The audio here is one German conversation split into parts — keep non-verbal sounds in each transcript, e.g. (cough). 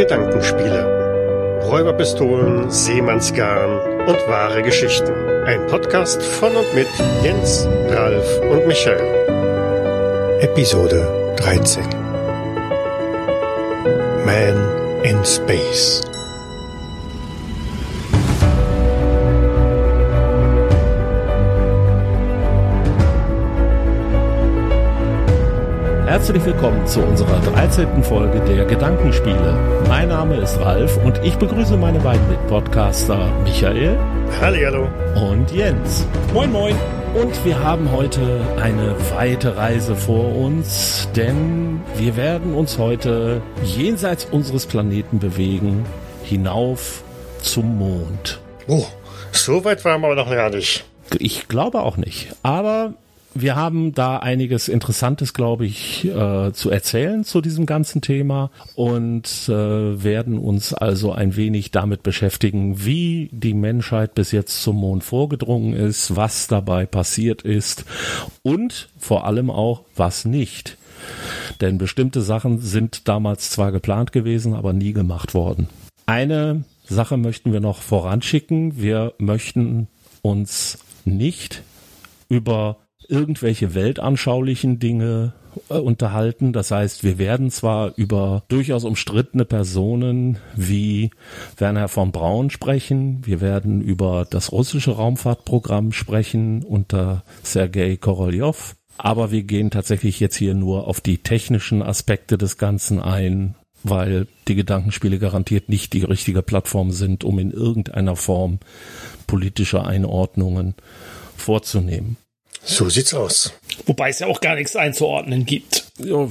Gedankenspiele. Räuberpistolen, Seemannsgarn und wahre Geschichten. Ein Podcast von und mit Jens, Ralf und Michael. Episode 13 Man in Space Herzlich willkommen zu unserer 13. Folge der Gedankenspiele. Mein Name ist Ralf und ich begrüße meine beiden Mitpodcaster Michael. Hallo. Und Jens. Moin, moin. Und wir haben heute eine weite Reise vor uns, denn wir werden uns heute jenseits unseres Planeten bewegen, hinauf zum Mond. Oh, so weit waren wir aber noch gar nicht. Ich glaube auch nicht. Aber wir haben da einiges Interessantes, glaube ich, äh, zu erzählen zu diesem ganzen Thema und äh, werden uns also ein wenig damit beschäftigen, wie die Menschheit bis jetzt zum Mond vorgedrungen ist, was dabei passiert ist und vor allem auch, was nicht. Denn bestimmte Sachen sind damals zwar geplant gewesen, aber nie gemacht worden. Eine Sache möchten wir noch voranschicken. Wir möchten uns nicht über irgendwelche weltanschaulichen Dinge äh, unterhalten. Das heißt, wir werden zwar über durchaus umstrittene Personen wie Werner von Braun sprechen, wir werden über das russische Raumfahrtprogramm sprechen unter Sergei Korolev, aber wir gehen tatsächlich jetzt hier nur auf die technischen Aspekte des Ganzen ein, weil die Gedankenspiele garantiert nicht die richtige Plattform sind, um in irgendeiner Form politische Einordnungen vorzunehmen. So sieht's aus. Wobei es ja auch gar nichts einzuordnen gibt. Ja,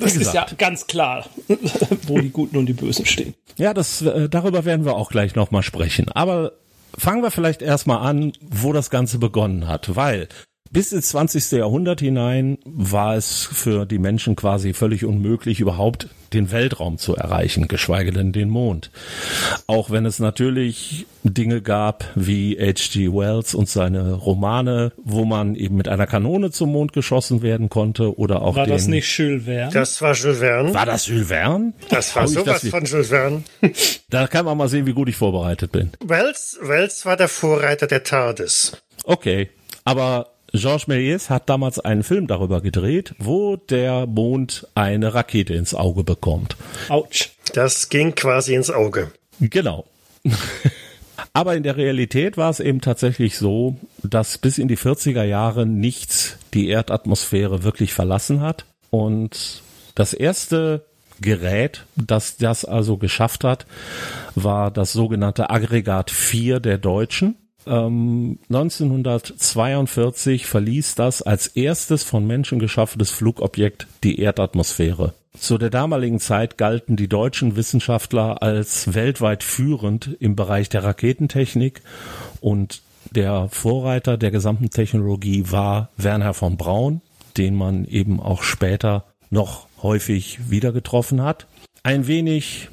das ist ja ganz klar, (laughs) wo die Guten und die Bösen stehen. Ja, das, äh, darüber werden wir auch gleich nochmal sprechen. Aber fangen wir vielleicht erstmal an, wo das Ganze begonnen hat, weil bis ins 20. Jahrhundert hinein war es für die Menschen quasi völlig unmöglich, überhaupt den Weltraum zu erreichen, geschweige denn den Mond. Auch wenn es natürlich Dinge gab wie H.G. Wells und seine Romane, wo man eben mit einer Kanone zum Mond geschossen werden konnte oder auch War den, das nicht Jules Verne? Das war Jules Verne. War das Jules Verne? Das war sowas das von Jules Verne. (laughs) da kann man mal sehen, wie gut ich vorbereitet bin. Wells, Wells war der Vorreiter der TARDIS. Okay, aber Georges Méliès hat damals einen Film darüber gedreht, wo der Mond eine Rakete ins Auge bekommt. Autsch. Das ging quasi ins Auge. Genau. (laughs) Aber in der Realität war es eben tatsächlich so, dass bis in die 40er Jahre nichts die Erdatmosphäre wirklich verlassen hat. Und das erste Gerät, das das also geschafft hat, war das sogenannte Aggregat 4 der Deutschen. 1942 ähm, verließ das als erstes von Menschen geschaffenes Flugobjekt die Erdatmosphäre. Zu der damaligen Zeit galten die deutschen Wissenschaftler als weltweit führend im Bereich der Raketentechnik und der Vorreiter der gesamten Technologie war Werner von Braun, den man eben auch später noch häufig wieder getroffen hat. Ein wenig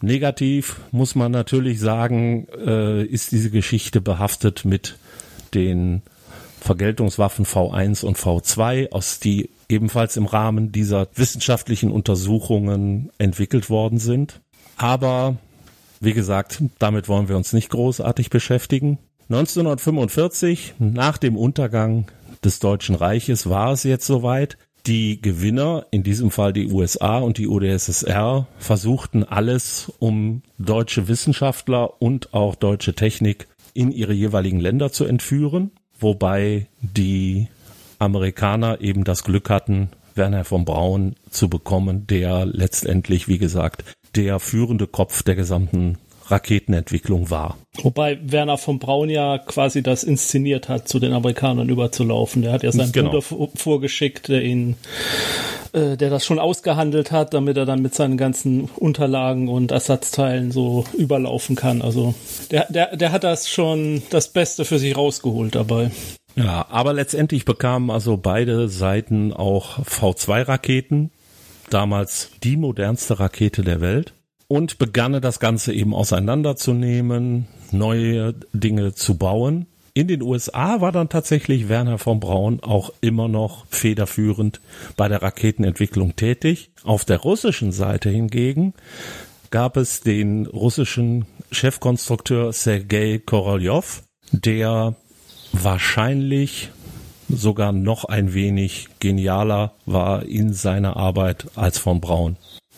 Negativ muss man natürlich sagen, äh, ist diese Geschichte behaftet mit den Vergeltungswaffen V1 und V2, aus die ebenfalls im Rahmen dieser wissenschaftlichen Untersuchungen entwickelt worden sind. Aber wie gesagt, damit wollen wir uns nicht großartig beschäftigen. 1945, nach dem Untergang des Deutschen Reiches, war es jetzt soweit. Die Gewinner, in diesem Fall die USA und die UdSSR, versuchten alles, um deutsche Wissenschaftler und auch deutsche Technik in ihre jeweiligen Länder zu entführen, wobei die Amerikaner eben das Glück hatten, Werner von Braun zu bekommen, der letztendlich, wie gesagt, der führende Kopf der gesamten Raketenentwicklung war. Wobei Werner von Braun ja quasi das inszeniert hat, zu den Amerikanern überzulaufen. Der hat ja seinen genau. Bruder vorgeschickt, der ihn, äh, der das schon ausgehandelt hat, damit er dann mit seinen ganzen Unterlagen und Ersatzteilen so überlaufen kann. Also der, der, der hat das schon das Beste für sich rausgeholt dabei. Ja, aber letztendlich bekamen also beide Seiten auch V2-Raketen, damals die modernste Rakete der Welt und begann das Ganze eben auseinanderzunehmen, neue Dinge zu bauen. In den USA war dann tatsächlich Werner von Braun auch immer noch federführend bei der Raketenentwicklung tätig. Auf der russischen Seite hingegen gab es den russischen Chefkonstrukteur Sergei Korolev, der wahrscheinlich sogar noch ein wenig genialer war in seiner Arbeit als von Braun.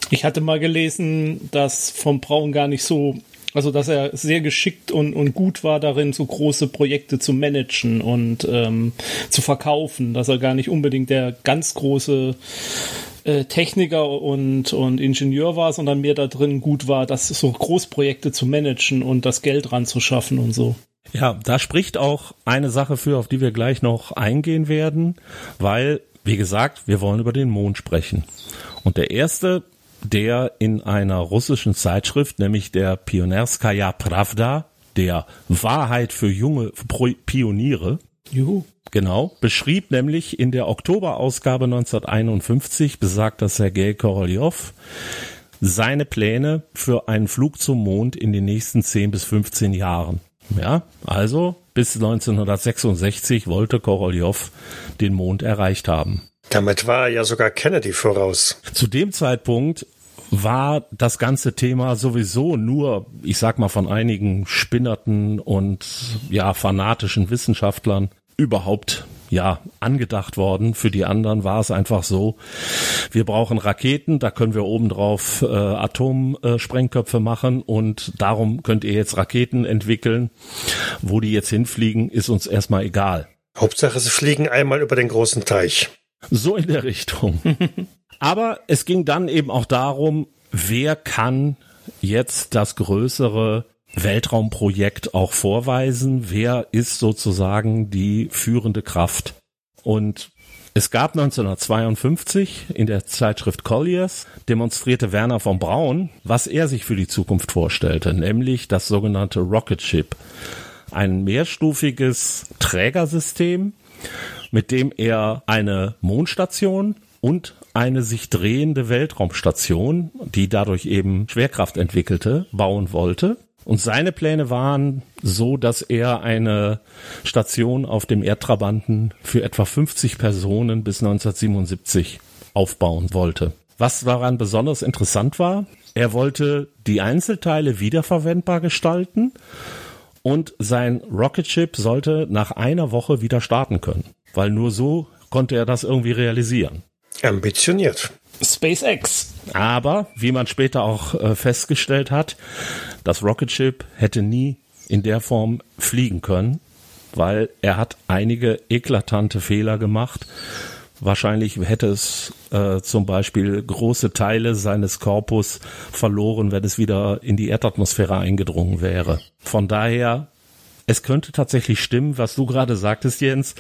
Ich hatte mal gelesen, dass von Braun gar nicht so, also dass er sehr geschickt und, und gut war darin, so große Projekte zu managen und ähm, zu verkaufen, dass er gar nicht unbedingt der ganz große äh, Techniker und, und Ingenieur war, sondern mehr da drin gut war, das so Großprojekte zu managen und das Geld ranzuschaffen und so. Ja, da spricht auch eine Sache für, auf die wir gleich noch eingehen werden, weil, wie gesagt, wir wollen über den Mond sprechen. Und der erste, der in einer russischen Zeitschrift, nämlich der Pionerskaya Pravda, der Wahrheit für junge Pioniere, Juhu. Genau, beschrieb nämlich in der Oktoberausgabe 1951 besagter Sergei Korolev seine Pläne für einen Flug zum Mond in den nächsten 10 bis 15 Jahren. Ja, also bis 1966 wollte Korolev den Mond erreicht haben. Damit war ja sogar Kennedy voraus. Zu dem Zeitpunkt war das ganze Thema sowieso nur, ich sag mal, von einigen spinnerten und ja, fanatischen Wissenschaftlern überhaupt ja angedacht worden. Für die anderen war es einfach so, wir brauchen Raketen, da können wir obendrauf äh, Atomsprengköpfe machen und darum könnt ihr jetzt Raketen entwickeln. Wo die jetzt hinfliegen, ist uns erstmal egal. Hauptsache, sie fliegen einmal über den großen Teich. So in der Richtung. (laughs) Aber es ging dann eben auch darum, wer kann jetzt das größere Weltraumprojekt auch vorweisen. Wer ist sozusagen die führende Kraft? Und es gab 1952 in der Zeitschrift Colliers demonstrierte Werner von Braun, was er sich für die Zukunft vorstellte, nämlich das sogenannte Rocket Ship. Ein mehrstufiges Trägersystem, mit dem er eine Mondstation und eine sich drehende Weltraumstation, die dadurch eben Schwerkraft entwickelte, bauen wollte. Und seine Pläne waren so, dass er eine Station auf dem Erdtrabanten für etwa 50 Personen bis 1977 aufbauen wollte. Was daran besonders interessant war, er wollte die Einzelteile wiederverwendbar gestalten und sein Rocket Ship sollte nach einer Woche wieder starten können, weil nur so konnte er das irgendwie realisieren. Ambitioniert. SpaceX. Aber, wie man später auch äh, festgestellt hat, das Rocket Ship hätte nie in der Form fliegen können, weil er hat einige eklatante Fehler gemacht. Wahrscheinlich hätte es äh, zum Beispiel große Teile seines Korpus verloren, wenn es wieder in die Erdatmosphäre eingedrungen wäre. Von daher, es könnte tatsächlich stimmen, was du gerade sagtest, Jens.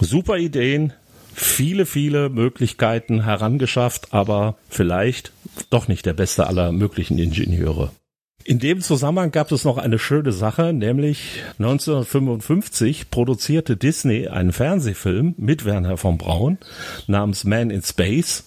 Super Ideen, viele, viele Möglichkeiten herangeschafft, aber vielleicht doch nicht der beste aller möglichen Ingenieure. In dem Zusammenhang gab es noch eine schöne Sache, nämlich 1955 produzierte Disney einen Fernsehfilm mit Werner von Braun namens Man in Space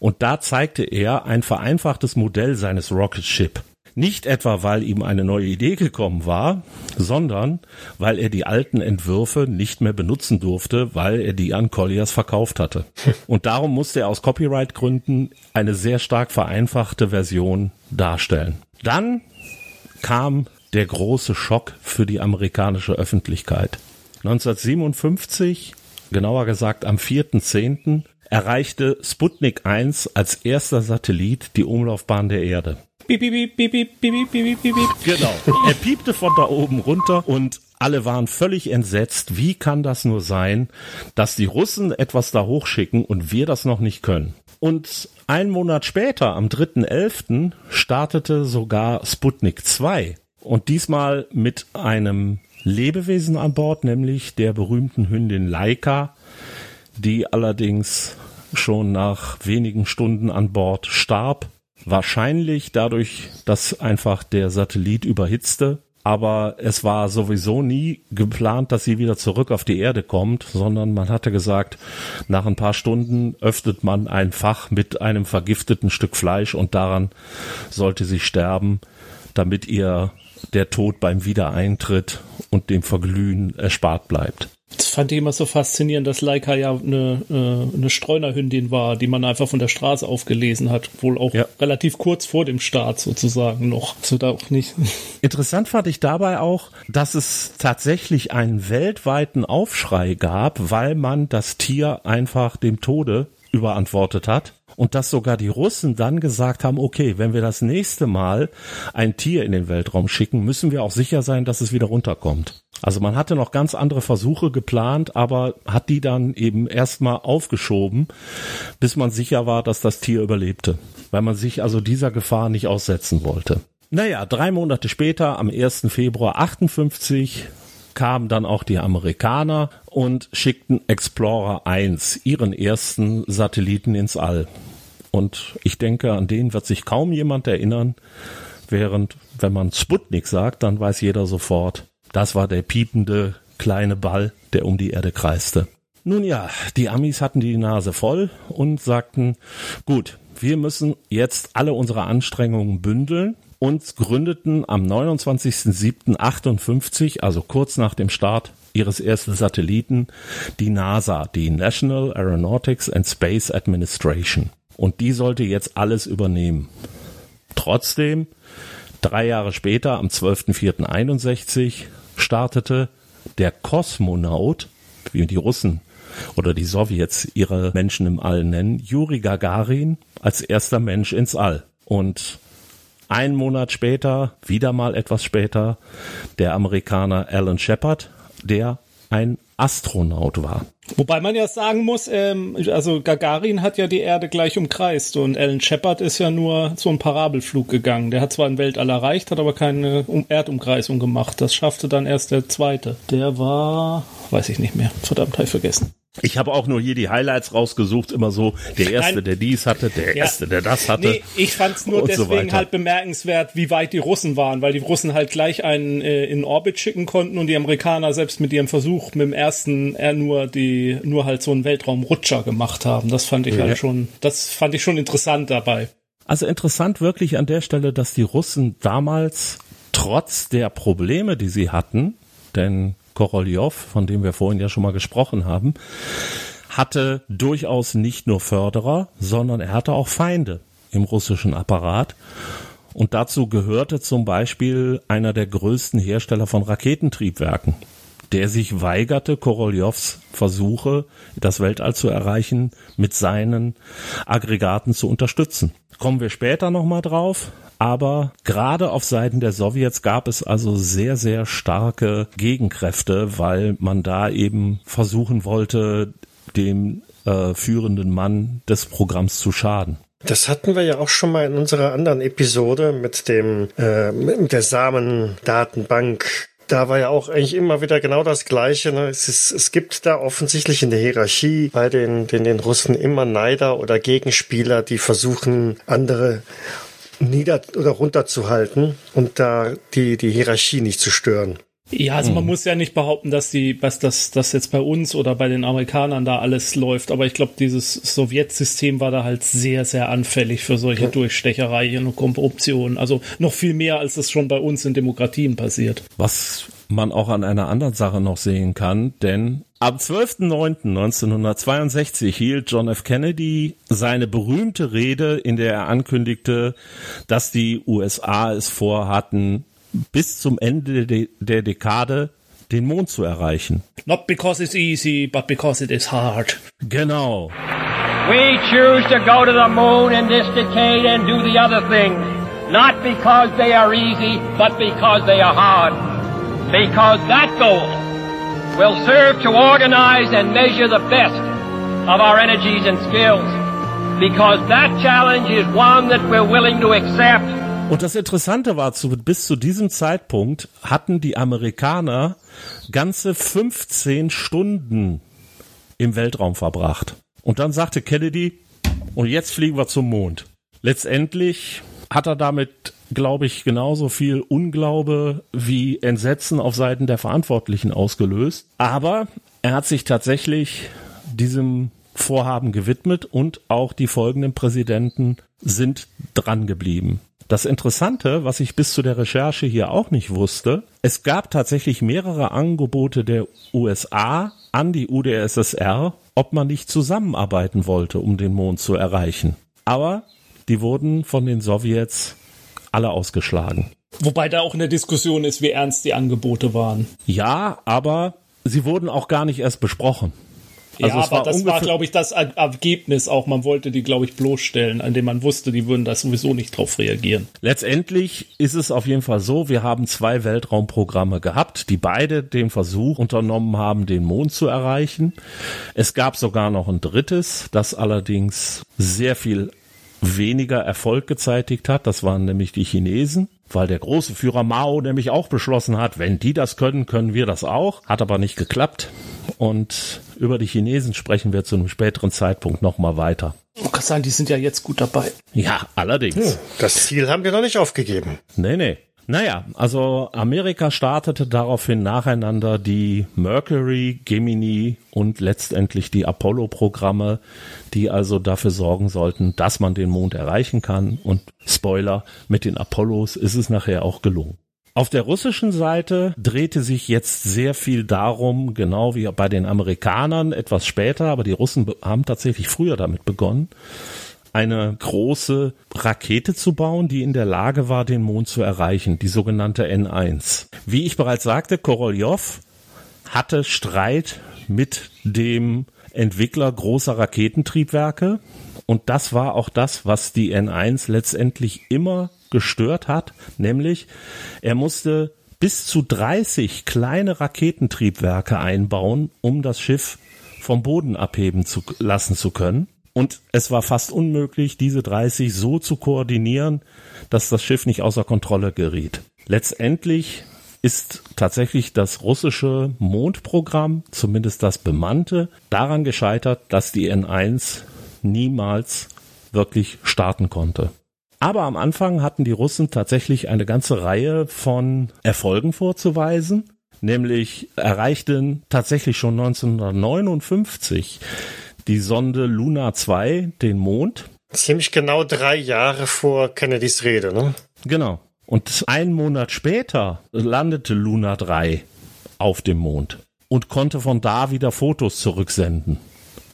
und da zeigte er ein vereinfachtes Modell seines Rocket Ship. Nicht etwa, weil ihm eine neue Idee gekommen war, sondern weil er die alten Entwürfe nicht mehr benutzen durfte, weil er die an Colliers verkauft hatte. (laughs) Und darum musste er aus Copyright-Gründen eine sehr stark vereinfachte Version darstellen. Dann kam der große Schock für die amerikanische Öffentlichkeit. 1957, genauer gesagt am 4.10., erreichte Sputnik 1 als erster Satellit die Umlaufbahn der Erde. Piep, piep, piep, piep, piep, piep, piep. Genau. Er piepte von da oben runter und alle waren völlig entsetzt. Wie kann das nur sein, dass die Russen etwas da hochschicken und wir das noch nicht können? Und einen Monat später, am 3.11., startete sogar Sputnik 2. Und diesmal mit einem Lebewesen an Bord, nämlich der berühmten Hündin Laika, die allerdings schon nach wenigen Stunden an Bord starb Wahrscheinlich dadurch, dass einfach der Satellit überhitzte. Aber es war sowieso nie geplant, dass sie wieder zurück auf die Erde kommt, sondern man hatte gesagt, nach ein paar Stunden öffnet man ein Fach mit einem vergifteten Stück Fleisch und daran sollte sie sterben, damit ihr der Tod beim Wiedereintritt und dem Verglühen erspart bleibt. Fand ich immer so faszinierend, dass Leica ja eine, äh, eine Streunerhündin war, die man einfach von der Straße aufgelesen hat. Wohl auch ja. relativ kurz vor dem Start sozusagen noch. So da auch nicht. (laughs) Interessant fand ich dabei auch, dass es tatsächlich einen weltweiten Aufschrei gab, weil man das Tier einfach dem Tode überantwortet hat und dass sogar die Russen dann gesagt haben, okay, wenn wir das nächste Mal ein Tier in den Weltraum schicken, müssen wir auch sicher sein, dass es wieder runterkommt. Also man hatte noch ganz andere Versuche geplant, aber hat die dann eben erstmal aufgeschoben, bis man sicher war, dass das Tier überlebte, weil man sich also dieser Gefahr nicht aussetzen wollte. Naja, drei Monate später, am 1. Februar 58, kamen dann auch die Amerikaner und schickten Explorer 1, ihren ersten Satelliten ins All. Und ich denke, an den wird sich kaum jemand erinnern, während wenn man Sputnik sagt, dann weiß jeder sofort, das war der piepende kleine Ball, der um die Erde kreiste. Nun ja, die Amis hatten die Nase voll und sagten, gut, wir müssen jetzt alle unsere Anstrengungen bündeln und gründeten am 29.07.58, also kurz nach dem Start ihres ersten Satelliten, die NASA, die National Aeronautics and Space Administration. Und die sollte jetzt alles übernehmen. Trotzdem, drei Jahre später, am 12.04.61, startete der Kosmonaut, wie die Russen oder die Sowjets ihre Menschen im All nennen, Juri Gagarin als erster Mensch ins All. Und ein Monat später, wieder mal etwas später, der Amerikaner Alan Shepard, der ein Astronaut war. Wobei man ja sagen muss, ähm, also Gagarin hat ja die Erde gleich umkreist und Alan Shepard ist ja nur so einen Parabelflug gegangen. Der hat zwar ein Weltall erreicht, hat aber keine Erdumkreisung gemacht. Das schaffte dann erst der zweite. Der war, weiß ich nicht mehr. Verdammt, habe ich vergessen. Ich habe auch nur hier die Highlights rausgesucht, immer so der erste, Nein. der dies hatte, der ja. erste, der das hatte. Nee, ich fand es nur deswegen so halt bemerkenswert, wie weit die Russen waren, weil die Russen halt gleich einen äh, in Orbit schicken konnten und die Amerikaner selbst mit ihrem Versuch mit dem ersten eher nur die nur halt so einen Weltraumrutscher gemacht haben. Das fand ich halt ja. halt schon, das fand ich schon interessant dabei. Also interessant wirklich an der Stelle, dass die Russen damals trotz der Probleme, die sie hatten, denn Korolev, von dem wir vorhin ja schon mal gesprochen haben, hatte durchaus nicht nur Förderer, sondern er hatte auch Feinde im russischen Apparat. Und dazu gehörte zum Beispiel einer der größten Hersteller von Raketentriebwerken, der sich weigerte, Koroljows Versuche, das Weltall zu erreichen, mit seinen Aggregaten zu unterstützen. Kommen wir später nochmal drauf. Aber gerade auf Seiten der Sowjets gab es also sehr, sehr starke Gegenkräfte, weil man da eben versuchen wollte, dem äh, führenden Mann des Programms zu schaden. Das hatten wir ja auch schon mal in unserer anderen Episode mit dem äh, mit der Samendatenbank. Da war ja auch eigentlich immer wieder genau das Gleiche. Ne? Es, ist, es gibt da offensichtlich in der Hierarchie bei den, den, den Russen immer Neider oder Gegenspieler, die versuchen, andere nieder- oder runterzuhalten und da die, die Hierarchie nicht zu stören. Ja, also man mhm. muss ja nicht behaupten, dass die, was das, das jetzt bei uns oder bei den Amerikanern da alles läuft, aber ich glaube, dieses Sowjetsystem war da halt sehr, sehr anfällig für solche ja. Durchstechereien und Korruption. Also noch viel mehr, als das schon bei uns in Demokratien passiert. Was man auch an einer anderen Sache noch sehen kann, denn am 12.09.1962 hielt John F. Kennedy seine berühmte Rede, in der er ankündigte, dass die USA es vorhatten, bis zum Ende de der Dekade den Mond zu erreichen. Not because it's easy, but because it is hard. Genau. We choose to go to the moon in this decade and do the other things, not because they are easy, but because they are hard. Because that goal will serve to organize and measure the best of our energies and skills. Because that challenge is one that we're willing to accept und das Interessante war, zu, bis zu diesem Zeitpunkt hatten die Amerikaner ganze 15 Stunden im Weltraum verbracht. Und dann sagte Kennedy, und jetzt fliegen wir zum Mond. Letztendlich hat er damit, glaube ich, genauso viel Unglaube wie Entsetzen auf Seiten der Verantwortlichen ausgelöst. Aber er hat sich tatsächlich diesem Vorhaben gewidmet und auch die folgenden Präsidenten sind dran geblieben. Das Interessante, was ich bis zu der Recherche hier auch nicht wusste, es gab tatsächlich mehrere Angebote der USA an die UdSSR, ob man nicht zusammenarbeiten wollte, um den Mond zu erreichen. Aber die wurden von den Sowjets alle ausgeschlagen. Wobei da auch eine Diskussion ist, wie ernst die Angebote waren. Ja, aber sie wurden auch gar nicht erst besprochen. Also ja, aber das war, glaube ich, das Ergebnis auch. Man wollte die, glaube ich, bloßstellen, an dem man wusste, die würden da sowieso nicht drauf reagieren. Letztendlich ist es auf jeden Fall so, wir haben zwei Weltraumprogramme gehabt, die beide den Versuch unternommen haben, den Mond zu erreichen. Es gab sogar noch ein drittes, das allerdings sehr viel weniger Erfolg gezeitigt hat. Das waren nämlich die Chinesen weil der große Führer Mao nämlich auch beschlossen hat, wenn die das können, können wir das auch. Hat aber nicht geklappt. Und über die Chinesen sprechen wir zu einem späteren Zeitpunkt nochmal weiter. Ich kann sagen, die sind ja jetzt gut dabei. Ja, allerdings. Hm, das Ziel haben wir noch nicht aufgegeben. Nee, nee. Naja, also Amerika startete daraufhin nacheinander die Mercury, Gemini und letztendlich die Apollo-Programme, die also dafür sorgen sollten, dass man den Mond erreichen kann. Und Spoiler, mit den Apollos ist es nachher auch gelungen. Auf der russischen Seite drehte sich jetzt sehr viel darum, genau wie bei den Amerikanern etwas später, aber die Russen haben tatsächlich früher damit begonnen, eine große Rakete zu bauen, die in der Lage war, den Mond zu erreichen, die sogenannte N1. Wie ich bereits sagte, Korolev hatte Streit mit dem Entwickler großer Raketentriebwerke und das war auch das, was die N1 letztendlich immer gestört hat, nämlich er musste bis zu 30 kleine Raketentriebwerke einbauen, um das Schiff vom Boden abheben zu lassen zu können. Und es war fast unmöglich, diese 30 so zu koordinieren, dass das Schiff nicht außer Kontrolle geriet. Letztendlich ist tatsächlich das russische Mondprogramm, zumindest das bemannte, daran gescheitert, dass die N1 niemals wirklich starten konnte. Aber am Anfang hatten die Russen tatsächlich eine ganze Reihe von Erfolgen vorzuweisen, nämlich erreichten tatsächlich schon 1959 die Sonde Luna 2 den Mond. Ziemlich genau drei Jahre vor Kennedys Rede, ne? Genau. Und einen Monat später landete Luna 3 auf dem Mond und konnte von da wieder Fotos zurücksenden.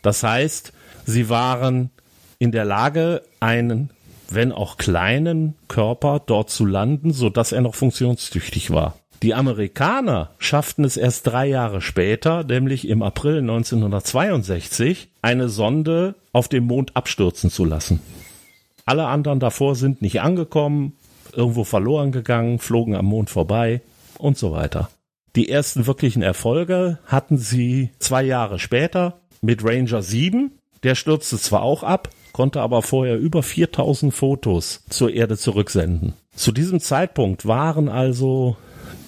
Das heißt, sie waren in der Lage, einen, wenn auch kleinen Körper dort zu landen, so dass er noch funktionstüchtig war. Die Amerikaner schafften es erst drei Jahre später, nämlich im April 1962, eine Sonde auf dem Mond abstürzen zu lassen. Alle anderen davor sind nicht angekommen, irgendwo verloren gegangen, flogen am Mond vorbei und so weiter. Die ersten wirklichen Erfolge hatten sie zwei Jahre später mit Ranger 7. Der stürzte zwar auch ab, konnte aber vorher über 4000 Fotos zur Erde zurücksenden. Zu diesem Zeitpunkt waren also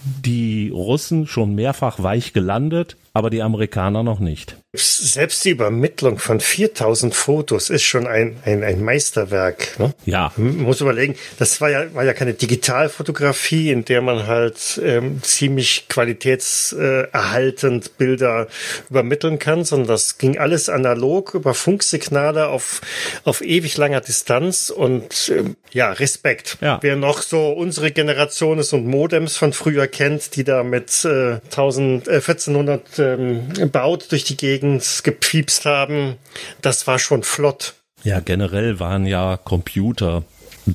die Russen schon mehrfach weich gelandet, aber die Amerikaner noch nicht. Selbst die Übermittlung von 4000 Fotos ist schon ein, ein, ein Meisterwerk. Ne? Ja. Man muss überlegen, das war ja, war ja keine Digitalfotografie, in der man halt ähm, ziemlich qualitätserhaltend Bilder übermitteln kann, sondern das ging alles analog über Funksignale auf, auf ewig langer Distanz und ähm, ja, Respekt. Ja. Wer noch so unsere Generation ist und Modems von früher kennt, die da mit äh, 1000, äh, 1400 ähm, baut durch die Gegend gepiepst haben, das war schon flott. Ja, generell waren ja Computer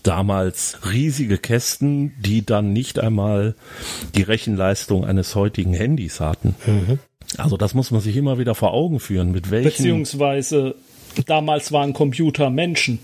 damals riesige Kästen, die dann nicht einmal die Rechenleistung eines heutigen Handys hatten. Mhm. Also das muss man sich immer wieder vor Augen führen, mit welchen. Beziehungsweise damals waren Computer Menschen.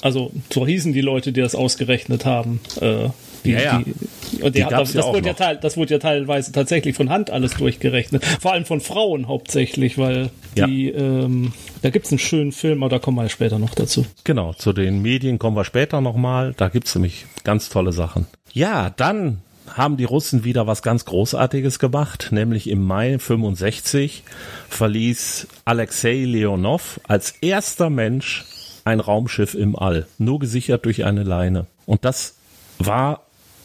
Also so hießen die Leute, die das ausgerechnet haben. Äh, die, ja, ja. Die, und die hat, das, ja wurde ja teil, das wurde ja teilweise tatsächlich von Hand alles durchgerechnet. Vor allem von Frauen hauptsächlich, weil die, ähm, da gibt's einen schönen Film, aber da kommen wir später noch dazu. Genau, zu den Medien kommen wir später nochmal. Da gibt's nämlich ganz tolle Sachen. Ja, dann haben die Russen wieder was ganz Großartiges gemacht, nämlich im Mai 65 verließ Alexei Leonov als erster Mensch ein Raumschiff im All, nur gesichert durch eine Leine. Und das war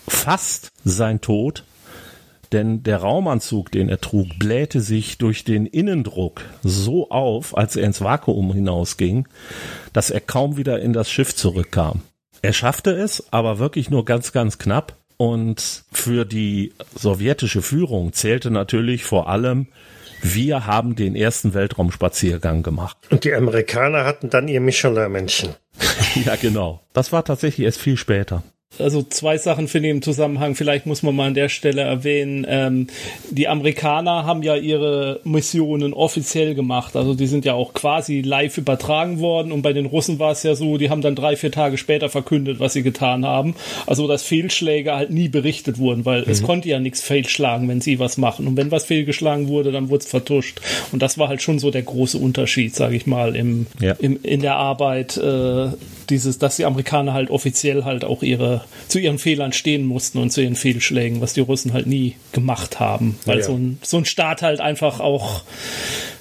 fast sein Tod, denn der Raumanzug, den er trug, blähte sich durch den Innendruck so auf, als er ins Vakuum hinausging, dass er kaum wieder in das Schiff zurückkam. Er schaffte es, aber wirklich nur ganz, ganz knapp. Und für die sowjetische Führung zählte natürlich vor allem, wir haben den ersten Weltraumspaziergang gemacht. Und die Amerikaner hatten dann ihr Michelin-Männchen. (laughs) ja, genau. Das war tatsächlich erst viel später also zwei Sachen finde ich im Zusammenhang. Vielleicht muss man mal an der Stelle erwähnen. Ähm, die Amerikaner haben ja ihre Missionen offiziell gemacht. Also die sind ja auch quasi live übertragen worden. Und bei den Russen war es ja so, die haben dann drei, vier Tage später verkündet, was sie getan haben. Also dass Fehlschläge halt nie berichtet wurden, weil mhm. es konnte ja nichts fehlschlagen, wenn sie was machen. Und wenn was fehlgeschlagen wurde, dann wurde es vertuscht. Und das war halt schon so der große Unterschied, sage ich mal, im, ja. im, in der Arbeit. Äh, dieses, dass die Amerikaner halt offiziell halt auch ihre zu ihren Fehlern stehen mussten und zu ihren Fehlschlägen, was die Russen halt nie gemacht haben, weil ja. so ein so ein Staat halt einfach auch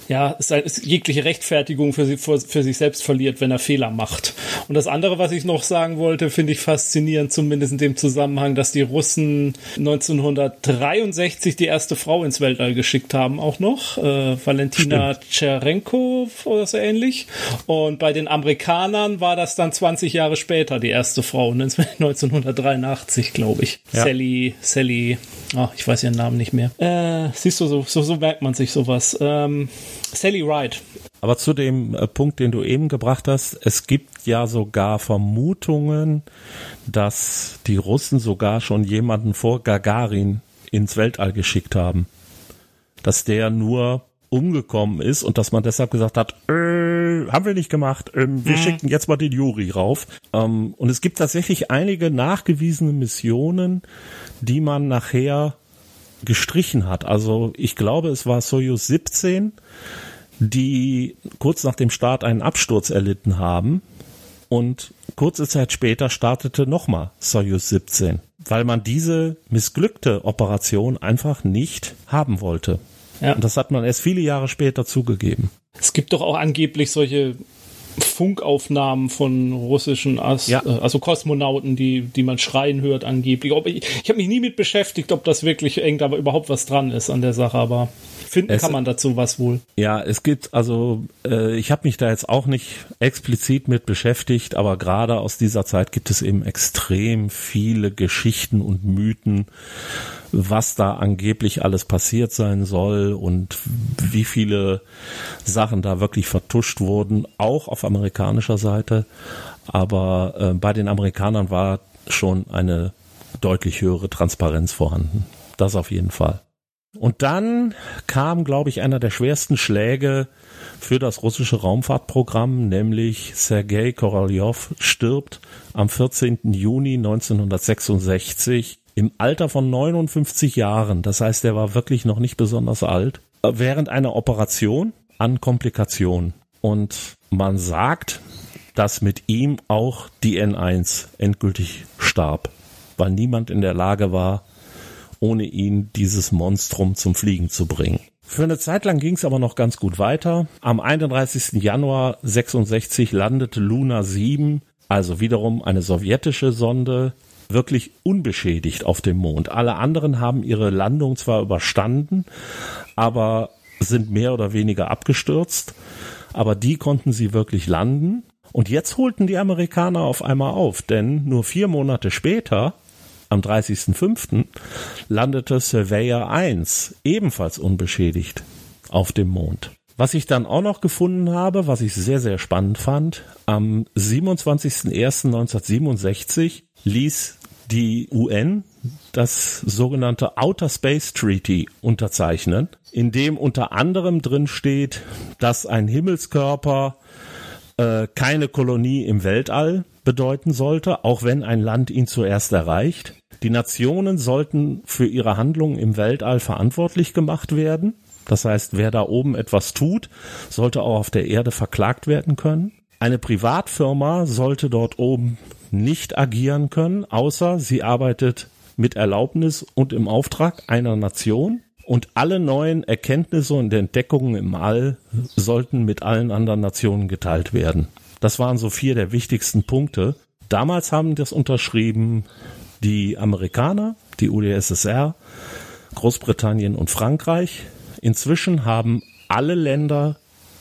ja, jegliche Rechtfertigung für, sie, für, für, sich selbst verliert, wenn er Fehler macht. Und das andere, was ich noch sagen wollte, finde ich faszinierend, zumindest in dem Zusammenhang, dass die Russen 1963 die erste Frau ins Weltall geschickt haben, auch noch, äh, Valentina Tscherenko oder so ähnlich. Und bei den Amerikanern war das dann 20 Jahre später die erste Frau, (laughs) 1983, glaube ich. Ja. Sally, Sally, oh, ich weiß ihren Namen nicht mehr. Äh, siehst du, so, so, so merkt man sich sowas. Ähm, Sally Ride. Aber zu dem äh, Punkt, den du eben gebracht hast, es gibt ja sogar Vermutungen, dass die Russen sogar schon jemanden vor Gagarin ins Weltall geschickt haben. Dass der nur umgekommen ist und dass man deshalb gesagt hat, äh, haben wir nicht gemacht, äh, wir mhm. schicken jetzt mal den Juri rauf. Ähm, und es gibt tatsächlich einige nachgewiesene Missionen, die man nachher gestrichen hat. Also ich glaube, es war Soyuz 17, die kurz nach dem Start einen Absturz erlitten haben. Und kurze Zeit später startete nochmal Soyuz 17, weil man diese missglückte Operation einfach nicht haben wollte. Ja. Und das hat man erst viele Jahre später zugegeben. Es gibt doch auch angeblich solche Funkaufnahmen von russischen As ja. äh, also Kosmonauten, die, die man schreien hört angeblich. Ob ich ich habe mich nie mit beschäftigt, ob das wirklich irgendwann überhaupt was dran ist an der Sache, aber finden es, kann man dazu was wohl. Ja, es gibt also äh, ich habe mich da jetzt auch nicht explizit mit beschäftigt, aber gerade aus dieser Zeit gibt es eben extrem viele Geschichten und Mythen was da angeblich alles passiert sein soll und wie viele Sachen da wirklich vertuscht wurden, auch auf amerikanischer Seite. Aber äh, bei den Amerikanern war schon eine deutlich höhere Transparenz vorhanden. Das auf jeden Fall. Und dann kam, glaube ich, einer der schwersten Schläge für das russische Raumfahrtprogramm, nämlich Sergei Korolev stirbt am 14. Juni 1966 im Alter von 59 Jahren, das heißt, er war wirklich noch nicht besonders alt, während einer Operation an Komplikationen. Und man sagt, dass mit ihm auch die N1 endgültig starb, weil niemand in der Lage war, ohne ihn dieses Monstrum zum Fliegen zu bringen. Für eine Zeit lang ging es aber noch ganz gut weiter. Am 31. Januar 66 landete Luna 7, also wiederum eine sowjetische Sonde, wirklich unbeschädigt auf dem Mond. Alle anderen haben ihre Landung zwar überstanden, aber sind mehr oder weniger abgestürzt. Aber die konnten sie wirklich landen. Und jetzt holten die Amerikaner auf einmal auf, denn nur vier Monate später, am 30.05., landete Surveyor 1 ebenfalls unbeschädigt auf dem Mond. Was ich dann auch noch gefunden habe, was ich sehr, sehr spannend fand, am 27.01.1967 ließ die UN das sogenannte Outer Space Treaty unterzeichnen, in dem unter anderem drin steht, dass ein Himmelskörper äh, keine Kolonie im Weltall bedeuten sollte, auch wenn ein Land ihn zuerst erreicht. Die Nationen sollten für ihre Handlungen im Weltall verantwortlich gemacht werden. Das heißt, wer da oben etwas tut, sollte auch auf der Erde verklagt werden können. Eine Privatfirma sollte dort oben nicht agieren können, außer sie arbeitet mit Erlaubnis und im Auftrag einer Nation. Und alle neuen Erkenntnisse und Entdeckungen im All sollten mit allen anderen Nationen geteilt werden. Das waren so vier der wichtigsten Punkte. Damals haben das unterschrieben die Amerikaner, die UdSSR, Großbritannien und Frankreich. Inzwischen haben alle Länder,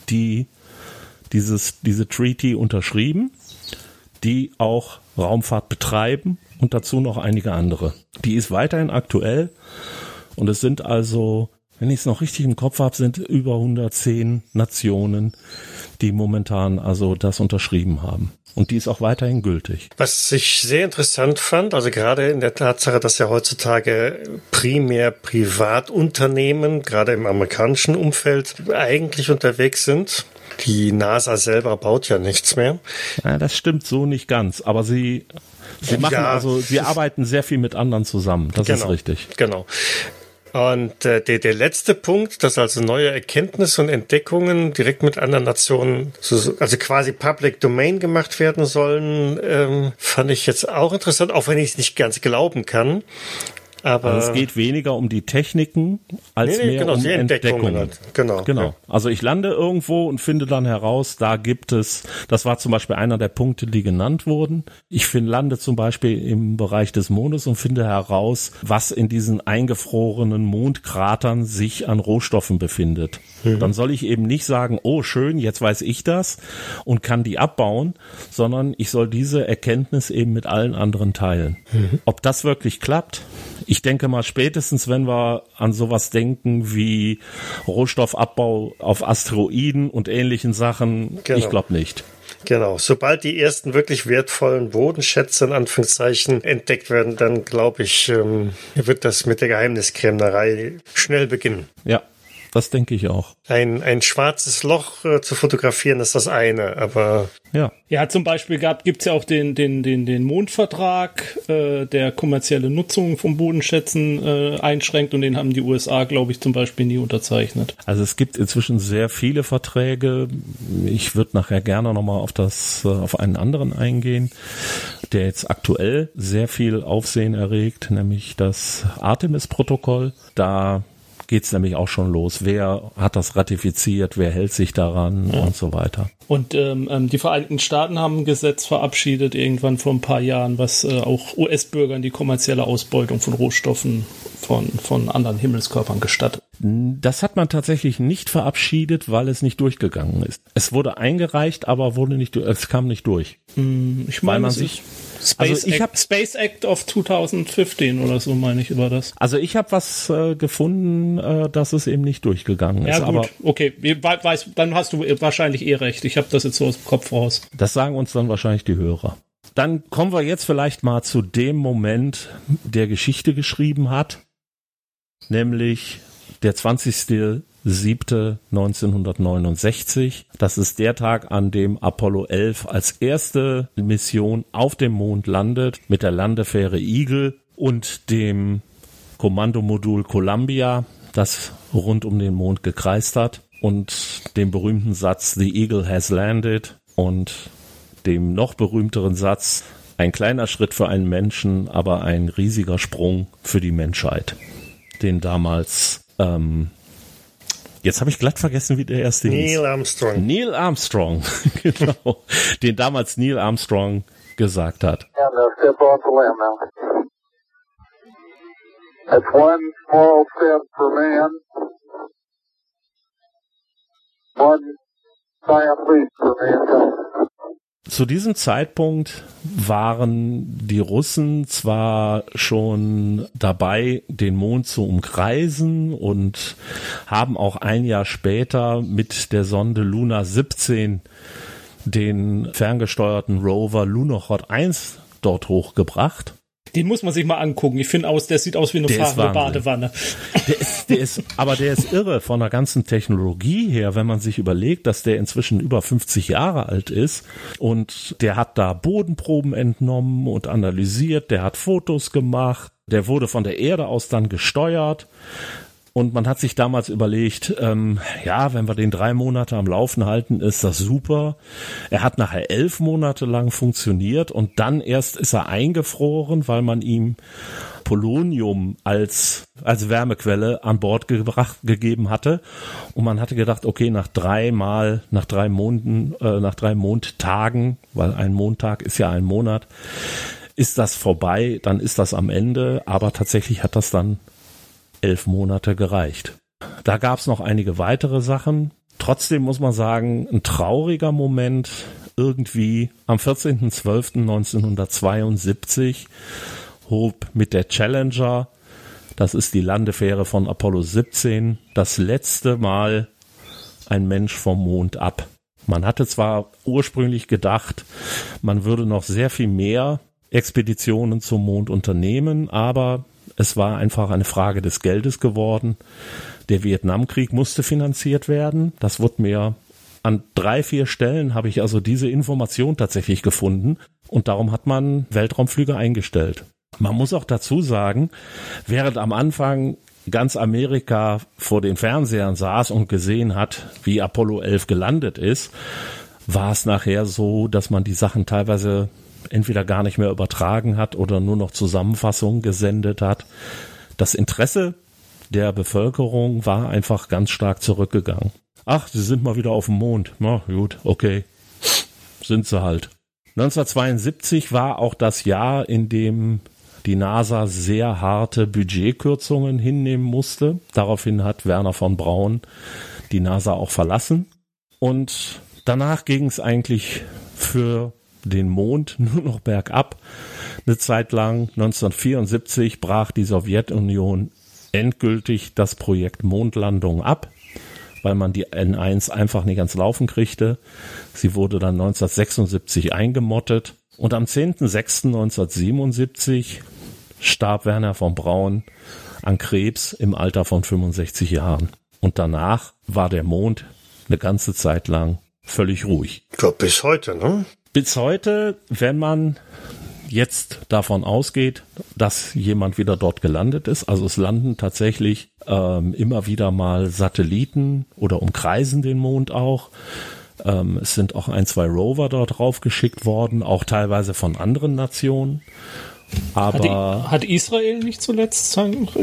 die dieses, diese Treaty unterschrieben die auch Raumfahrt betreiben und dazu noch einige andere. Die ist weiterhin aktuell und es sind also, wenn ich es noch richtig im Kopf habe, sind über 110 Nationen, die momentan also das unterschrieben haben. Und die ist auch weiterhin gültig. Was ich sehr interessant fand, also gerade in der Tatsache, dass ja heutzutage primär Privatunternehmen, gerade im amerikanischen Umfeld, eigentlich unterwegs sind. Die NASA selber baut ja nichts mehr. Ja, das stimmt so nicht ganz, aber sie Sie machen ja, also, sie (laughs) arbeiten sehr viel mit anderen zusammen. Das genau, ist richtig. Genau. Und äh, der, der letzte Punkt, dass also neue Erkenntnisse und Entdeckungen direkt mit anderen Nationen, so, also quasi Public Domain gemacht werden sollen, ähm, fand ich jetzt auch interessant, auch wenn ich es nicht ganz glauben kann. Aber also es geht weniger um die Techniken als nee, nee, mehr genau, um Entdeckungen. Halt. Genau. Genau. Ja. Also ich lande irgendwo und finde dann heraus, da gibt es, das war zum Beispiel einer der Punkte, die genannt wurden. Ich finde, lande zum Beispiel im Bereich des Mondes und finde heraus, was in diesen eingefrorenen Mondkratern sich an Rohstoffen befindet. Mhm. Dann soll ich eben nicht sagen, oh schön, jetzt weiß ich das und kann die abbauen, sondern ich soll diese Erkenntnis eben mit allen anderen teilen. Mhm. Ob das wirklich klappt, ich denke mal spätestens, wenn wir an sowas denken wie Rohstoffabbau auf Asteroiden und ähnlichen Sachen, genau. ich glaube nicht. Genau, sobald die ersten wirklich wertvollen Bodenschätze in Anführungszeichen entdeckt werden, dann glaube ich, ähm, wird das mit der Geheimniskrämerei schnell beginnen. Ja, das denke ich auch. Ein, ein schwarzes Loch äh, zu fotografieren ist das eine, aber. Ja. Ja, zum Beispiel gab, gibt's ja auch den, den, den, den Mondvertrag, äh, der kommerzielle Nutzung von Bodenschätzen äh, einschränkt und den haben die USA, glaube ich, zum Beispiel nie unterzeichnet. Also es gibt inzwischen sehr viele Verträge. Ich würde nachher gerne nochmal auf das, äh, auf einen anderen eingehen, der jetzt aktuell sehr viel Aufsehen erregt, nämlich das Artemis-Protokoll. Da geht's nämlich auch schon los. Wer hat das ratifiziert? Wer hält sich daran ja. und so weiter? Und ähm, ähm die Vereinigten Staaten haben ein Gesetz verabschiedet irgendwann vor ein paar Jahren, was äh, auch US-Bürgern die kommerzielle Ausbeutung von Rohstoffen von, von anderen Himmelskörpern gestattet. Das hat man tatsächlich nicht verabschiedet, weil es nicht durchgegangen ist. Es wurde eingereicht, aber wurde nicht, es kam nicht durch. Hm, ich meine, man sich Space, also ich Act, hab, Space Act of 2015 oder so meine ich über das. Also ich habe was äh, gefunden, äh, dass es eben nicht durchgegangen ist. Ja gut, aber okay, weiß, dann hast du wahrscheinlich eh recht. Ich habe das jetzt so aus dem Kopf raus. Das sagen uns dann wahrscheinlich die Hörer. Dann kommen wir jetzt vielleicht mal zu dem Moment, der Geschichte geschrieben hat, nämlich der 20. 7.1969. Das ist der Tag, an dem Apollo 11 als erste Mission auf dem Mond landet mit der Landefähre Eagle und dem Kommandomodul Columbia, das rund um den Mond gekreist hat und dem berühmten Satz The Eagle has landed und dem noch berühmteren Satz ein kleiner Schritt für einen Menschen, aber ein riesiger Sprung für die Menschheit, den damals ähm, Jetzt habe ich glatt vergessen, wie der erste Neil hieß. Neil Armstrong. Neil Armstrong, (laughs) genau. Den damals Neil Armstrong gesagt hat. That's one small step for man, Zu diesem Zeitpunkt waren die Russen zwar schon dabei, den Mond zu umkreisen und haben auch ein Jahr später mit der Sonde Luna 17 den ferngesteuerten Rover Lunokhod 1 dort hochgebracht. Den muss man sich mal angucken. Ich finde aus, der sieht aus wie eine der fahrende Badewanne. Der ist, der ist, aber der ist irre von der ganzen Technologie her, wenn man sich überlegt, dass der inzwischen über 50 Jahre alt ist und der hat da Bodenproben entnommen und analysiert, der hat Fotos gemacht, der wurde von der Erde aus dann gesteuert. Und man hat sich damals überlegt, ähm, ja, wenn wir den drei Monate am Laufen halten, ist das super. Er hat nachher elf Monate lang funktioniert und dann erst ist er eingefroren, weil man ihm Polonium als, als Wärmequelle an Bord gebracht, gegeben hatte. Und man hatte gedacht, okay, nach drei Mal, nach drei Monden, äh, nach drei Mondtagen, weil ein Montag ist ja ein Monat, ist das vorbei, dann ist das am Ende. Aber tatsächlich hat das dann elf Monate gereicht. Da gab es noch einige weitere Sachen. Trotzdem muss man sagen, ein trauriger Moment irgendwie am 14.12.1972 hob mit der Challenger, das ist die Landefähre von Apollo 17, das letzte Mal ein Mensch vom Mond ab. Man hatte zwar ursprünglich gedacht, man würde noch sehr viel mehr Expeditionen zum Mond unternehmen, aber es war einfach eine Frage des Geldes geworden. Der Vietnamkrieg musste finanziert werden. Das wurde mir an drei, vier Stellen habe ich also diese Information tatsächlich gefunden und darum hat man Weltraumflüge eingestellt. Man muss auch dazu sagen, während am Anfang ganz Amerika vor den Fernsehern saß und gesehen hat, wie Apollo 11 gelandet ist, war es nachher so, dass man die Sachen teilweise entweder gar nicht mehr übertragen hat oder nur noch Zusammenfassungen gesendet hat. Das Interesse der Bevölkerung war einfach ganz stark zurückgegangen. Ach, sie sind mal wieder auf dem Mond. Na gut, okay. Sind sie halt. 1972 war auch das Jahr, in dem die NASA sehr harte Budgetkürzungen hinnehmen musste. Daraufhin hat Werner von Braun die NASA auch verlassen. Und danach ging es eigentlich für den Mond (laughs) nur noch bergab. Eine Zeit lang, 1974, brach die Sowjetunion endgültig das Projekt Mondlandung ab, weil man die N1 einfach nicht ans Laufen kriegte. Sie wurde dann 1976 eingemottet und am 10.06.1977 starb Werner von Braun an Krebs im Alter von 65 Jahren. Und danach war der Mond eine ganze Zeit lang völlig ruhig. Ich glaube, bis heute, ne? Bis heute, wenn man jetzt davon ausgeht, dass jemand wieder dort gelandet ist. Also es landen tatsächlich ähm, immer wieder mal Satelliten oder umkreisen den Mond auch. Ähm, es sind auch ein, zwei Rover dort drauf geschickt worden, auch teilweise von anderen Nationen. Aber hat, hat Israel nicht zuletzt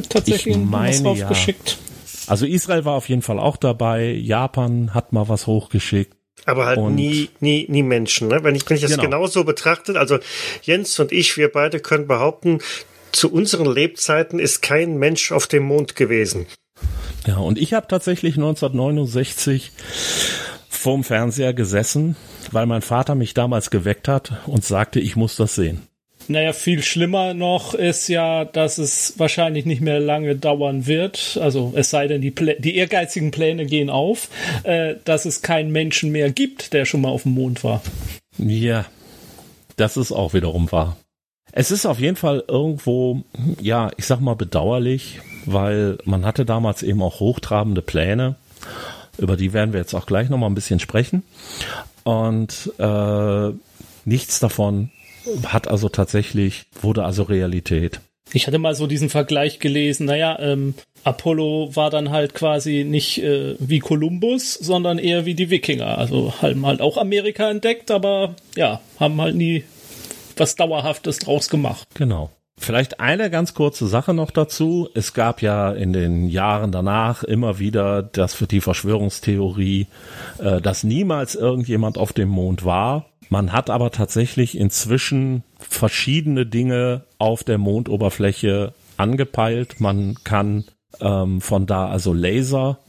tatsächlich was draufgeschickt? Ja. Also Israel war auf jeden Fall auch dabei. Japan hat mal was hochgeschickt. Aber halt und nie, nie, nie Menschen. Ne? Wenn ich, wenn ich das genau. genauso betrachte, also Jens und ich, wir beide können behaupten, zu unseren Lebzeiten ist kein Mensch auf dem Mond gewesen. Ja, und ich habe tatsächlich 1969 vorm Fernseher gesessen, weil mein Vater mich damals geweckt hat und sagte, ich muss das sehen. Naja, viel schlimmer noch ist ja, dass es wahrscheinlich nicht mehr lange dauern wird. Also es sei denn, die, Plä die ehrgeizigen Pläne gehen auf, äh, dass es keinen Menschen mehr gibt, der schon mal auf dem Mond war. Ja, das ist auch wiederum wahr. Es ist auf jeden Fall irgendwo, ja, ich sag mal bedauerlich, weil man hatte damals eben auch hochtrabende Pläne. Über die werden wir jetzt auch gleich nochmal ein bisschen sprechen. Und äh, nichts davon hat also tatsächlich, wurde also Realität. Ich hatte mal so diesen Vergleich gelesen, naja, ähm, Apollo war dann halt quasi nicht äh, wie Kolumbus, sondern eher wie die Wikinger. Also haben halt auch Amerika entdeckt, aber ja, haben halt nie was Dauerhaftes draus gemacht. Genau. Vielleicht eine ganz kurze Sache noch dazu. Es gab ja in den Jahren danach immer wieder das für die Verschwörungstheorie, äh, dass niemals irgendjemand auf dem Mond war. Man hat aber tatsächlich inzwischen verschiedene Dinge auf der Mondoberfläche angepeilt. Man kann ähm, von da also Laser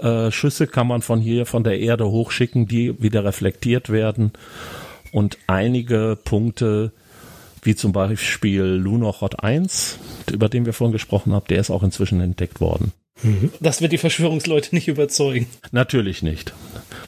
äh, Schüsse kann man von hier von der Erde hochschicken, die wieder reflektiert werden und einige Punkte wie zum Beispiel Lunokhod 1, über den wir vorhin gesprochen haben, der ist auch inzwischen entdeckt worden. Das wird die Verschwörungsleute nicht überzeugen. Natürlich nicht.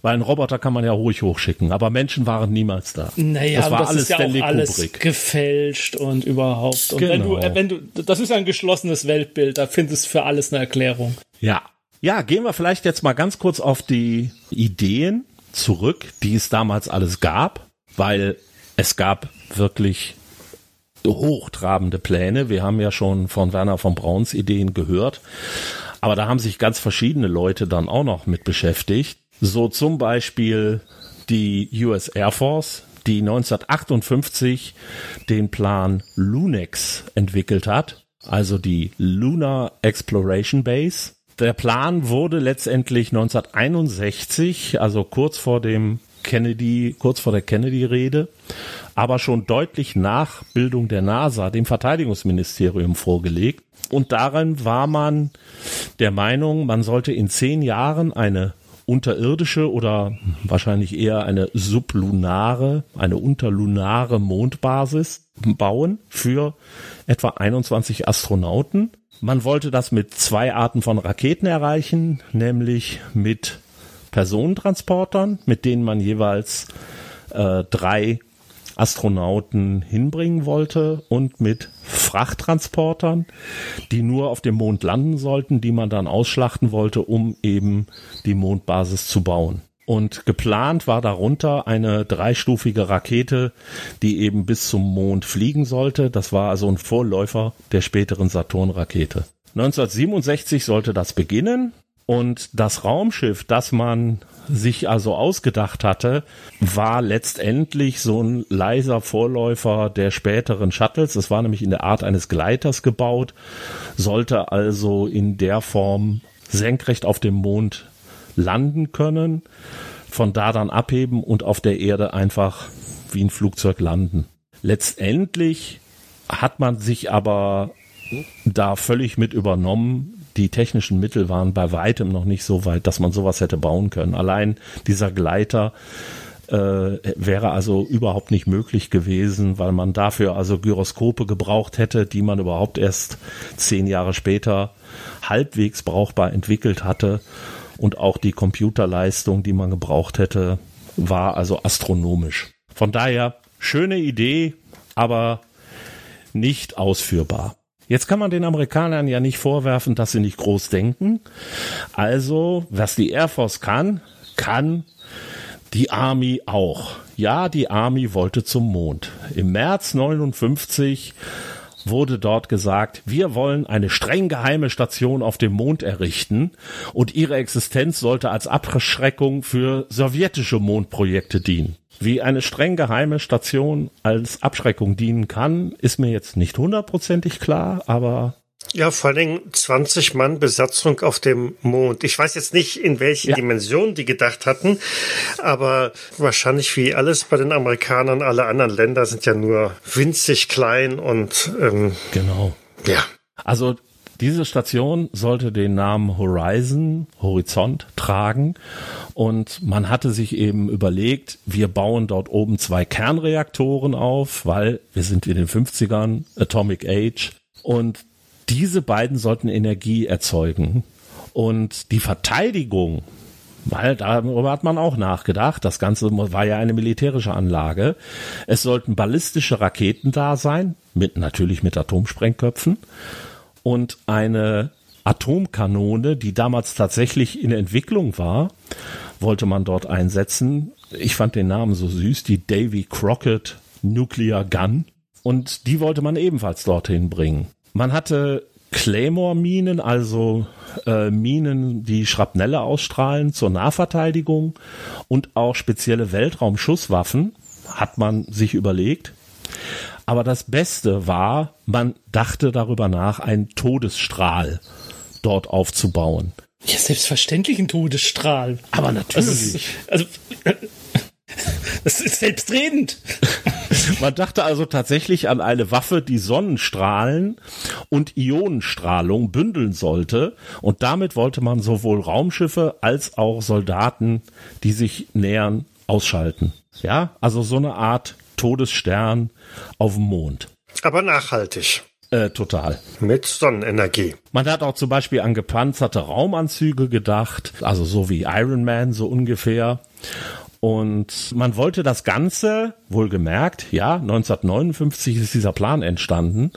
Weil ein Roboter kann man ja ruhig hochschicken, aber Menschen waren niemals da. Naja, das war das alles ist ja Stanley auch alles Kubrick. gefälscht und überhaupt. Und genau. wenn du, wenn du, das ist ein geschlossenes Weltbild, da findest du für alles eine Erklärung. Ja. Ja, gehen wir vielleicht jetzt mal ganz kurz auf die Ideen zurück, die es damals alles gab, weil es gab wirklich hochtrabende Pläne. Wir haben ja schon von Werner von Brauns Ideen gehört. Aber da haben sich ganz verschiedene Leute dann auch noch mit beschäftigt. So zum Beispiel die US Air Force, die 1958 den Plan Lunex entwickelt hat, also die Lunar Exploration Base. Der Plan wurde letztendlich 1961, also kurz vor dem Kennedy, kurz vor der Kennedy-Rede, aber schon deutlich nach Bildung der NASA, dem Verteidigungsministerium vorgelegt. Und darin war man der Meinung, man sollte in zehn Jahren eine unterirdische oder wahrscheinlich eher eine sublunare, eine unterlunare Mondbasis bauen für etwa 21 Astronauten. Man wollte das mit zwei Arten von Raketen erreichen, nämlich mit Personentransportern, mit denen man jeweils äh, drei Astronauten hinbringen wollte und mit Frachttransportern, die nur auf dem Mond landen sollten, die man dann ausschlachten wollte, um eben die Mondbasis zu bauen. Und geplant war darunter eine dreistufige Rakete, die eben bis zum Mond fliegen sollte. Das war also ein Vorläufer der späteren Saturn-Rakete. 1967 sollte das beginnen. Und das Raumschiff, das man sich also ausgedacht hatte, war letztendlich so ein leiser Vorläufer der späteren Shuttles. Es war nämlich in der Art eines Gleiters gebaut, sollte also in der Form senkrecht auf dem Mond landen können, von da dann abheben und auf der Erde einfach wie ein Flugzeug landen. Letztendlich hat man sich aber da völlig mit übernommen, die technischen Mittel waren bei weitem noch nicht so weit, dass man sowas hätte bauen können. Allein dieser Gleiter äh, wäre also überhaupt nicht möglich gewesen, weil man dafür also Gyroskope gebraucht hätte, die man überhaupt erst zehn Jahre später halbwegs brauchbar entwickelt hatte. Und auch die Computerleistung, die man gebraucht hätte, war also astronomisch. Von daher schöne Idee, aber nicht ausführbar. Jetzt kann man den Amerikanern ja nicht vorwerfen, dass sie nicht groß denken. Also, was die Air Force kann, kann die Army auch. Ja, die Army wollte zum Mond. Im März 59 wurde dort gesagt, wir wollen eine streng geheime Station auf dem Mond errichten und ihre Existenz sollte als Abschreckung für sowjetische Mondprojekte dienen. Wie eine streng geheime Station als Abschreckung dienen kann, ist mir jetzt nicht hundertprozentig klar, aber ja, vor allen Dingen 20 Mann Besatzung auf dem Mond. Ich weiß jetzt nicht, in welchen ja. Dimensionen die gedacht hatten, aber wahrscheinlich wie alles bei den Amerikanern, alle anderen Länder sind ja nur winzig klein und ähm, genau. Ja. Also diese Station sollte den Namen Horizon, Horizont, tragen und man hatte sich eben überlegt, wir bauen dort oben zwei Kernreaktoren auf, weil wir sind in den 50ern, Atomic Age und diese beiden sollten Energie erzeugen. Und die Verteidigung, weil darüber hat man auch nachgedacht, das Ganze war ja eine militärische Anlage. Es sollten ballistische Raketen da sein, mit, natürlich mit Atomsprengköpfen und eine Atomkanone, die damals tatsächlich in Entwicklung war, wollte man dort einsetzen. Ich fand den Namen so süß, die Davy Crockett Nuclear Gun. Und die wollte man ebenfalls dorthin bringen. Man hatte Claymore-Minen, also äh, Minen, die Schrapnelle ausstrahlen zur Nahverteidigung und auch spezielle Weltraumschusswaffen hat man sich überlegt. Aber das Beste war, man dachte darüber nach, einen Todesstrahl dort aufzubauen. Ja, selbstverständlich ein Todesstrahl. Aber natürlich. Also, also (laughs) das ist selbstredend. (laughs) Man dachte also tatsächlich an eine Waffe, die Sonnenstrahlen und Ionenstrahlung bündeln sollte. Und damit wollte man sowohl Raumschiffe als auch Soldaten, die sich nähern, ausschalten. Ja, also so eine Art Todesstern auf dem Mond. Aber nachhaltig. Äh, total. Mit Sonnenenergie. Man hat auch zum Beispiel an gepanzerte Raumanzüge gedacht, also so wie Iron Man so ungefähr. Und man wollte das Ganze, wohlgemerkt, ja, 1959 ist dieser Plan entstanden.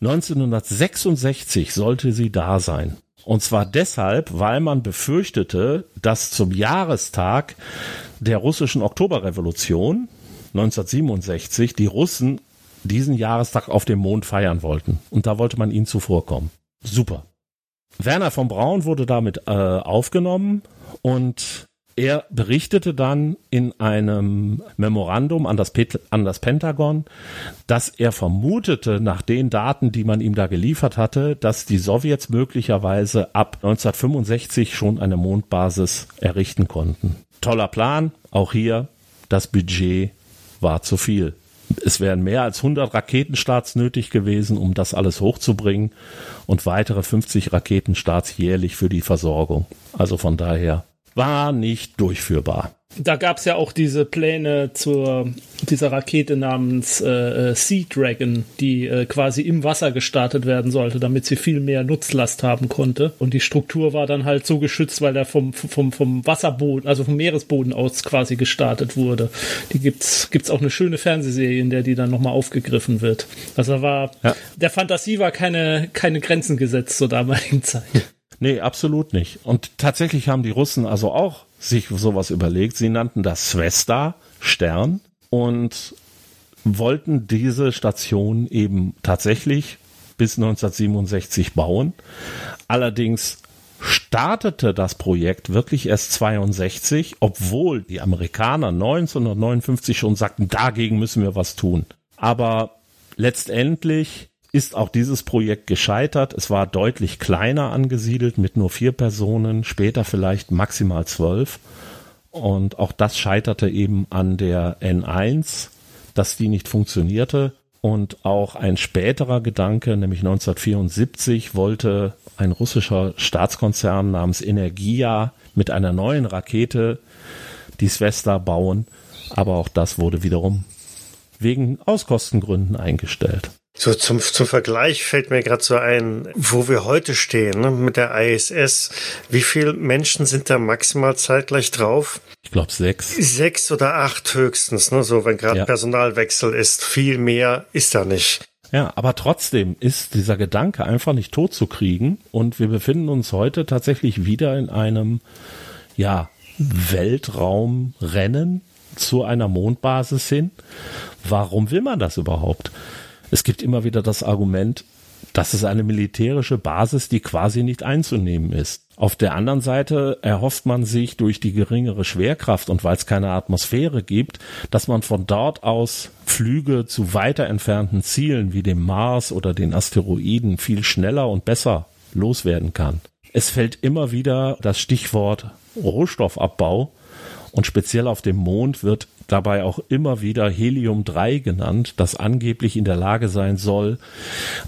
1966 sollte sie da sein. Und zwar deshalb, weil man befürchtete, dass zum Jahrestag der russischen Oktoberrevolution 1967 die Russen diesen Jahrestag auf dem Mond feiern wollten. Und da wollte man ihnen zuvorkommen. Super. Werner von Braun wurde damit äh, aufgenommen und er berichtete dann in einem Memorandum an das, an das, Pentagon, dass er vermutete, nach den Daten, die man ihm da geliefert hatte, dass die Sowjets möglicherweise ab 1965 schon eine Mondbasis errichten konnten. Toller Plan, auch hier das Budget war zu viel. Es wären mehr als 100 Raketenstarts nötig gewesen, um das alles hochzubringen und weitere 50 Raketenstarts jährlich für die Versorgung. Also von daher war nicht durchführbar. Da gab es ja auch diese Pläne zur dieser Rakete namens äh, äh, Sea Dragon, die äh, quasi im Wasser gestartet werden sollte, damit sie viel mehr Nutzlast haben konnte. Und die Struktur war dann halt so geschützt, weil er vom, vom, vom Wasserboden, also vom Meeresboden aus quasi gestartet wurde. Die gibt's gibt's auch eine schöne Fernsehserie, in der die dann nochmal aufgegriffen wird. Also war ja. der Fantasie war keine, keine Grenzen gesetzt zur damaligen Zeit. Nee, absolut nicht. Und tatsächlich haben die Russen also auch sich sowas überlegt. Sie nannten das Svesta Stern und wollten diese Station eben tatsächlich bis 1967 bauen. Allerdings startete das Projekt wirklich erst 62, obwohl die Amerikaner 1959 schon sagten, dagegen müssen wir was tun. Aber letztendlich ist auch dieses Projekt gescheitert. Es war deutlich kleiner angesiedelt mit nur vier Personen, später vielleicht maximal zwölf. Und auch das scheiterte eben an der N1, dass die nicht funktionierte. Und auch ein späterer Gedanke, nämlich 1974, wollte ein russischer Staatskonzern namens Energia mit einer neuen Rakete die Svesta bauen. Aber auch das wurde wiederum wegen Auskostengründen eingestellt. So zum, zum Vergleich fällt mir gerade so ein, wo wir heute stehen ne, mit der ISS. Wie viele Menschen sind da maximal zeitgleich drauf? Ich glaube sechs. Sechs oder acht höchstens, ne? So wenn gerade ja. Personalwechsel ist. Viel mehr ist da nicht. Ja, aber trotzdem ist dieser Gedanke einfach nicht tot zu kriegen und wir befinden uns heute tatsächlich wieder in einem, ja, Weltraumrennen zu einer Mondbasis hin. Warum will man das überhaupt? Es gibt immer wieder das Argument, das ist eine militärische Basis, die quasi nicht einzunehmen ist. Auf der anderen Seite erhofft man sich durch die geringere Schwerkraft und weil es keine Atmosphäre gibt, dass man von dort aus Flüge zu weiter entfernten Zielen wie dem Mars oder den Asteroiden viel schneller und besser loswerden kann. Es fällt immer wieder das Stichwort Rohstoffabbau und speziell auf dem Mond wird dabei auch immer wieder Helium-3 genannt, das angeblich in der Lage sein soll,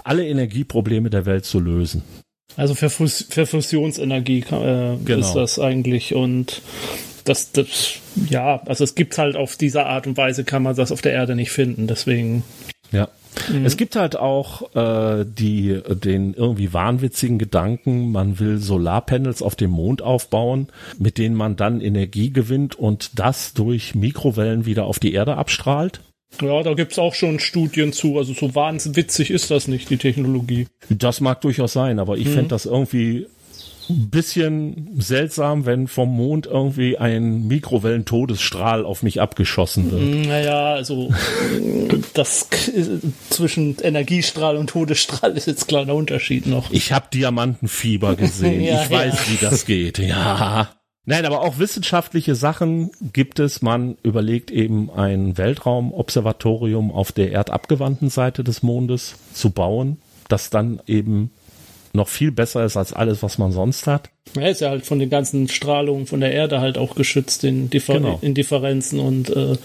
alle Energieprobleme der Welt zu lösen. Also für, Fus für Fusionsenergie äh, genau. ist das eigentlich und das, das, ja, also es gibt halt auf diese Art und Weise kann man das auf der Erde nicht finden, deswegen. Ja. Mhm. Es gibt halt auch äh, die den irgendwie wahnwitzigen Gedanken, man will Solarpanels auf dem Mond aufbauen, mit denen man dann Energie gewinnt und das durch Mikrowellen wieder auf die Erde abstrahlt. Ja, da gibt's auch schon Studien zu. Also so wahnsinnig witzig ist das nicht, die Technologie. Das mag durchaus sein, aber ich mhm. fände das irgendwie bisschen seltsam, wenn vom Mond irgendwie ein Mikrowellentodesstrahl auf mich abgeschossen wird. Mm, naja, also (laughs) das zwischen Energiestrahl und Todesstrahl ist jetzt kleiner Unterschied noch. Ich habe Diamantenfieber (laughs) gesehen. ja, ich weiß, ja. wie das geht. Ja. Nein, aber auch wissenschaftliche Sachen gibt es. Man überlegt eben ein Weltraumobservatorium auf der erdabgewandten Seite des Mondes zu bauen, das dann eben noch viel besser ist als alles, was man sonst hat. Er ist ja halt von den ganzen Strahlungen von der Erde halt auch geschützt in, Differ genau. in Differenzen und äh,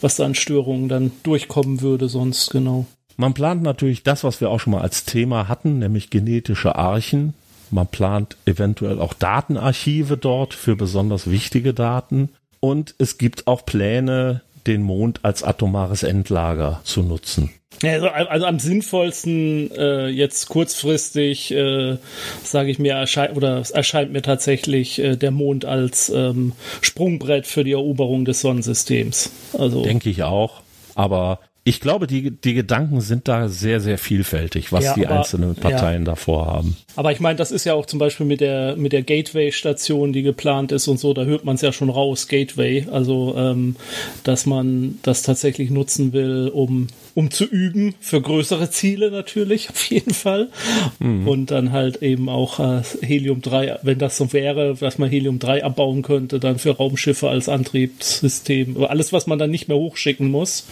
was da an Störungen dann durchkommen würde sonst, genau. Man plant natürlich das, was wir auch schon mal als Thema hatten, nämlich genetische Archen. Man plant eventuell auch Datenarchive dort für besonders wichtige Daten. Und es gibt auch Pläne, den Mond als atomares Endlager zu nutzen. Also, also am sinnvollsten äh, jetzt kurzfristig, äh, sage ich mir, erscheint oder erscheint mir tatsächlich äh, der Mond als ähm, Sprungbrett für die Eroberung des Sonnensystems. Also denke ich auch. Aber ich glaube, die, die Gedanken sind da sehr, sehr vielfältig, was ja, die aber, einzelnen Parteien ja. davor haben. Aber ich meine, das ist ja auch zum Beispiel mit der, mit der Gateway-Station, die geplant ist und so, da hört man es ja schon raus, Gateway. Also, ähm, dass man das tatsächlich nutzen will, um um zu üben, für größere Ziele natürlich, (laughs) auf jeden Fall. Mhm. Und dann halt eben auch äh, Helium-3, wenn das so wäre, dass man Helium-3 abbauen könnte, dann für Raumschiffe als Antriebssystem. Alles, was man dann nicht mehr hochschicken muss,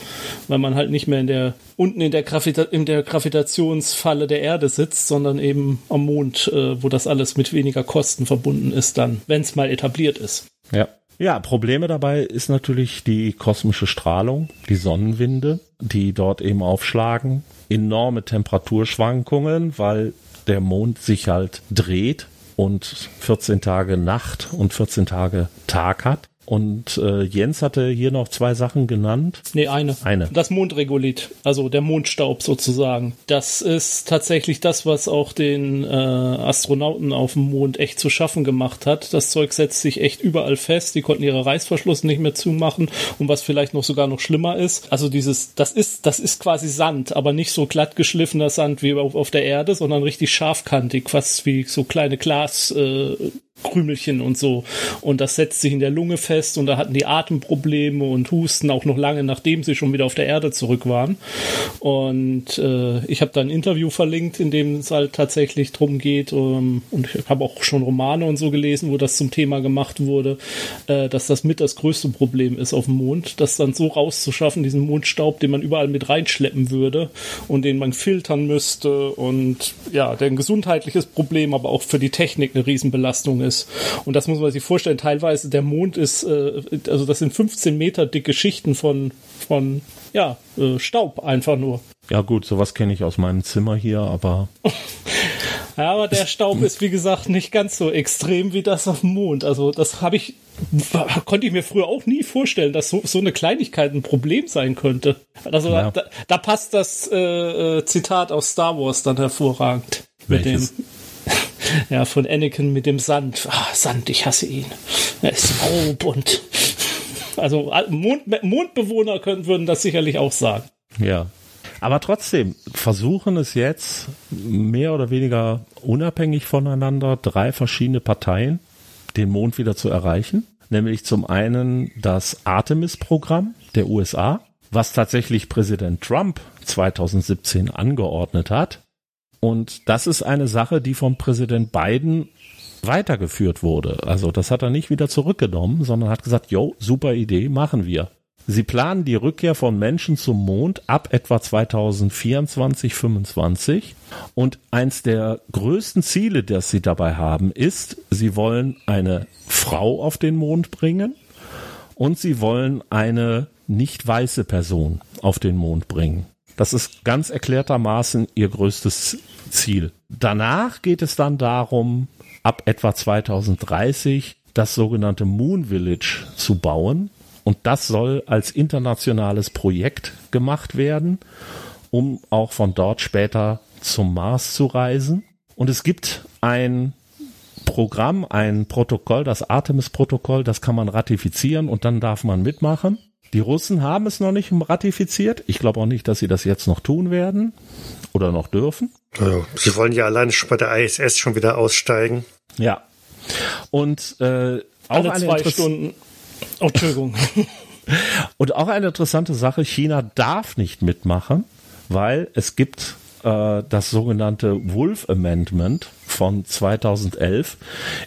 weil man halt nicht mehr in der unten in der, Gravita in der Gravitationsfalle der Erde sitzt, sondern eben am Mond, äh, wo das alles mit weniger Kosten verbunden ist dann, wenn es mal etabliert ist. Ja. Ja, Probleme dabei ist natürlich die kosmische Strahlung, die Sonnenwinde, die dort eben aufschlagen, enorme Temperaturschwankungen, weil der Mond sich halt dreht und 14 Tage Nacht und 14 Tage Tag hat. Und äh, Jens hatte hier noch zwei Sachen genannt. Nee, eine. Eine. Das Mondregolith, also der Mondstaub sozusagen. Das ist tatsächlich das, was auch den äh, Astronauten auf dem Mond echt zu schaffen gemacht hat. Das Zeug setzt sich echt überall fest. Die konnten ihre Reißverschluss nicht mehr zumachen. Und was vielleicht noch sogar noch schlimmer ist, also dieses, das ist, das ist quasi Sand, aber nicht so glatt geschliffener Sand wie auf, auf der Erde, sondern richtig scharfkantig, fast wie so kleine Glas. Äh, Krümelchen und so. Und das setzt sich in der Lunge fest und da hatten die Atemprobleme und Husten auch noch lange, nachdem sie schon wieder auf der Erde zurück waren. Und äh, ich habe da ein Interview verlinkt, in dem es halt tatsächlich drum geht. Um, und ich habe auch schon Romane und so gelesen, wo das zum Thema gemacht wurde, äh, dass das mit das größte Problem ist auf dem Mond, das dann so rauszuschaffen, diesen Mondstaub, den man überall mit reinschleppen würde und den man filtern müsste und ja, der ein gesundheitliches Problem, aber auch für die Technik eine Riesenbelastung ist. Und das muss man sich vorstellen. Teilweise der Mond ist, äh, also das sind 15 Meter dicke Schichten von, von ja, äh, Staub einfach nur. Ja gut, sowas kenne ich aus meinem Zimmer hier, aber. (laughs) ja, aber der Staub ist wie gesagt nicht ganz so extrem wie das auf dem Mond. Also das habe ich konnte ich mir früher auch nie vorstellen, dass so, so eine Kleinigkeit ein Problem sein könnte. Also ja. da, da, passt das äh, äh, Zitat aus Star Wars dann hervorragend. Welches? Mit dem, ja, von Anakin mit dem Sand. Ah, Sand, ich hasse ihn. Er ist Raub und also Mond, Mondbewohner können, würden das sicherlich auch sagen. Ja. Aber trotzdem versuchen es jetzt mehr oder weniger unabhängig voneinander drei verschiedene Parteien den Mond wieder zu erreichen. Nämlich zum einen das Artemis-Programm der USA, was tatsächlich Präsident Trump 2017 angeordnet hat und das ist eine Sache, die vom Präsident Biden weitergeführt wurde. Also das hat er nicht wieder zurückgenommen, sondern hat gesagt, jo, super Idee, machen wir. Sie planen die Rückkehr von Menschen zum Mond ab etwa 2024, 25. Und eins der größten Ziele, das sie dabei haben, ist, sie wollen eine Frau auf den Mond bringen und sie wollen eine nicht weiße Person auf den Mond bringen. Das ist ganz erklärtermaßen ihr größtes Ziel. Danach geht es dann darum, ab etwa 2030 das sogenannte Moon Village zu bauen. Und das soll als internationales Projekt gemacht werden, um auch von dort später zum Mars zu reisen. Und es gibt ein Programm, ein Protokoll, das Artemis-Protokoll, das kann man ratifizieren und dann darf man mitmachen. Die Russen haben es noch nicht ratifiziert. Ich glaube auch nicht, dass sie das jetzt noch tun werden oder noch dürfen. Also, sie wollen ja alleine schon bei der ISS schon wieder aussteigen. Ja. Und äh, auch Alle zwei Stunden. Oh, Entschuldigung. (laughs) Und auch eine interessante Sache, China darf nicht mitmachen, weil es gibt äh, das sogenannte Wolf Amendment von 2011,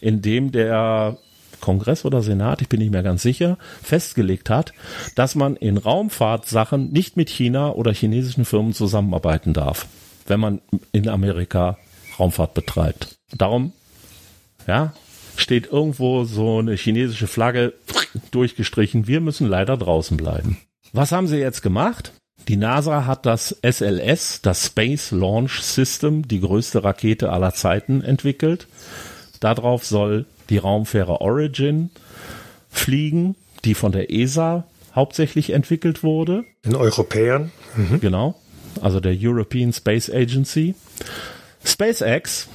in dem der Kongress oder Senat, ich bin nicht mehr ganz sicher, festgelegt hat, dass man in Raumfahrtsachen nicht mit China oder chinesischen Firmen zusammenarbeiten darf, wenn man in Amerika Raumfahrt betreibt. Darum, ja, steht irgendwo so eine chinesische Flagge durchgestrichen. Wir müssen leider draußen bleiben. Was haben sie jetzt gemacht? Die NASA hat das SLS, das Space Launch System, die größte Rakete aller Zeiten entwickelt. Darauf soll die Raumfähre Origin fliegen, die von der ESA hauptsächlich entwickelt wurde. Den Europäern. Mhm. Genau. Also der European Space Agency. SpaceX,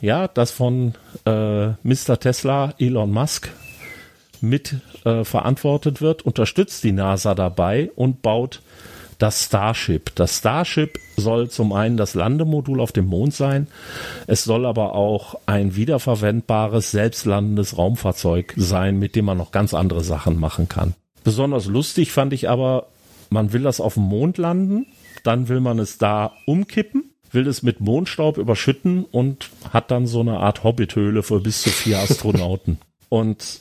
ja, das von äh, Mr. Tesla, Elon Musk mit äh, verantwortet wird, unterstützt die NASA dabei und baut das Starship. Das Starship soll zum einen das Landemodul auf dem Mond sein, es soll aber auch ein wiederverwendbares, selbstlandendes Raumfahrzeug sein, mit dem man noch ganz andere Sachen machen kann. Besonders lustig fand ich aber, man will das auf dem Mond landen, dann will man es da umkippen, will es mit Mondstaub überschütten und hat dann so eine Art Hobbithöhle für bis zu vier Astronauten. (laughs) und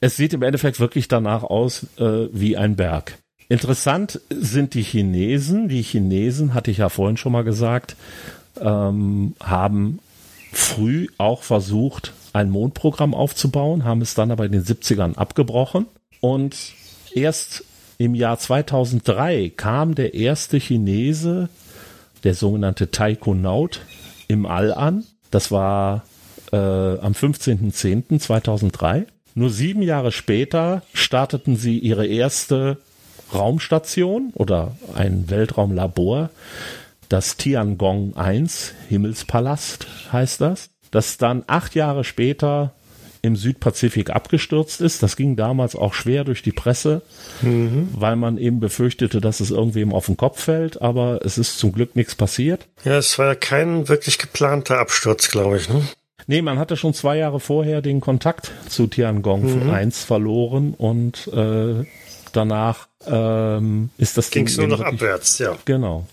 es sieht im Endeffekt wirklich danach aus äh, wie ein Berg. Interessant sind die Chinesen. Die Chinesen, hatte ich ja vorhin schon mal gesagt, ähm, haben früh auch versucht, ein Mondprogramm aufzubauen, haben es dann aber in den 70ern abgebrochen. Und erst im Jahr 2003 kam der erste Chinese, der sogenannte Taikonaut, im All an. Das war äh, am 15.10.2003. Nur sieben Jahre später starteten sie ihre erste Raumstation oder ein Weltraumlabor, das Tiangong 1, Himmelspalast heißt das, das dann acht Jahre später im Südpazifik abgestürzt ist. Das ging damals auch schwer durch die Presse, mhm. weil man eben befürchtete, dass es irgendwem auf den Kopf fällt, aber es ist zum Glück nichts passiert. Ja, es war ja kein wirklich geplanter Absturz, glaube ich. Ne? Nee, man hatte schon zwei Jahre vorher den Kontakt zu Tiangong mhm. 1 verloren und äh, danach ähm, ist das Ging es nur noch abwärts, ja. Genau.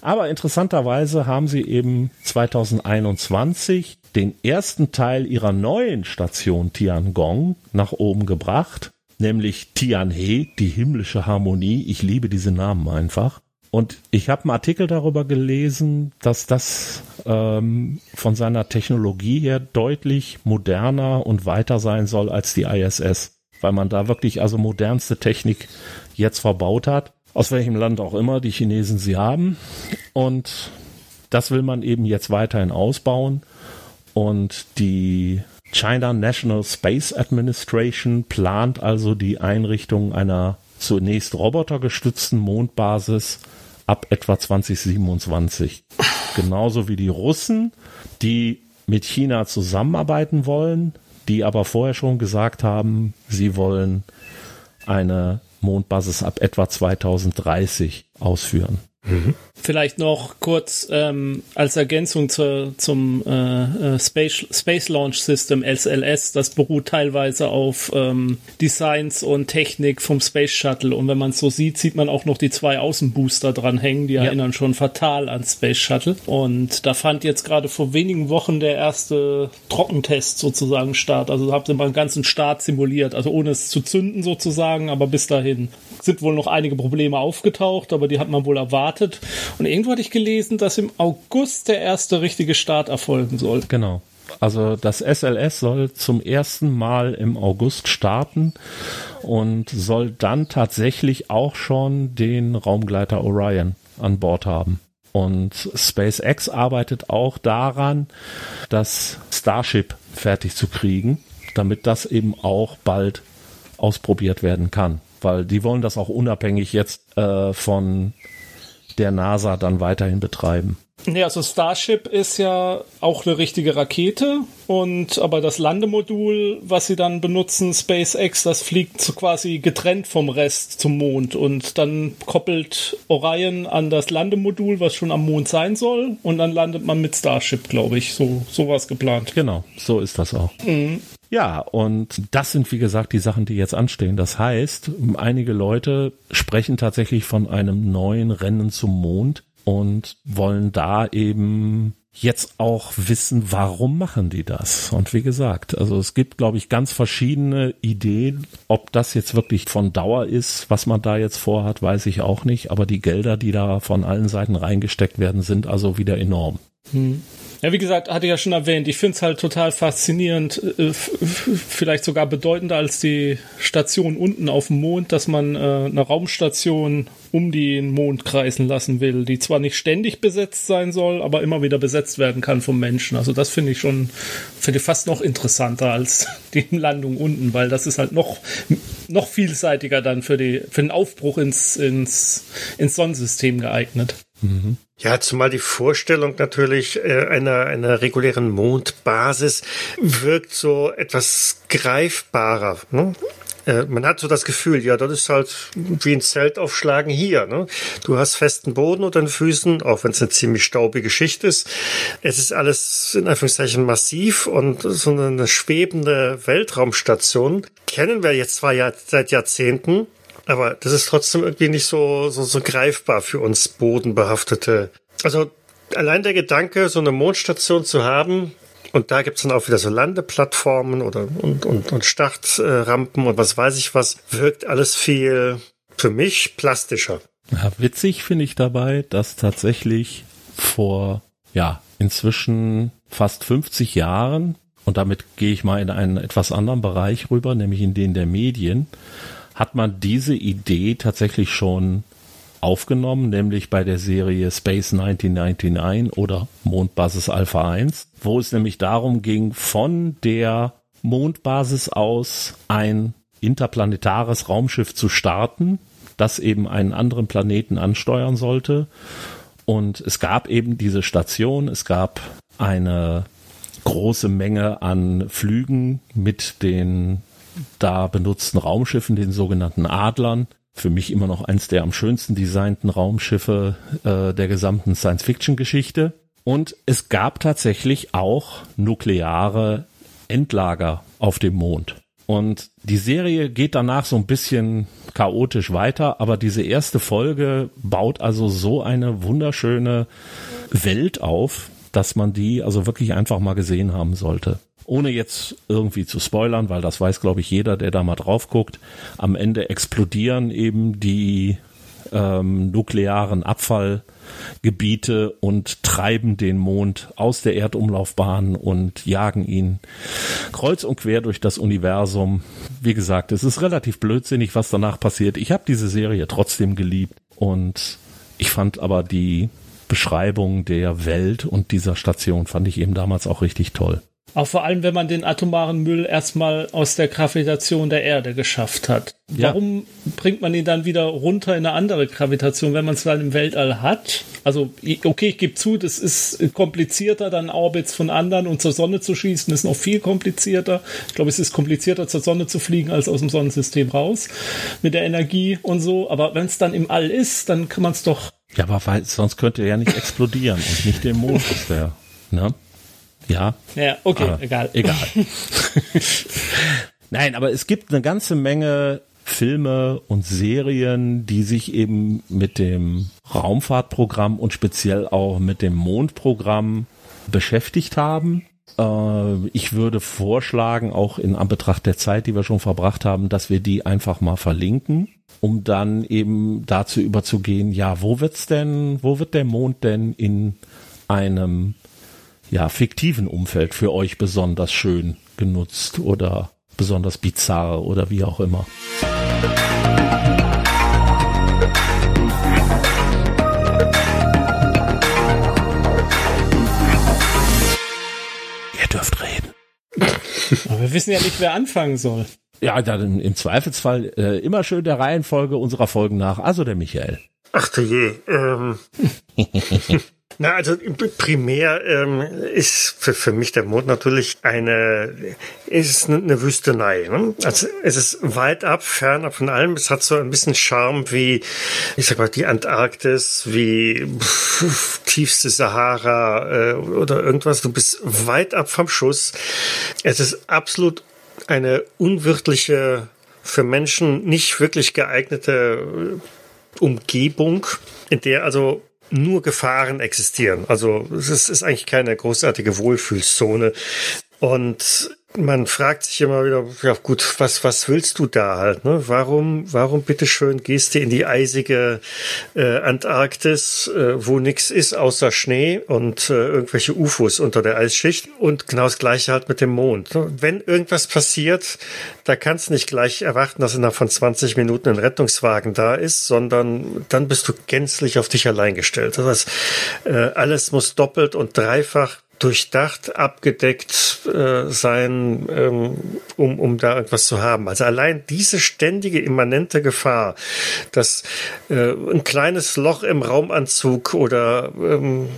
Aber interessanterweise haben sie eben 2021 den ersten Teil ihrer neuen Station Tiangong nach oben gebracht, nämlich Tianhe, die himmlische Harmonie. Ich liebe diese Namen einfach. Und ich habe einen Artikel darüber gelesen, dass das ähm, von seiner Technologie her deutlich moderner und weiter sein soll als die ISS, weil man da wirklich also modernste Technik jetzt verbaut hat, aus welchem Land auch immer die Chinesen sie haben. Und das will man eben jetzt weiterhin ausbauen. Und die China National Space Administration plant also die Einrichtung einer zunächst robotergestützten Mondbasis ab etwa 2027. Genauso wie die Russen, die mit China zusammenarbeiten wollen, die aber vorher schon gesagt haben, sie wollen eine Mondbasis ab etwa 2030 ausführen. Mhm. Vielleicht noch kurz ähm, als Ergänzung zur, zum äh, äh Space, Space Launch System SLS. Das beruht teilweise auf ähm, Designs und Technik vom Space Shuttle. Und wenn man es so sieht, sieht man auch noch die zwei Außenbooster dran hängen. Die ja. erinnern schon fatal an Space Shuttle. Und da fand jetzt gerade vor wenigen Wochen der erste Trockentest sozusagen statt. Also habt ihr mal einen ganzen Start simuliert. Also ohne es zu zünden sozusagen, aber bis dahin sind wohl noch einige Probleme aufgetaucht, aber die hat man wohl erwartet. Und irgendwo hatte ich gelesen, dass im August der erste richtige Start erfolgen soll. Genau. Also das SLS soll zum ersten Mal im August starten und soll dann tatsächlich auch schon den Raumgleiter Orion an Bord haben. Und SpaceX arbeitet auch daran, das Starship fertig zu kriegen, damit das eben auch bald ausprobiert werden kann. Weil die wollen das auch unabhängig jetzt äh, von der NASA dann weiterhin betreiben. Ja, also Starship ist ja auch eine richtige Rakete und aber das Landemodul, was sie dann benutzen, SpaceX, das fliegt so quasi getrennt vom Rest zum Mond und dann koppelt Orion an das Landemodul, was schon am Mond sein soll und dann landet man mit Starship, glaube ich, so sowas geplant. Genau, so ist das auch. Mhm. Ja, und das sind wie gesagt die Sachen, die jetzt anstehen. Das heißt, einige Leute sprechen tatsächlich von einem neuen Rennen zum Mond und wollen da eben jetzt auch wissen, warum machen die das? Und wie gesagt, also es gibt, glaube ich, ganz verschiedene Ideen. Ob das jetzt wirklich von Dauer ist, was man da jetzt vorhat, weiß ich auch nicht. Aber die Gelder, die da von allen Seiten reingesteckt werden, sind also wieder enorm. Hm. Ja, wie gesagt, hatte ich ja schon erwähnt, ich finde es halt total faszinierend, äh, vielleicht sogar bedeutender als die Station unten auf dem Mond, dass man äh, eine Raumstation um den Mond kreisen lassen will, die zwar nicht ständig besetzt sein soll, aber immer wieder besetzt werden kann vom Menschen. Also das finde ich schon, finde ich fast noch interessanter als (laughs) die Landung unten, weil das ist halt noch, noch vielseitiger dann für die, für den Aufbruch ins, ins, ins Sonnensystem geeignet. Mhm. Ja, zumal die Vorstellung natürlich äh, einer, einer regulären Mondbasis wirkt so etwas greifbarer. Ne? Äh, man hat so das Gefühl, ja, das ist halt wie ein Zelt aufschlagen hier. Ne? Du hast festen Boden unter den Füßen, auch wenn es eine ziemlich staubige Schicht ist. Es ist alles in Anführungszeichen massiv und so eine schwebende Weltraumstation kennen wir jetzt zwar ja seit Jahrzehnten, aber das ist trotzdem irgendwie nicht so, so, so greifbar für uns bodenbehaftete. Also allein der Gedanke, so eine Mondstation zu haben, und da gibt's dann auch wieder so Landeplattformen oder und, und, und Startrampen und was weiß ich was, wirkt alles viel für mich plastischer. Ja, witzig finde ich dabei, dass tatsächlich vor ja inzwischen fast 50 Jahren und damit gehe ich mal in einen etwas anderen Bereich rüber, nämlich in den der Medien, hat man diese Idee tatsächlich schon aufgenommen, nämlich bei der Serie Space 1999 oder Mondbasis Alpha 1, wo es nämlich darum ging, von der Mondbasis aus ein interplanetares Raumschiff zu starten, das eben einen anderen Planeten ansteuern sollte. Und es gab eben diese Station, es gab eine große Menge an Flügen mit den da benutzten Raumschiffen, den sogenannten Adlern. Für mich immer noch eins der am schönsten designten Raumschiffe äh, der gesamten Science-Fiction-Geschichte. Und es gab tatsächlich auch nukleare Endlager auf dem Mond. Und die Serie geht danach so ein bisschen chaotisch weiter, aber diese erste Folge baut also so eine wunderschöne Welt auf, dass man die also wirklich einfach mal gesehen haben sollte. Ohne jetzt irgendwie zu spoilern, weil das weiß, glaube ich, jeder, der da mal drauf guckt. Am Ende explodieren eben die ähm, nuklearen Abfallgebiete und treiben den Mond aus der Erdumlaufbahn und jagen ihn kreuz und quer durch das Universum. Wie gesagt, es ist relativ blödsinnig, was danach passiert. Ich habe diese Serie trotzdem geliebt und ich fand aber die Beschreibung der Welt und dieser Station fand ich eben damals auch richtig toll. Auch vor allem, wenn man den atomaren Müll erstmal aus der Gravitation der Erde geschafft hat. Ja. Warum bringt man ihn dann wieder runter in eine andere Gravitation, wenn man es dann im Weltall hat? Also, okay, ich gebe zu, das ist komplizierter, dann Orbits von anderen und zur Sonne zu schießen, ist noch viel komplizierter. Ich glaube, es ist komplizierter, zur Sonne zu fliegen, als aus dem Sonnensystem raus mit der Energie und so. Aber wenn es dann im All ist, dann kann man es doch ja, aber weil, sonst könnte er ja nicht explodieren und nicht den Mond ist der, ne? Ja. Ja, okay, aber egal. Egal. (laughs) (laughs) Nein, aber es gibt eine ganze Menge Filme und Serien, die sich eben mit dem Raumfahrtprogramm und speziell auch mit dem Mondprogramm beschäftigt haben. Äh, ich würde vorschlagen, auch in Anbetracht der Zeit, die wir schon verbracht haben, dass wir die einfach mal verlinken um dann eben dazu überzugehen, ja, wo wird's denn, wo wird der Mond denn in einem ja, fiktiven Umfeld für euch besonders schön genutzt oder besonders bizarr oder wie auch immer. Ihr dürft reden. (laughs) Aber wir wissen ja nicht, wer anfangen soll. Ja, dann im Zweifelsfall äh, immer schön der Reihenfolge unserer Folgen nach. Also der Michael. Ach du je. Ähm. (laughs) Na, also primär ähm, ist für, für mich der Mond natürlich eine, ist eine Wüstenei. Ne? Also es ist weit ab, fernab von allem. Es hat so ein bisschen Charme wie, ich sag mal, die Antarktis, wie pff, tiefste Sahara äh, oder irgendwas. Du bist weit ab vom Schuss. Es ist absolut eine unwirtliche, für Menschen nicht wirklich geeignete äh, Umgebung, in der also nur Gefahren existieren. Also es ist eigentlich keine großartige Wohlfühlzone. Und man fragt sich immer wieder, ja gut, was, was willst du da halt? Ne? Warum, warum bitteschön gehst du in die eisige äh, Antarktis, äh, wo nichts ist außer Schnee und äh, irgendwelche UFOs unter der Eisschicht? Und genau das gleiche halt mit dem Mond. Ne? Wenn irgendwas passiert, da kannst du nicht gleich erwarten, dass innerhalb von 20 Minuten ein Rettungswagen da ist, sondern dann bist du gänzlich auf dich allein gestellt. Das heißt, äh, alles muss doppelt und dreifach durchdacht, abgedeckt äh, sein, ähm, um, um da etwas zu haben. Also allein diese ständige immanente Gefahr, dass äh, ein kleines Loch im Raumanzug oder ähm,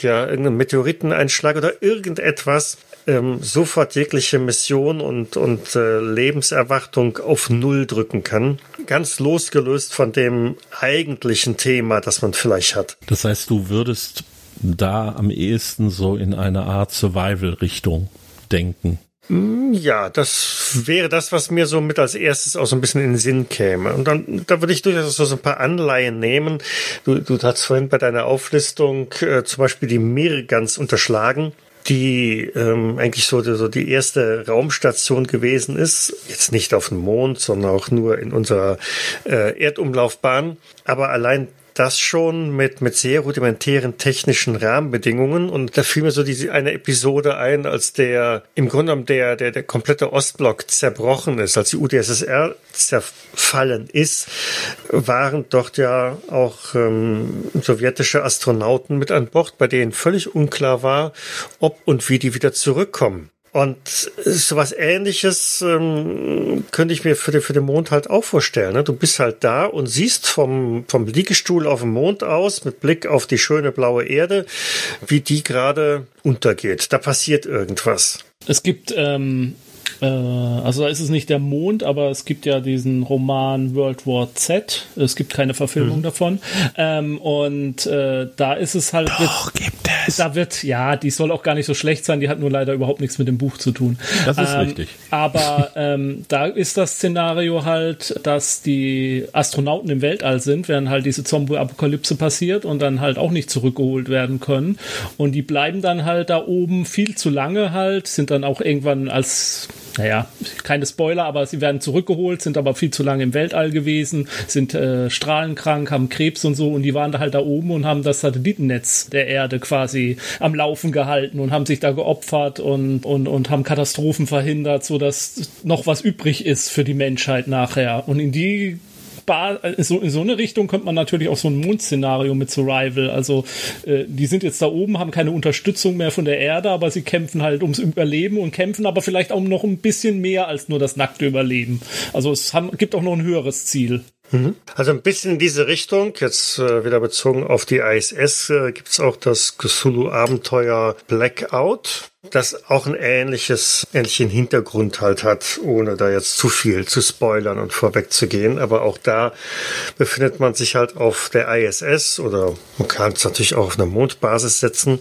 ja, irgendein Meteoriteneinschlag oder irgendetwas ähm, sofort jegliche Mission und, und äh, Lebenserwartung auf Null drücken kann. Ganz losgelöst von dem eigentlichen Thema, das man vielleicht hat. Das heißt, du würdest da am ehesten so in eine Art Survival-Richtung denken. Mm, ja, das wäre das, was mir so mit als erstes auch so ein bisschen in den Sinn käme. Und dann, da würde ich durchaus so ein paar Anleihen nehmen. Du, du hast vorhin bei deiner Auflistung äh, zum Beispiel die Meere ganz unterschlagen die ähm, eigentlich so, so die erste Raumstation gewesen ist. Jetzt nicht auf dem Mond, sondern auch nur in unserer äh, Erdumlaufbahn. Aber allein das schon mit, mit sehr rudimentären technischen Rahmenbedingungen. Und da fiel mir so diese eine Episode ein, als der, im Grunde genommen der, der, der komplette Ostblock zerbrochen ist, als die UdSSR zerfallen ist, waren dort ja auch ähm, sowjetische Astronauten mit an Bord, bei denen völlig unklar war, ob und wie die wieder zurückkommen. Und sowas ähnliches ähm, könnte ich mir für den, für den Mond halt auch vorstellen. Ne? Du bist halt da und siehst vom, vom Liegestuhl auf dem Mond aus, mit Blick auf die schöne blaue Erde, wie die gerade untergeht. Da passiert irgendwas. Es gibt ähm, äh, also da ist es nicht der Mond, aber es gibt ja diesen Roman World War Z. Es gibt keine Verfilmung hm. davon. Ähm, und äh, da ist es halt. Doch, wird, gibt es. Da wird, ja, die soll auch gar nicht so schlecht sein, die hat nur leider überhaupt nichts mit dem Buch zu tun. Das ist ähm, richtig. Aber (laughs) ähm, da ist das Szenario halt, dass die Astronauten im Weltall sind, während halt diese Zombie-Apokalypse passiert und dann halt auch nicht zurückgeholt werden können. Und die bleiben dann halt da oben viel zu lange halt, sind dann auch irgendwann als naja, keine Spoiler, aber sie werden zurückgeholt, sind aber viel zu lange im Weltall gewesen, sind äh, strahlenkrank, haben Krebs und so und die waren da halt da oben und haben das Satellitennetz der Erde quasi am Laufen gehalten und haben sich da geopfert und, und, und haben Katastrophen verhindert, so dass noch was übrig ist für die Menschheit nachher. Und in die so, in so eine Richtung könnte man natürlich auch so ein Mondszenario mit Survival. Also äh, die sind jetzt da oben, haben keine Unterstützung mehr von der Erde, aber sie kämpfen halt ums Überleben und kämpfen aber vielleicht auch noch ein bisschen mehr als nur das nackte Überleben. Also es haben, gibt auch noch ein höheres Ziel. Mhm. Also ein bisschen in diese Richtung, jetzt äh, wieder bezogen auf die ISS, äh, gibt es auch das Cthulhu-Abenteuer Blackout, das auch ein ähnliches, ähnlichen Hintergrund halt hat, ohne da jetzt zu viel zu spoilern und vorwegzugehen. Aber auch da befindet man sich halt auf der ISS oder man kann es natürlich auch auf einer Mondbasis setzen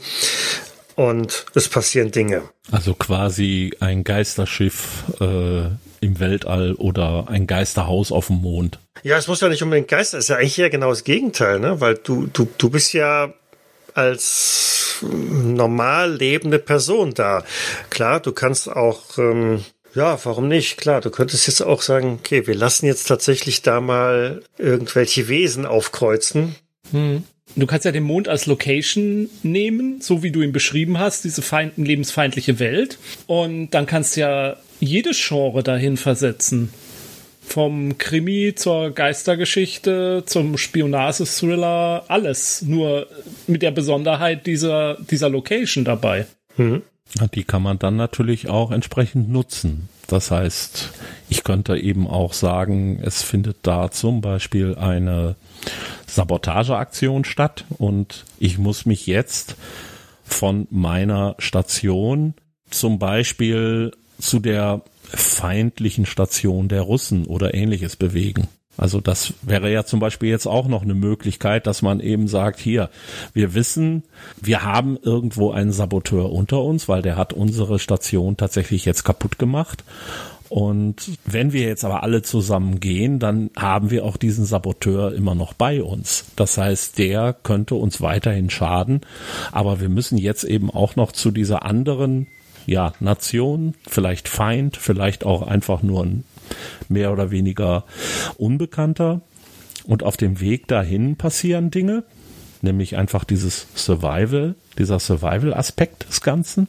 und es passieren Dinge. Also quasi ein Geisterschiff äh, im Weltall oder ein Geisterhaus auf dem Mond. Ja, es muss ja nicht unbedingt Geister, es ist ja eigentlich ja genau das Gegenteil, ne? Weil du, du, du bist ja als normal lebende Person da. Klar, du kannst auch, ähm, ja, warum nicht? Klar, du könntest jetzt auch sagen, okay, wir lassen jetzt tatsächlich da mal irgendwelche Wesen aufkreuzen. Hm. Du kannst ja den Mond als Location nehmen, so wie du ihn beschrieben hast, diese feind lebensfeindliche Welt. Und dann kannst du ja jedes Genre dahin versetzen. Vom Krimi zur Geistergeschichte, zum Spionage-Thriller, alles. Nur mit der Besonderheit dieser, dieser Location dabei. Mhm. Die kann man dann natürlich auch entsprechend nutzen. Das heißt, ich könnte eben auch sagen, es findet da zum Beispiel eine Sabotageaktion statt und ich muss mich jetzt von meiner Station zum Beispiel zu der feindlichen Station der Russen oder ähnliches bewegen. Also das wäre ja zum Beispiel jetzt auch noch eine Möglichkeit, dass man eben sagt, hier, wir wissen, wir haben irgendwo einen Saboteur unter uns, weil der hat unsere Station tatsächlich jetzt kaputt gemacht. Und wenn wir jetzt aber alle zusammen gehen, dann haben wir auch diesen Saboteur immer noch bei uns. Das heißt, der könnte uns weiterhin schaden. Aber wir müssen jetzt eben auch noch zu dieser anderen ja, Nation, vielleicht Feind, vielleicht auch einfach nur ein mehr oder weniger Unbekannter. Und auf dem Weg dahin passieren Dinge, nämlich einfach dieses Survival, dieser Survival-Aspekt des Ganzen.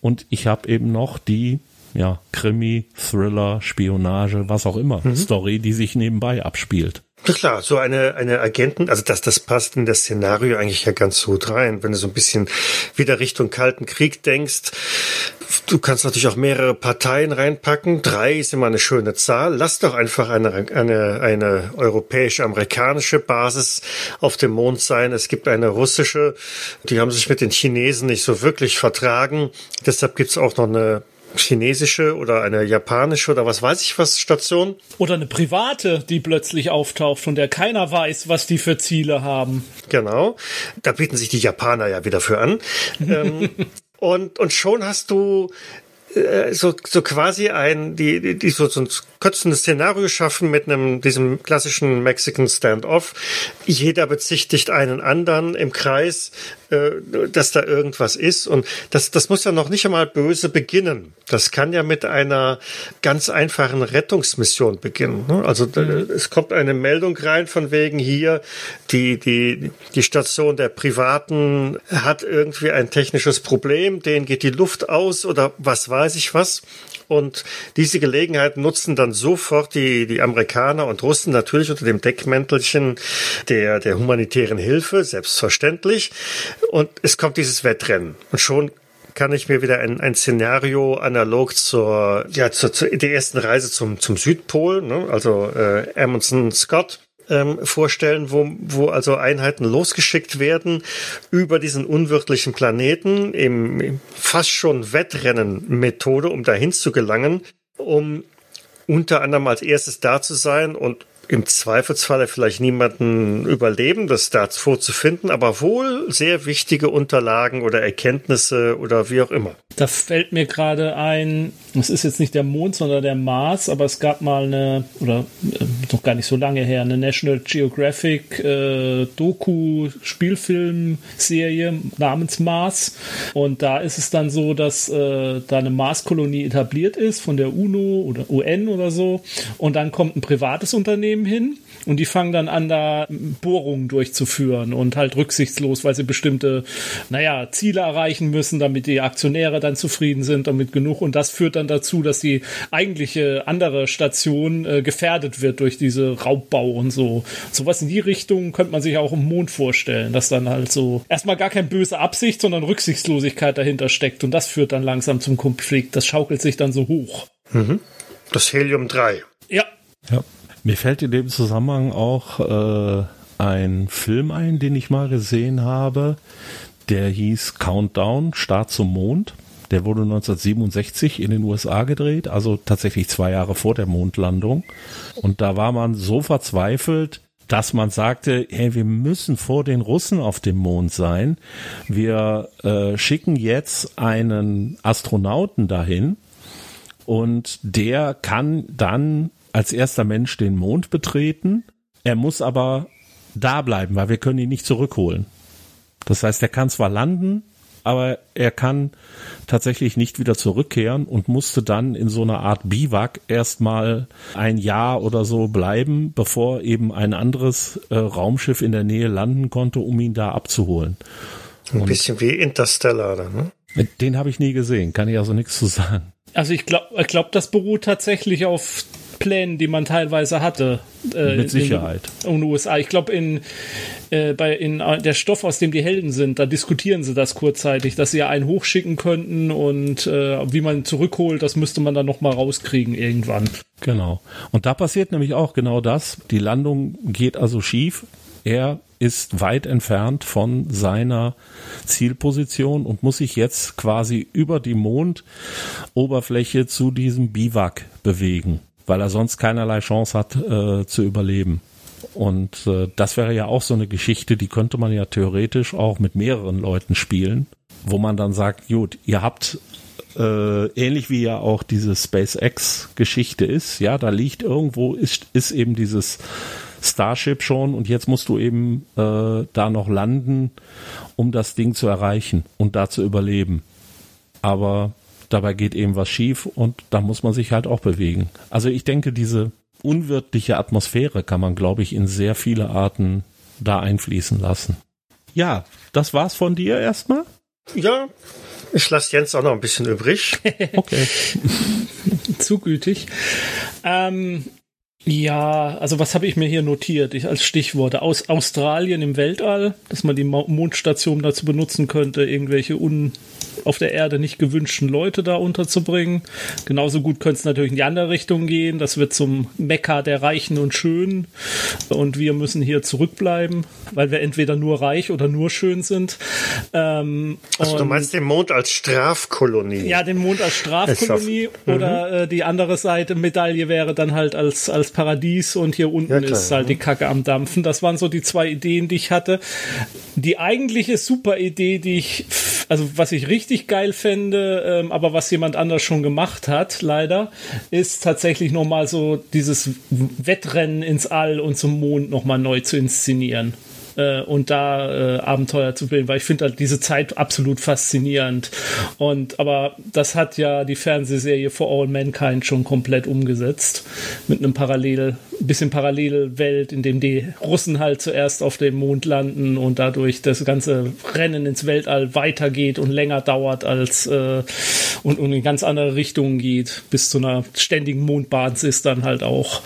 Und ich habe eben noch die ja, Krimi, Thriller, Spionage, was auch immer, mhm. Story, die sich nebenbei abspielt. Na klar, so eine, eine Agenten, also das, das passt in das Szenario eigentlich ja ganz gut rein. Wenn du so ein bisschen wieder Richtung Kalten Krieg denkst, du kannst natürlich auch mehrere Parteien reinpacken. Drei ist immer eine schöne Zahl. Lass doch einfach eine, eine, eine europäische-amerikanische Basis auf dem Mond sein. Es gibt eine russische, die haben sich mit den Chinesen nicht so wirklich vertragen. Deshalb gibt's auch noch eine chinesische oder eine japanische oder was weiß ich was Station. Oder eine private, die plötzlich auftaucht, von der keiner weiß, was die für Ziele haben. Genau. Da bieten sich die Japaner ja wieder für an. (laughs) ähm, und, und schon hast du äh, so, so quasi ein, die, die, die so, so ein kürzendes Szenario schaffen mit einem, diesem klassischen Mexican Standoff. Jeder bezichtigt einen anderen im Kreis, äh, dass da irgendwas ist. Und das, das muss ja noch nicht einmal böse beginnen. Das kann ja mit einer ganz einfachen Rettungsmission beginnen. Ne? Also mhm. es kommt eine Meldung rein von wegen hier, die, die, die Station der Privaten hat irgendwie ein technisches Problem, denen geht die Luft aus oder was war 30 was. Und diese Gelegenheit nutzen dann sofort die, die Amerikaner und Russen natürlich unter dem Deckmäntelchen der, der humanitären Hilfe, selbstverständlich. Und es kommt dieses Wettrennen. Und schon kann ich mir wieder ein, ein Szenario analog zur, ja, zur, zur der ersten Reise zum, zum Südpol, ne? also äh, Amundsen Scott, ähm, vorstellen, wo, wo also Einheiten losgeschickt werden über diesen unwirtlichen Planeten im, im fast schon Wettrennen-Methode, um dahin zu gelangen, um unter anderem als erstes da zu sein und im Zweifelsfalle vielleicht niemanden überleben, das da vorzufinden, aber wohl sehr wichtige Unterlagen oder Erkenntnisse oder wie auch immer. Da fällt mir gerade ein, es ist jetzt nicht der Mond, sondern der Mars, aber es gab mal eine, oder äh, noch gar nicht so lange her, eine National Geographic äh, Doku-Spielfilmserie namens Mars. Und da ist es dann so, dass äh, da eine Marskolonie etabliert ist von der UNO oder UN oder so. Und dann kommt ein privates Unternehmen hin und die fangen dann an, da Bohrungen durchzuführen und halt rücksichtslos, weil sie bestimmte, naja, Ziele erreichen müssen, damit die Aktionäre dann zufrieden sind damit genug. Und das führt dann dazu, dass die eigentliche andere Station äh, gefährdet wird durch diese Raubbau und so. Sowas in die Richtung könnte man sich auch im Mond vorstellen, dass dann halt so erstmal gar keine böse Absicht, sondern Rücksichtslosigkeit dahinter steckt. Und das führt dann langsam zum Konflikt. Das schaukelt sich dann so hoch. Mhm. Das Helium 3. Ja. Ja. Mir fällt in dem Zusammenhang auch äh, ein Film ein, den ich mal gesehen habe. Der hieß Countdown, Start zum Mond. Der wurde 1967 in den USA gedreht, also tatsächlich zwei Jahre vor der Mondlandung. Und da war man so verzweifelt, dass man sagte, hey, wir müssen vor den Russen auf dem Mond sein. Wir äh, schicken jetzt einen Astronauten dahin und der kann dann als erster Mensch den Mond betreten. Er muss aber da bleiben, weil wir können ihn nicht zurückholen. Das heißt, er kann zwar landen, aber er kann tatsächlich nicht wieder zurückkehren und musste dann in so einer Art Biwak erstmal ein Jahr oder so bleiben, bevor eben ein anderes äh, Raumschiff in der Nähe landen konnte, um ihn da abzuholen. Ein und bisschen wie Interstellar, ne? Den habe ich nie gesehen, kann ich also nichts zu sagen. Also ich glaube, ich glaub, das beruht tatsächlich auf Plänen, die man teilweise hatte. Äh, Mit Sicherheit. In, in den USA. Ich glaube, in, äh, bei, in äh, der Stoff, aus dem die Helden sind, da diskutieren sie das kurzzeitig, dass sie ja einen hochschicken könnten und äh, wie man zurückholt, das müsste man dann nochmal rauskriegen irgendwann. Genau. Und da passiert nämlich auch genau das. Die Landung geht also schief. Er ist weit entfernt von seiner Zielposition und muss sich jetzt quasi über die Mondoberfläche zu diesem Biwak bewegen weil er sonst keinerlei Chance hat äh, zu überleben. Und äh, das wäre ja auch so eine Geschichte, die könnte man ja theoretisch auch mit mehreren Leuten spielen, wo man dann sagt, gut, ihr habt äh, ähnlich wie ja auch diese SpaceX-Geschichte ist, ja, da liegt irgendwo, ist, ist eben dieses Starship schon und jetzt musst du eben äh, da noch landen, um das Ding zu erreichen und da zu überleben. Aber dabei geht eben was schief und da muss man sich halt auch bewegen. Also ich denke, diese unwirtliche Atmosphäre kann man, glaube ich, in sehr viele Arten da einfließen lassen. Ja, das war's von dir erstmal? Ja, ich lasse Jens auch noch ein bisschen übrig. (laughs) okay. (laughs) Zugültig. Ähm, ja, also was habe ich mir hier notiert ich, als Stichworte? Aus Australien im Weltall, dass man die Mondstation dazu benutzen könnte, irgendwelche un auf der Erde nicht gewünschten Leute da unterzubringen. Genauso gut könnte es natürlich in die andere Richtung gehen. Das wird zum Mekka der Reichen und Schönen. Und wir müssen hier zurückbleiben, weil wir entweder nur reich oder nur schön sind. Ähm, also du meinst den Mond als Strafkolonie? Ja, den Mond als Strafkolonie. Mhm. Oder äh, die andere Seite Medaille wäre dann halt als, als Paradies und hier unten ja, ist halt die Kacke am Dampfen. Das waren so die zwei Ideen, die ich hatte. Die eigentliche super Idee, die ich also was ich richtig geil fände, ähm, aber was jemand anders schon gemacht hat, leider, ist tatsächlich nochmal so dieses Wettrennen ins All und zum Mond nochmal neu zu inszenieren äh, und da äh, Abenteuer zu bilden, weil ich finde halt diese Zeit absolut faszinierend. Und aber das hat ja die Fernsehserie For All Mankind schon komplett umgesetzt mit einem parallel bisschen Parallelwelt, in dem die Russen halt zuerst auf dem Mond landen und dadurch das ganze Rennen ins Weltall weitergeht und länger dauert als äh, und, und in ganz andere Richtungen geht, bis zu einer ständigen Mondbasis dann halt auch.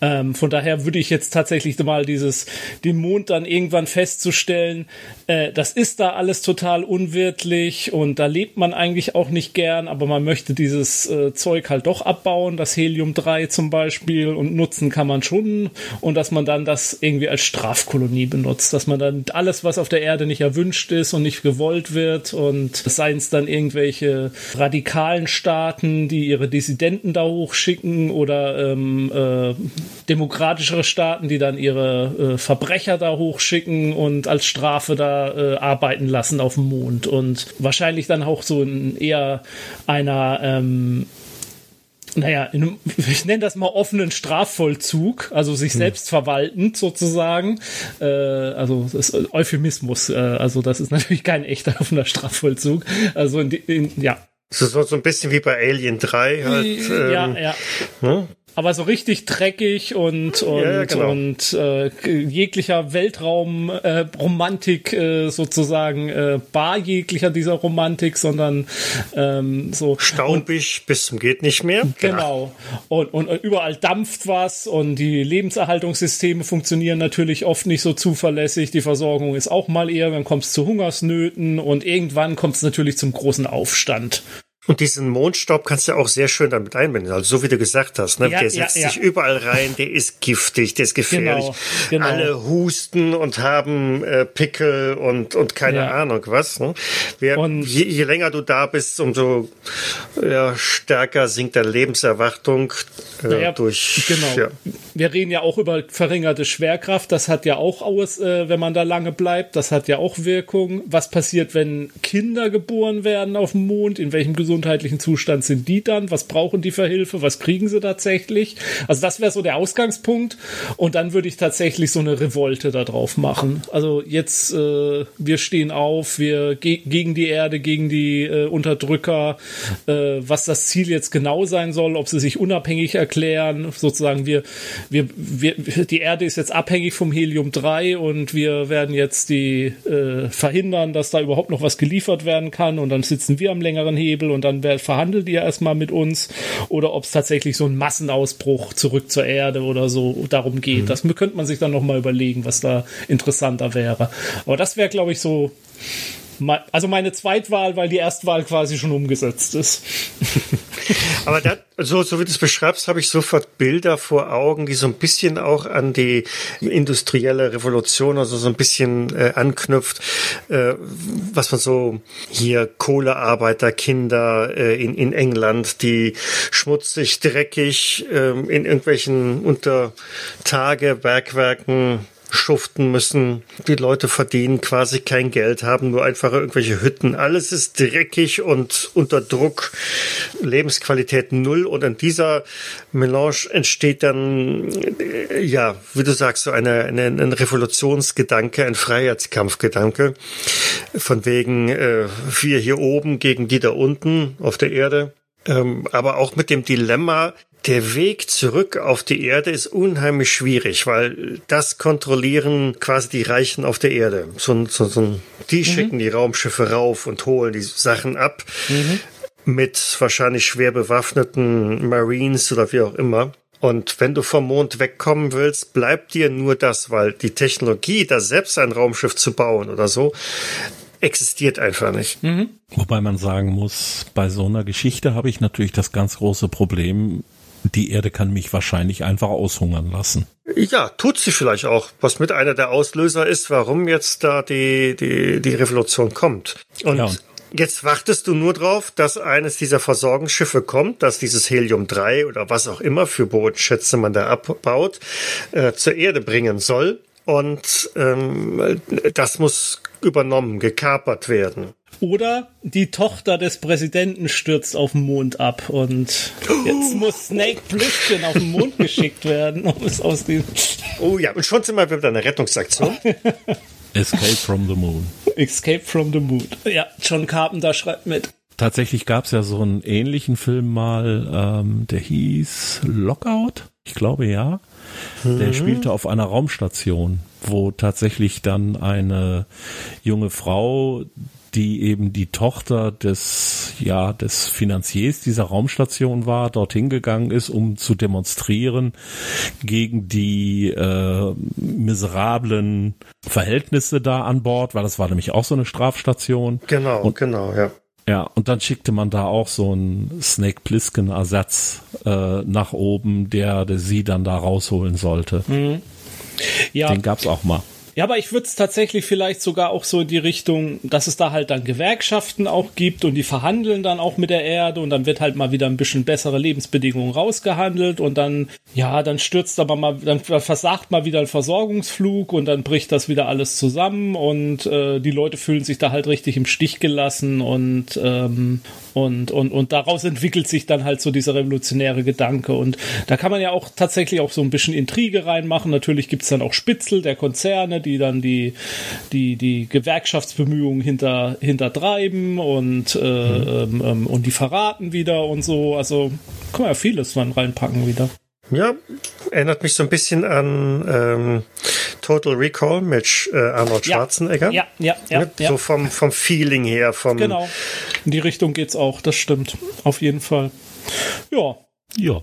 Ähm, von daher würde ich jetzt tatsächlich mal dieses, den Mond dann irgendwann festzustellen, äh, das ist da alles total unwirtlich und da lebt man eigentlich auch nicht gern, aber man möchte dieses äh, Zeug halt doch abbauen, das Helium-3 zum Beispiel und nutzen kann man schon und dass man dann das irgendwie als Strafkolonie benutzt, dass man dann alles, was auf der Erde nicht erwünscht ist und nicht gewollt wird und seien es dann irgendwelche radikalen Staaten, die ihre Dissidenten da hochschicken oder ähm, äh, demokratischere Staaten, die dann ihre äh, Verbrecher da hochschicken und als Strafe da äh, arbeiten lassen auf dem Mond. Und wahrscheinlich dann auch so in eher einer ähm, naja, in einem, (laughs) ich nenne das mal offenen Strafvollzug, also sich hm. selbst verwaltend sozusagen. Äh, also das ist Euphemismus, äh, also das ist natürlich kein echter (laughs) offener Strafvollzug. Also in, in, ja. So, so ein bisschen wie bei Alien 3 halt. Ähm, ja, ja. Hm? Aber so richtig dreckig und und, ja, genau. und äh, jeglicher Weltraumromantik äh, äh, sozusagen äh, bar jeglicher dieser Romantik, sondern ähm, so staubig bis zum geht nicht mehr. Genau. Und, und überall dampft was und die Lebenserhaltungssysteme funktionieren natürlich oft nicht so zuverlässig. Die Versorgung ist auch mal eher, dann kommt es zu Hungersnöten und irgendwann kommt es natürlich zum großen Aufstand. Und diesen Mondstaub kannst du auch sehr schön damit einbinden. Also so wie du gesagt hast, ne? Ja, der setzt ja, ja. sich überall rein, der ist giftig, der ist gefährlich. Genau, genau. Alle husten und haben äh, Pickel und, und keine Ahnung was. Ne? Wer, und je, je, länger du da bist, umso stärker sinkt deine Lebenserwartung äh, durch. Genau. Wir reden ja auch über verringerte Schwerkraft. Das hat ja auch aus, äh, wenn man da lange bleibt. Das hat ja auch Wirkung. Was passiert, wenn Kinder geboren werden auf dem Mond? In welchem gesundheitlichen Zustand sind die dann? Was brauchen die für Hilfe? Was kriegen sie tatsächlich? Also das wäre so der Ausgangspunkt. Und dann würde ich tatsächlich so eine Revolte da drauf machen. Also jetzt, äh, wir stehen auf, wir ge gegen die Erde, gegen die äh, Unterdrücker, äh, was das Ziel jetzt genau sein soll, ob sie sich unabhängig erklären, sozusagen wir, wir, wir, die Erde ist jetzt abhängig vom Helium-3 und wir werden jetzt die äh, verhindern, dass da überhaupt noch was geliefert werden kann und dann sitzen wir am längeren Hebel und und dann verhandelt ihr erstmal mit uns oder ob es tatsächlich so ein Massenausbruch zurück zur Erde oder so darum geht. Mhm. Das könnte man sich dann nochmal überlegen, was da interessanter wäre. Aber das wäre, glaube ich, so also meine Zweitwahl, weil die Erstwahl quasi schon umgesetzt ist. (laughs) Aber da, so, so wie du es beschreibst, habe ich sofort Bilder vor Augen, die so ein bisschen auch an die industrielle Revolution, also so ein bisschen äh, anknüpft, äh, was man so hier Kohlearbeiter, Kinder äh, in, in England, die schmutzig, dreckig äh, in irgendwelchen Untertage, Bergwerken schuften müssen. Die Leute verdienen quasi kein Geld, haben nur einfach irgendwelche Hütten. Alles ist dreckig und unter Druck. Lebensqualität null. Und in dieser Melange entsteht dann, äh, ja, wie du sagst, so eine, eine, ein Revolutionsgedanke, ein Freiheitskampfgedanke. Von wegen, äh, wir hier oben gegen die da unten auf der Erde. Ähm, aber auch mit dem Dilemma, der Weg zurück auf die Erde ist unheimlich schwierig, weil das kontrollieren quasi die Reichen auf der Erde. So, so, so, die mhm. schicken die Raumschiffe rauf und holen die Sachen ab. Mhm. Mit wahrscheinlich schwer bewaffneten Marines oder wie auch immer. Und wenn du vom Mond wegkommen willst, bleibt dir nur das, weil die Technologie, da selbst ein Raumschiff zu bauen oder so, existiert einfach nicht. Mhm. Wobei man sagen muss, bei so einer Geschichte habe ich natürlich das ganz große Problem, die Erde kann mich wahrscheinlich einfach aushungern lassen. Ja, tut sie vielleicht auch, was mit einer der Auslöser ist, warum jetzt da die, die, die Revolution kommt. Und ja, Jetzt wartest du nur drauf, dass eines dieser Versorgungsschiffe kommt, dass dieses Helium-3 oder was auch immer für Bodenschätze man da abbaut, äh, zur Erde bringen soll. Und ähm, das muss übernommen, gekapert werden. Oder die Tochter des Präsidenten stürzt auf den Mond ab und jetzt muss Snake Plissken auf den Mond geschickt werden, um es aus dem. (laughs) Oh ja, und schon sind wir wieder eine Rettungsaktion. Escape from the Moon. Escape from the Moon. Ja, John Carpenter schreibt mit. Tatsächlich gab es ja so einen ähnlichen Film mal, ähm, der hieß Lockout. Ich glaube ja. Mhm. Der spielte auf einer Raumstation, wo tatsächlich dann eine junge Frau, die eben die Tochter des, ja, des Finanziers dieser Raumstation war, dorthin gegangen ist, um zu demonstrieren gegen die äh, miserablen Verhältnisse da an Bord, weil das war nämlich auch so eine Strafstation. Genau, Und, genau, ja. Ja, und dann schickte man da auch so einen Snake Plissken Ersatz äh, nach oben, der, der sie dann da rausholen sollte. Mhm. Ja. Den gab's auch mal. Ja, aber ich würde es tatsächlich vielleicht sogar auch so in die Richtung, dass es da halt dann Gewerkschaften auch gibt und die verhandeln dann auch mit der Erde und dann wird halt mal wieder ein bisschen bessere Lebensbedingungen rausgehandelt und dann, ja, dann stürzt aber mal, dann versagt mal wieder ein Versorgungsflug und dann bricht das wieder alles zusammen und äh, die Leute fühlen sich da halt richtig im Stich gelassen und, ähm, und, und, und daraus entwickelt sich dann halt so dieser revolutionäre Gedanke und da kann man ja auch tatsächlich auch so ein bisschen Intrige reinmachen. Natürlich gibt's dann auch Spitzel der Konzerne, die dann die, die, die Gewerkschaftsbemühungen hinter, hintertreiben und, äh, mhm. ähm, und die verraten wieder und so. Also kann man ja vieles dann reinpacken wieder. Ja, erinnert mich so ein bisschen an ähm, Total Recall mit äh, Arnold Schwarzenegger. Ja, ja, ja. ja, so vom, vom Feeling her. Vom genau. In die Richtung geht's auch, das stimmt. Auf jeden Fall. Ja. Ja.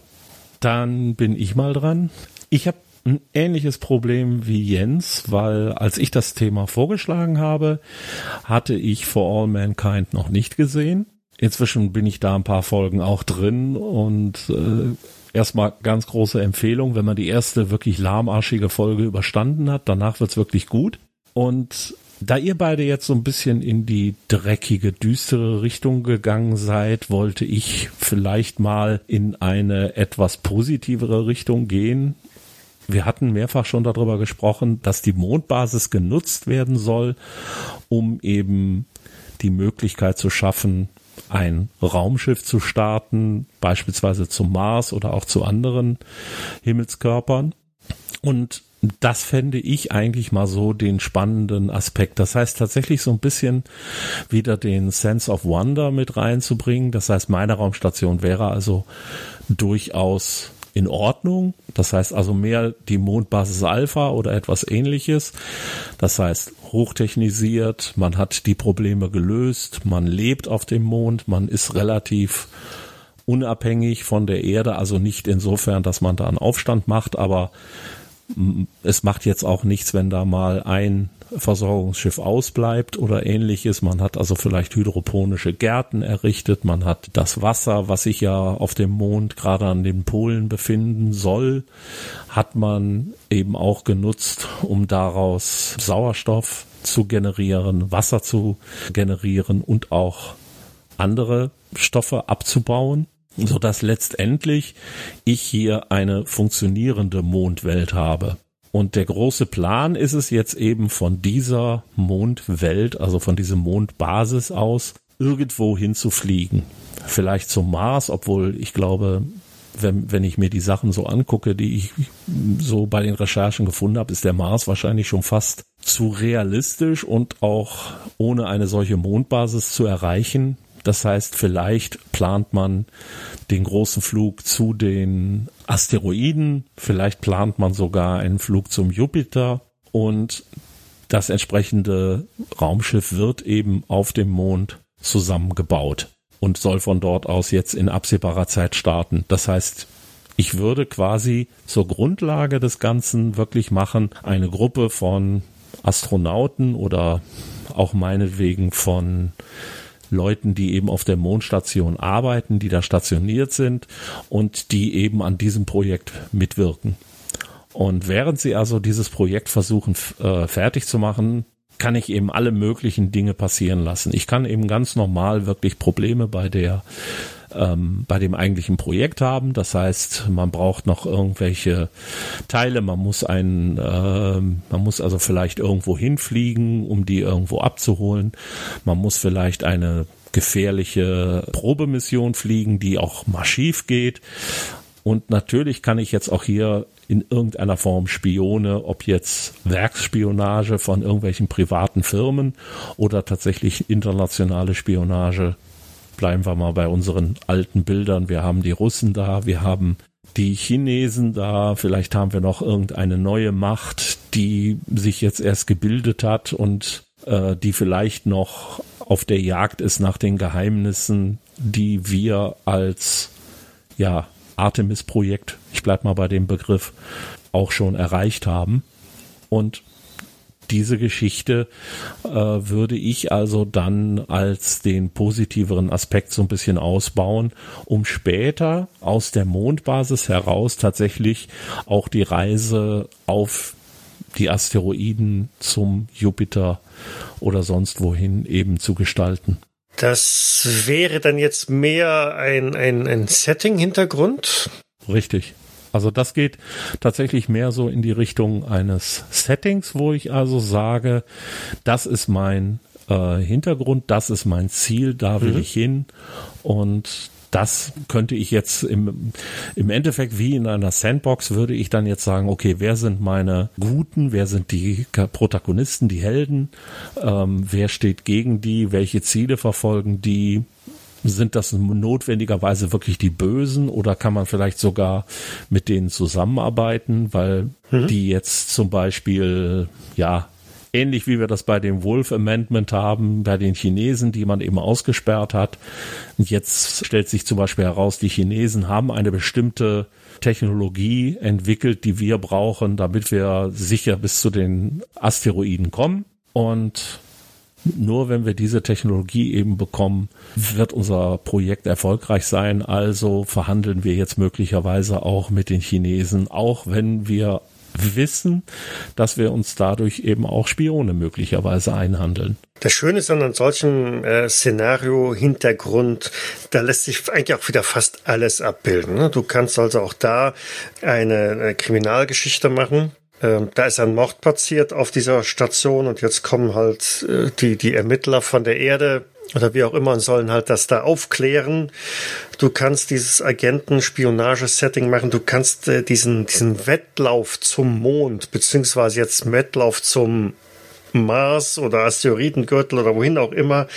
Dann bin ich mal dran. Ich habe ein ähnliches Problem wie Jens, weil als ich das Thema vorgeschlagen habe, hatte ich For All Mankind noch nicht gesehen. Inzwischen bin ich da ein paar Folgen auch drin und äh, erstmal ganz große Empfehlung, wenn man die erste wirklich lahmarschige Folge überstanden hat, danach wird's wirklich gut. Und da ihr beide jetzt so ein bisschen in die dreckige, düstere Richtung gegangen seid, wollte ich vielleicht mal in eine etwas positivere Richtung gehen. Wir hatten mehrfach schon darüber gesprochen, dass die Mondbasis genutzt werden soll, um eben die Möglichkeit zu schaffen, ein Raumschiff zu starten, beispielsweise zum Mars oder auch zu anderen Himmelskörpern. Und das fände ich eigentlich mal so den spannenden Aspekt. Das heißt tatsächlich so ein bisschen wieder den Sense of Wonder mit reinzubringen. Das heißt, meine Raumstation wäre also durchaus in Ordnung. Das heißt also mehr die Mondbasis Alpha oder etwas ähnliches. Das heißt hochtechnisiert, man hat die Probleme gelöst, man lebt auf dem Mond, man ist relativ unabhängig von der Erde, also nicht insofern, dass man da einen Aufstand macht, aber es macht jetzt auch nichts, wenn da mal ein Versorgungsschiff ausbleibt oder ähnliches. Man hat also vielleicht hydroponische Gärten errichtet. Man hat das Wasser, was sich ja auf dem Mond gerade an den Polen befinden soll, hat man eben auch genutzt, um daraus Sauerstoff zu generieren, Wasser zu generieren und auch andere Stoffe abzubauen so dass letztendlich ich hier eine funktionierende Mondwelt habe. Und der große Plan ist es jetzt eben von dieser Mondwelt, also von diesem Mondbasis aus, irgendwo hinzufliegen. Vielleicht zum Mars, obwohl ich glaube, wenn, wenn ich mir die Sachen so angucke, die ich so bei den Recherchen gefunden habe, ist der Mars wahrscheinlich schon fast zu realistisch und auch ohne eine solche Mondbasis zu erreichen. Das heißt, vielleicht plant man den großen Flug zu den Asteroiden, vielleicht plant man sogar einen Flug zum Jupiter und das entsprechende Raumschiff wird eben auf dem Mond zusammengebaut und soll von dort aus jetzt in absehbarer Zeit starten. Das heißt, ich würde quasi zur Grundlage des Ganzen wirklich machen, eine Gruppe von Astronauten oder auch meinetwegen von Leuten, die eben auf der Mondstation arbeiten, die da stationiert sind und die eben an diesem Projekt mitwirken. Und während sie also dieses Projekt versuchen äh, fertig zu machen, kann ich eben alle möglichen Dinge passieren lassen. Ich kann eben ganz normal wirklich Probleme bei der ähm, bei dem eigentlichen Projekt haben. Das heißt, man braucht noch irgendwelche Teile, man muss einen, äh, man muss also vielleicht irgendwo hinfliegen, um die irgendwo abzuholen. Man muss vielleicht eine gefährliche Probemission fliegen, die auch mal schief geht. Und natürlich kann ich jetzt auch hier in irgendeiner Form Spione, ob jetzt Werksspionage von irgendwelchen privaten Firmen oder tatsächlich internationale Spionage. Bleiben wir mal bei unseren alten Bildern. Wir haben die Russen da, wir haben die Chinesen da, vielleicht haben wir noch irgendeine neue Macht, die sich jetzt erst gebildet hat und äh, die vielleicht noch auf der Jagd ist nach den Geheimnissen, die wir als ja Artemis-Projekt, ich bleib mal bei dem Begriff, auch schon erreicht haben. Und diese Geschichte äh, würde ich also dann als den positiveren Aspekt so ein bisschen ausbauen, um später aus der Mondbasis heraus tatsächlich auch die Reise auf die Asteroiden zum Jupiter oder sonst wohin eben zu gestalten. Das wäre dann jetzt mehr ein, ein, ein Setting-Hintergrund. Richtig. Also das geht tatsächlich mehr so in die Richtung eines Settings, wo ich also sage, das ist mein äh, Hintergrund, das ist mein Ziel, da will mhm. ich hin. Und das könnte ich jetzt im, im Endeffekt wie in einer Sandbox würde ich dann jetzt sagen, okay, wer sind meine Guten, wer sind die Protagonisten, die Helden, ähm, wer steht gegen die, welche Ziele verfolgen die, sind das notwendigerweise wirklich die Bösen oder kann man vielleicht sogar mit denen zusammenarbeiten, weil mhm. die jetzt zum Beispiel, ja, ähnlich wie wir das bei dem Wolf Amendment haben, bei den Chinesen, die man eben ausgesperrt hat. Und jetzt stellt sich zum Beispiel heraus, die Chinesen haben eine bestimmte Technologie entwickelt, die wir brauchen, damit wir sicher bis zu den Asteroiden kommen. Und nur wenn wir diese Technologie eben bekommen, wird unser Projekt erfolgreich sein. Also verhandeln wir jetzt möglicherweise auch mit den Chinesen, auch wenn wir wissen, dass wir uns dadurch eben auch Spione möglicherweise einhandeln. Das Schöne ist an einem solchen äh, Szenario-Hintergrund, da lässt sich eigentlich auch wieder fast alles abbilden. Ne? Du kannst also auch da eine, eine Kriminalgeschichte machen. Ähm, da ist ein Mord passiert auf dieser Station und jetzt kommen halt äh, die, die Ermittler von der Erde oder wie auch immer und sollen halt das da aufklären. Du kannst dieses Agenten-Spionage-Setting machen. Du kannst äh, diesen, diesen Wettlauf zum Mond, beziehungsweise jetzt Wettlauf zum Mars oder Asteroidengürtel oder wohin auch immer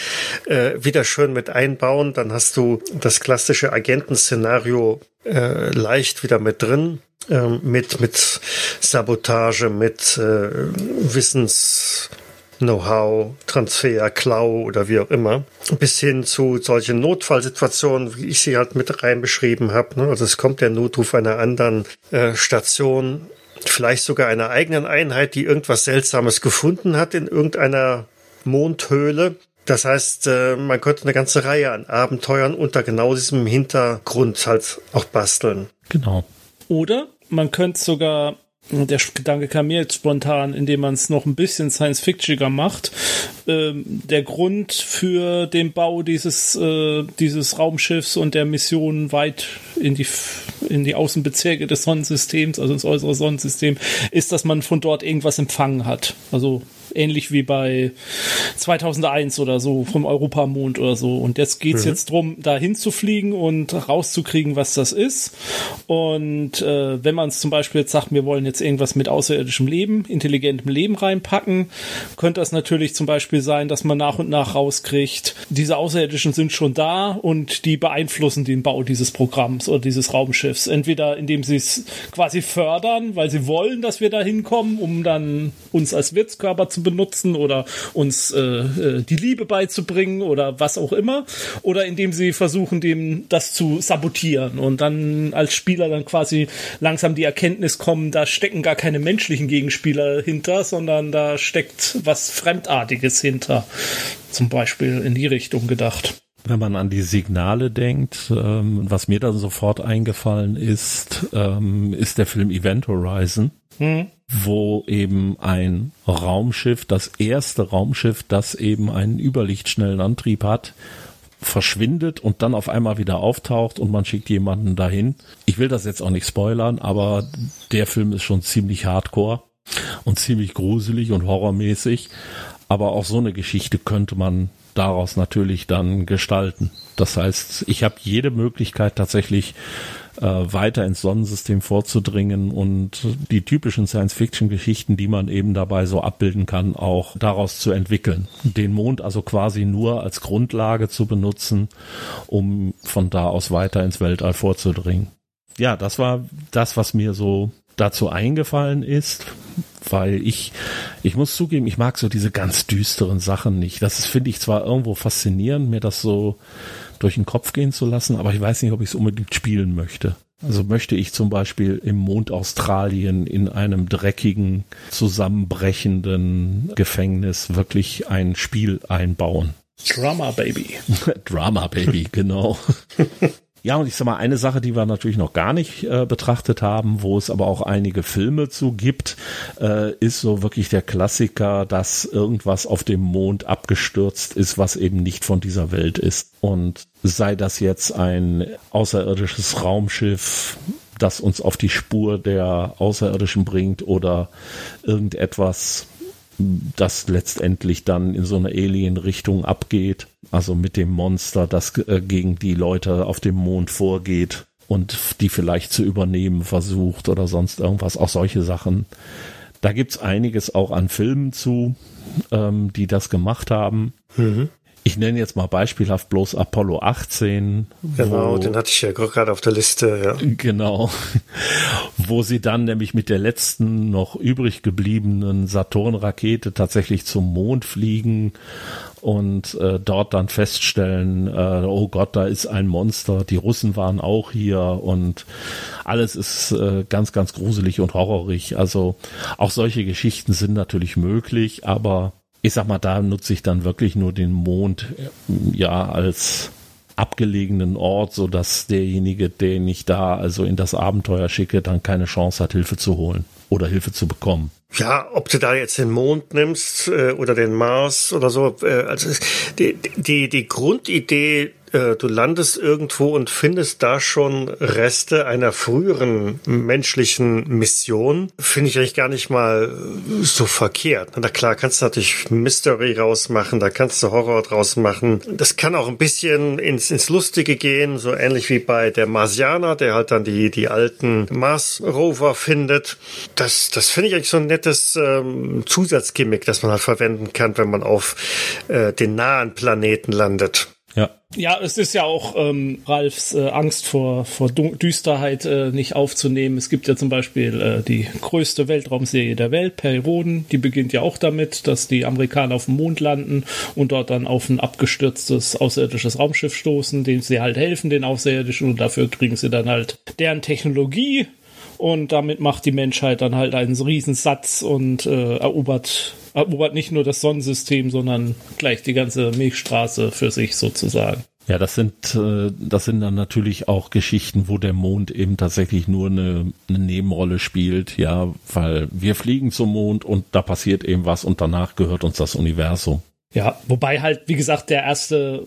äh, wieder schön mit einbauen. Dann hast du das klassische Agentenszenario äh, leicht wieder mit drin. Ähm, mit, mit Sabotage, mit äh, Wissens, Know-how, Transfer, Klau oder wie auch immer, bis hin zu solchen Notfallsituationen, wie ich sie halt mit rein beschrieben habe. Ne? Also es kommt der Notruf einer anderen äh, Station, vielleicht sogar einer eigenen Einheit, die irgendwas Seltsames gefunden hat in irgendeiner Mondhöhle. Das heißt, äh, man könnte eine ganze Reihe an Abenteuern unter genau diesem Hintergrund halt auch basteln. Genau. Oder man könnte sogar der Gedanke kam mir jetzt spontan, indem man es noch ein bisschen Science-Fictiger macht. Ähm, der Grund für den Bau dieses, äh, dieses Raumschiffs und der Mission weit in die, in die Außenbezirke des Sonnensystems, also ins äußere Sonnensystem, ist, dass man von dort irgendwas empfangen hat. Also ähnlich wie bei 2001 oder so vom Europamond oder so. Und jetzt geht's mhm. jetzt drum, da hinzufliegen und rauszukriegen, was das ist. Und äh, wenn man es zum Beispiel jetzt sagt, wir wollen jetzt irgendwas mit außerirdischem Leben, intelligentem Leben reinpacken, könnte das natürlich zum Beispiel sein, dass man nach und nach rauskriegt, diese Außerirdischen sind schon da und die beeinflussen den Bau dieses Programms oder dieses Raumschiffs. Entweder indem sie es quasi fördern, weil sie wollen, dass wir da hinkommen, um dann uns als Wirtskörper zu benutzen oder uns äh, äh, die Liebe beizubringen oder was auch immer. Oder indem sie versuchen, dem das zu sabotieren und dann als Spieler dann quasi langsam die Erkenntnis kommen, da stecken gar keine menschlichen Gegenspieler hinter, sondern da steckt was Fremdartiges hinter. Zum Beispiel in die Richtung gedacht. Wenn man an die Signale denkt, ähm, was mir dann sofort eingefallen ist, ähm, ist der Film Event Horizon. Hm wo eben ein Raumschiff, das erste Raumschiff, das eben einen überlichtschnellen Antrieb hat, verschwindet und dann auf einmal wieder auftaucht und man schickt jemanden dahin. Ich will das jetzt auch nicht spoilern, aber der Film ist schon ziemlich hardcore und ziemlich gruselig und horrormäßig. Aber auch so eine Geschichte könnte man daraus natürlich dann gestalten. Das heißt, ich habe jede Möglichkeit tatsächlich äh, weiter ins Sonnensystem vorzudringen und die typischen Science-Fiction-Geschichten, die man eben dabei so abbilden kann, auch daraus zu entwickeln. Den Mond also quasi nur als Grundlage zu benutzen, um von da aus weiter ins Weltall vorzudringen. Ja, das war das, was mir so dazu eingefallen ist, weil ich, ich muss zugeben, ich mag so diese ganz düsteren Sachen nicht. Das finde ich zwar irgendwo faszinierend, mir das so durch den Kopf gehen zu lassen, aber ich weiß nicht, ob ich es unbedingt spielen möchte. Also möchte ich zum Beispiel im Mond Australien in einem dreckigen, zusammenbrechenden Gefängnis wirklich ein Spiel einbauen. Drama Baby. (laughs) Drama Baby, genau. (laughs) Ja, und ich sag mal, eine Sache, die wir natürlich noch gar nicht äh, betrachtet haben, wo es aber auch einige Filme zu gibt, äh, ist so wirklich der Klassiker, dass irgendwas auf dem Mond abgestürzt ist, was eben nicht von dieser Welt ist. Und sei das jetzt ein außerirdisches Raumschiff, das uns auf die Spur der Außerirdischen bringt oder irgendetwas, das letztendlich dann in so eine Alien-Richtung abgeht. Also mit dem Monster, das äh, gegen die Leute auf dem Mond vorgeht und die vielleicht zu übernehmen versucht oder sonst irgendwas. Auch solche Sachen. Da gibt's einiges auch an Filmen zu, ähm, die das gemacht haben. Mhm. Ich nenne jetzt mal beispielhaft bloß Apollo 18. Genau, wo, den hatte ich ja gerade auf der Liste, ja. Genau. Wo sie dann nämlich mit der letzten noch übrig gebliebenen Saturn-Rakete tatsächlich zum Mond fliegen und äh, dort dann feststellen, äh, oh Gott, da ist ein Monster, die Russen waren auch hier und alles ist äh, ganz, ganz gruselig und horrorig. Also auch solche Geschichten sind natürlich möglich, aber ich sag mal, da nutze ich dann wirklich nur den Mond ja als abgelegenen Ort, so dass derjenige, den ich da also in das Abenteuer schicke, dann keine Chance hat, Hilfe zu holen oder Hilfe zu bekommen. Ja, ob du da jetzt den Mond nimmst äh, oder den Mars oder so, äh, also die, die, die Grundidee äh, du landest irgendwo und findest da schon Reste einer früheren menschlichen Mission, finde ich eigentlich gar nicht mal so verkehrt. Na klar, kannst du natürlich Mystery rausmachen, da kannst du Horror draus machen. Das kann auch ein bisschen ins, ins Lustige gehen, so ähnlich wie bei der Marsianer, der halt dann die, die alten Mars-Rover findet. Das, das finde ich eigentlich so ein nettes ähm, Zusatzgimmick, das man halt verwenden kann, wenn man auf äh, den nahen Planeten landet. Ja. Ja, es ist ja auch ähm, Ralfs äh, Angst vor, vor Düsterheit äh, nicht aufzunehmen. Es gibt ja zum Beispiel äh, die größte Weltraumserie der Welt, Perioden. Die beginnt ja auch damit, dass die Amerikaner auf dem Mond landen und dort dann auf ein abgestürztes außerirdisches Raumschiff stoßen, dem sie halt helfen, den Außerirdischen. Und dafür kriegen sie dann halt deren Technologie. Und damit macht die Menschheit dann halt einen Riesensatz und äh, erobert erobert nicht nur das Sonnensystem, sondern gleich die ganze Milchstraße für sich sozusagen. Ja, das sind äh, das sind dann natürlich auch Geschichten, wo der Mond eben tatsächlich nur eine, eine Nebenrolle spielt, ja, weil wir fliegen zum Mond und da passiert eben was und danach gehört uns das Universum. Ja, wobei halt, wie gesagt, der erste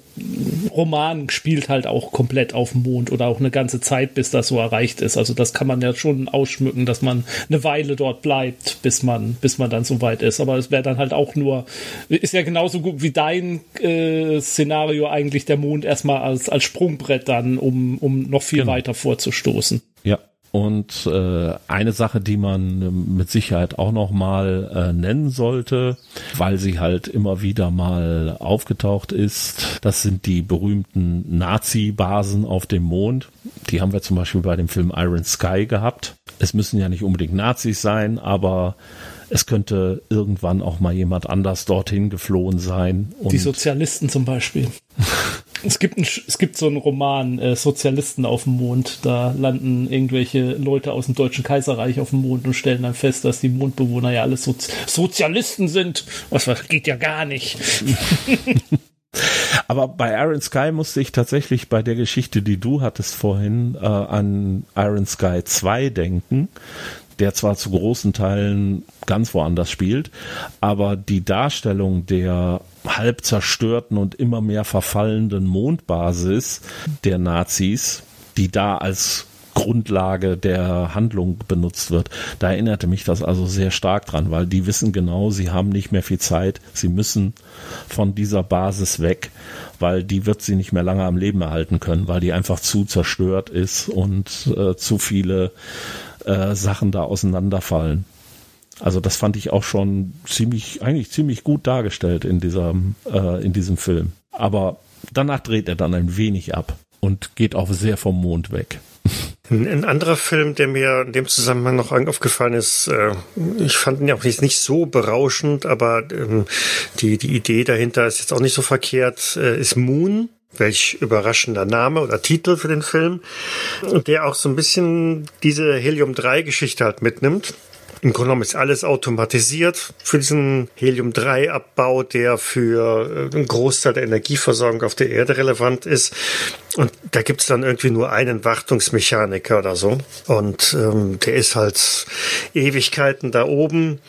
Roman spielt halt auch komplett auf dem Mond oder auch eine ganze Zeit, bis das so erreicht ist. Also das kann man ja schon ausschmücken, dass man eine Weile dort bleibt, bis man, bis man dann so weit ist. Aber es wäre dann halt auch nur, ist ja genauso gut wie dein äh, Szenario eigentlich der Mond erstmal als, als Sprungbrett dann, um, um noch viel genau. weiter vorzustoßen. Ja, und äh, eine Sache, die man äh, mit Sicherheit auch noch mal äh, nennen sollte, weil sie halt immer wieder mal aufgetaucht ist, das sind die berühmten Nazi-Basen auf dem Mond. Die haben wir zum Beispiel bei dem Film Iron Sky gehabt. Es müssen ja nicht unbedingt Nazis sein, aber es könnte irgendwann auch mal jemand anders dorthin geflohen sein. die Sozialisten zum Beispiel. (laughs) es, gibt ein, es gibt so einen Roman, äh, Sozialisten auf dem Mond. Da landen irgendwelche Leute aus dem Deutschen Kaiserreich auf dem Mond und stellen dann fest, dass die Mondbewohner ja alles Sozi Sozialisten sind. Was, was geht ja gar nicht. (laughs) (laughs) Aber bei Iron Sky musste ich tatsächlich bei der Geschichte, die du hattest vorhin, äh, an Iron Sky 2 denken der zwar zu großen Teilen ganz woanders spielt, aber die Darstellung der halb zerstörten und immer mehr verfallenden Mondbasis der Nazis, die da als Grundlage der Handlung benutzt wird. Da erinnerte mich das also sehr stark dran, weil die wissen genau, sie haben nicht mehr viel Zeit, sie müssen von dieser Basis weg, weil die wird sie nicht mehr lange am Leben erhalten können, weil die einfach zu zerstört ist und äh, zu viele äh, Sachen da auseinanderfallen. Also das fand ich auch schon ziemlich, eigentlich ziemlich gut dargestellt in diesem, äh, in diesem Film. Aber danach dreht er dann ein wenig ab und geht auch sehr vom Mond weg. Ein anderer Film, der mir in dem Zusammenhang noch aufgefallen ist, äh, ich fand ihn auch nicht, so berauschend, aber ähm, die, die Idee dahinter ist jetzt auch nicht so verkehrt, äh, ist Moon. Welch überraschender Name oder Titel für den Film. Der auch so ein bisschen diese Helium-3-Geschichte halt mitnimmt. Im Grunde genommen ist alles automatisiert für diesen Helium-3-Abbau, der für äh, einen Großteil der Energieversorgung auf der Erde relevant ist. Und da gibt's dann irgendwie nur einen Wartungsmechaniker oder so. Und ähm, der ist halt Ewigkeiten da oben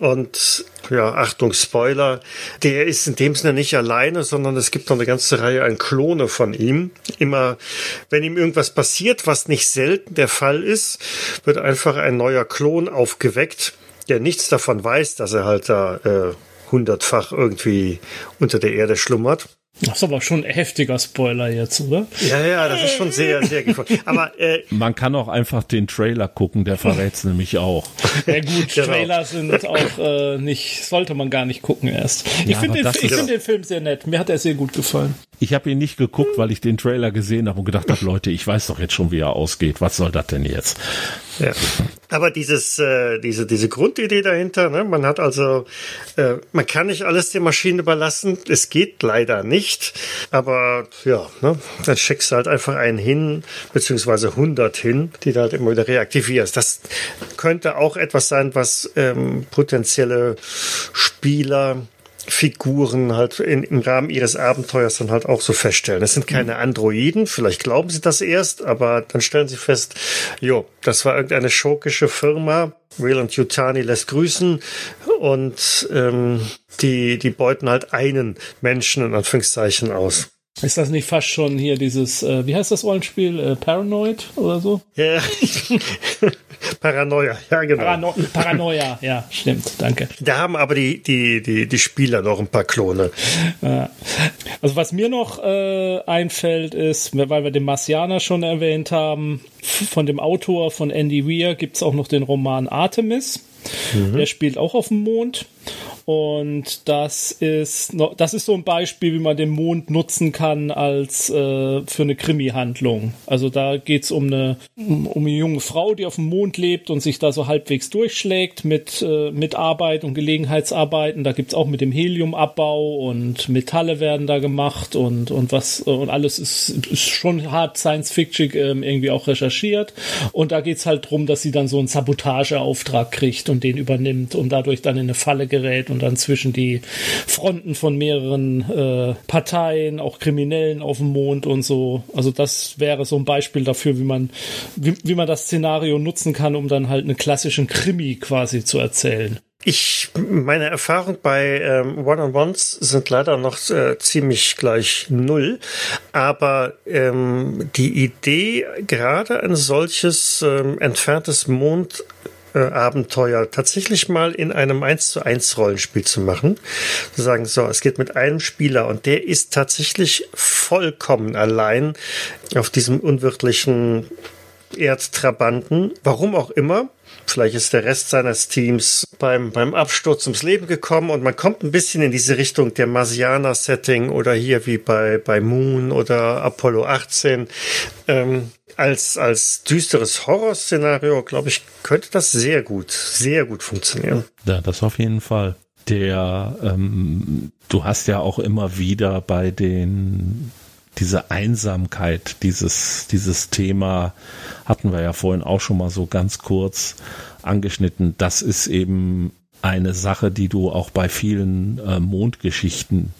und ja, Achtung, Spoiler, der ist in dem Sinne nicht alleine, sondern es gibt noch eine ganze Reihe an Klone von ihm. Immer, wenn ihm irgendwas passiert, was nicht selten der Fall ist, wird einfach ein neuer Klon aufgeweckt, der nichts davon weiß, dass er halt da äh, hundertfach irgendwie unter der Erde schlummert. Das ist aber schon ein heftiger Spoiler jetzt, oder? Ja, ja, das ist schon sehr, sehr gefunden. (laughs) Aber äh, man kann auch einfach den Trailer gucken, der verrät es nämlich auch. Ja gut, genau. Trailer sind auch äh, nicht, sollte man gar nicht gucken erst. Ich ja, finde den, find den Film sehr nett. Mir hat er sehr gut gefallen. Ich habe ihn nicht geguckt, weil ich den Trailer gesehen habe und gedacht habe, Leute, ich weiß doch jetzt schon, wie er ausgeht. Was soll das denn jetzt? Ja. Aber dieses, äh, diese, diese Grundidee dahinter, ne? man hat also, äh, man kann nicht alles der Maschine überlassen. Es geht leider nicht. Aber ja, ne? dann schickst du halt einfach einen hin, beziehungsweise 100 hin, die du halt immer wieder reaktivierst. Das könnte auch etwas sein, was ähm, potenzielle Spieler Figuren halt in, im Rahmen ihres Abenteuers dann halt auch so feststellen. Es sind keine Androiden, vielleicht glauben sie das erst, aber dann stellen sie fest, jo, das war irgendeine schurkische Firma. Wayland Yutani lässt grüßen und ähm, die, die beuten halt einen Menschen in Anführungszeichen aus. Ist das nicht fast schon hier dieses, äh, wie heißt das Rollenspiel? Äh, Paranoid oder so? Ja, (laughs) Paranoia, ja genau. Parano Paranoia, ja, stimmt, danke. Da haben aber die, die, die, die Spieler noch ein paar Klone. Also was mir noch äh, einfällt ist, weil wir den Marcianer schon erwähnt haben, von dem Autor von Andy Weir gibt es auch noch den Roman Artemis. Mhm. Der spielt auch auf dem Mond. Und das ist, das ist so ein Beispiel, wie man den Mond nutzen kann als äh, für eine Krimi-Handlung. Also da geht's um eine, um eine junge Frau, die auf dem Mond lebt und sich da so halbwegs durchschlägt mit, äh, mit Arbeit und Gelegenheitsarbeiten. Da gibt's auch mit dem Heliumabbau und Metalle werden da gemacht und, und was und alles ist, ist schon hart Science Fiction äh, irgendwie auch recherchiert. Und da geht's halt drum, dass sie dann so einen Sabotageauftrag kriegt und den übernimmt und dadurch dann in eine Falle gerät und dann zwischen die Fronten von mehreren äh, Parteien, auch Kriminellen auf dem Mond und so. Also das wäre so ein Beispiel dafür, wie man, wie, wie man das Szenario nutzen kann, um dann halt einen klassischen Krimi quasi zu erzählen. Ich, meine Erfahrung bei ähm, One-on-Ones sind leider noch äh, ziemlich gleich null, aber ähm, die Idee, gerade ein solches ähm, entferntes Mond äh, Abenteuer tatsächlich mal in einem 1 zu 1 Rollenspiel zu machen. Zu sagen, so, es geht mit einem Spieler und der ist tatsächlich vollkommen allein auf diesem unwirtlichen Erdtrabanten. Warum auch immer. Vielleicht ist der Rest seines Teams beim, beim Absturz ums Leben gekommen und man kommt ein bisschen in diese Richtung der Marsianer-Setting oder hier wie bei, bei Moon oder Apollo 18. Ähm, als, als düsteres Horrorszenario, glaube ich, könnte das sehr gut, sehr gut funktionieren. Ja, das auf jeden Fall. Der, ähm, du hast ja auch immer wieder bei den diese Einsamkeit, dieses, dieses Thema hatten wir ja vorhin auch schon mal so ganz kurz angeschnitten. Das ist eben eine Sache, die du auch bei vielen äh, Mondgeschichten,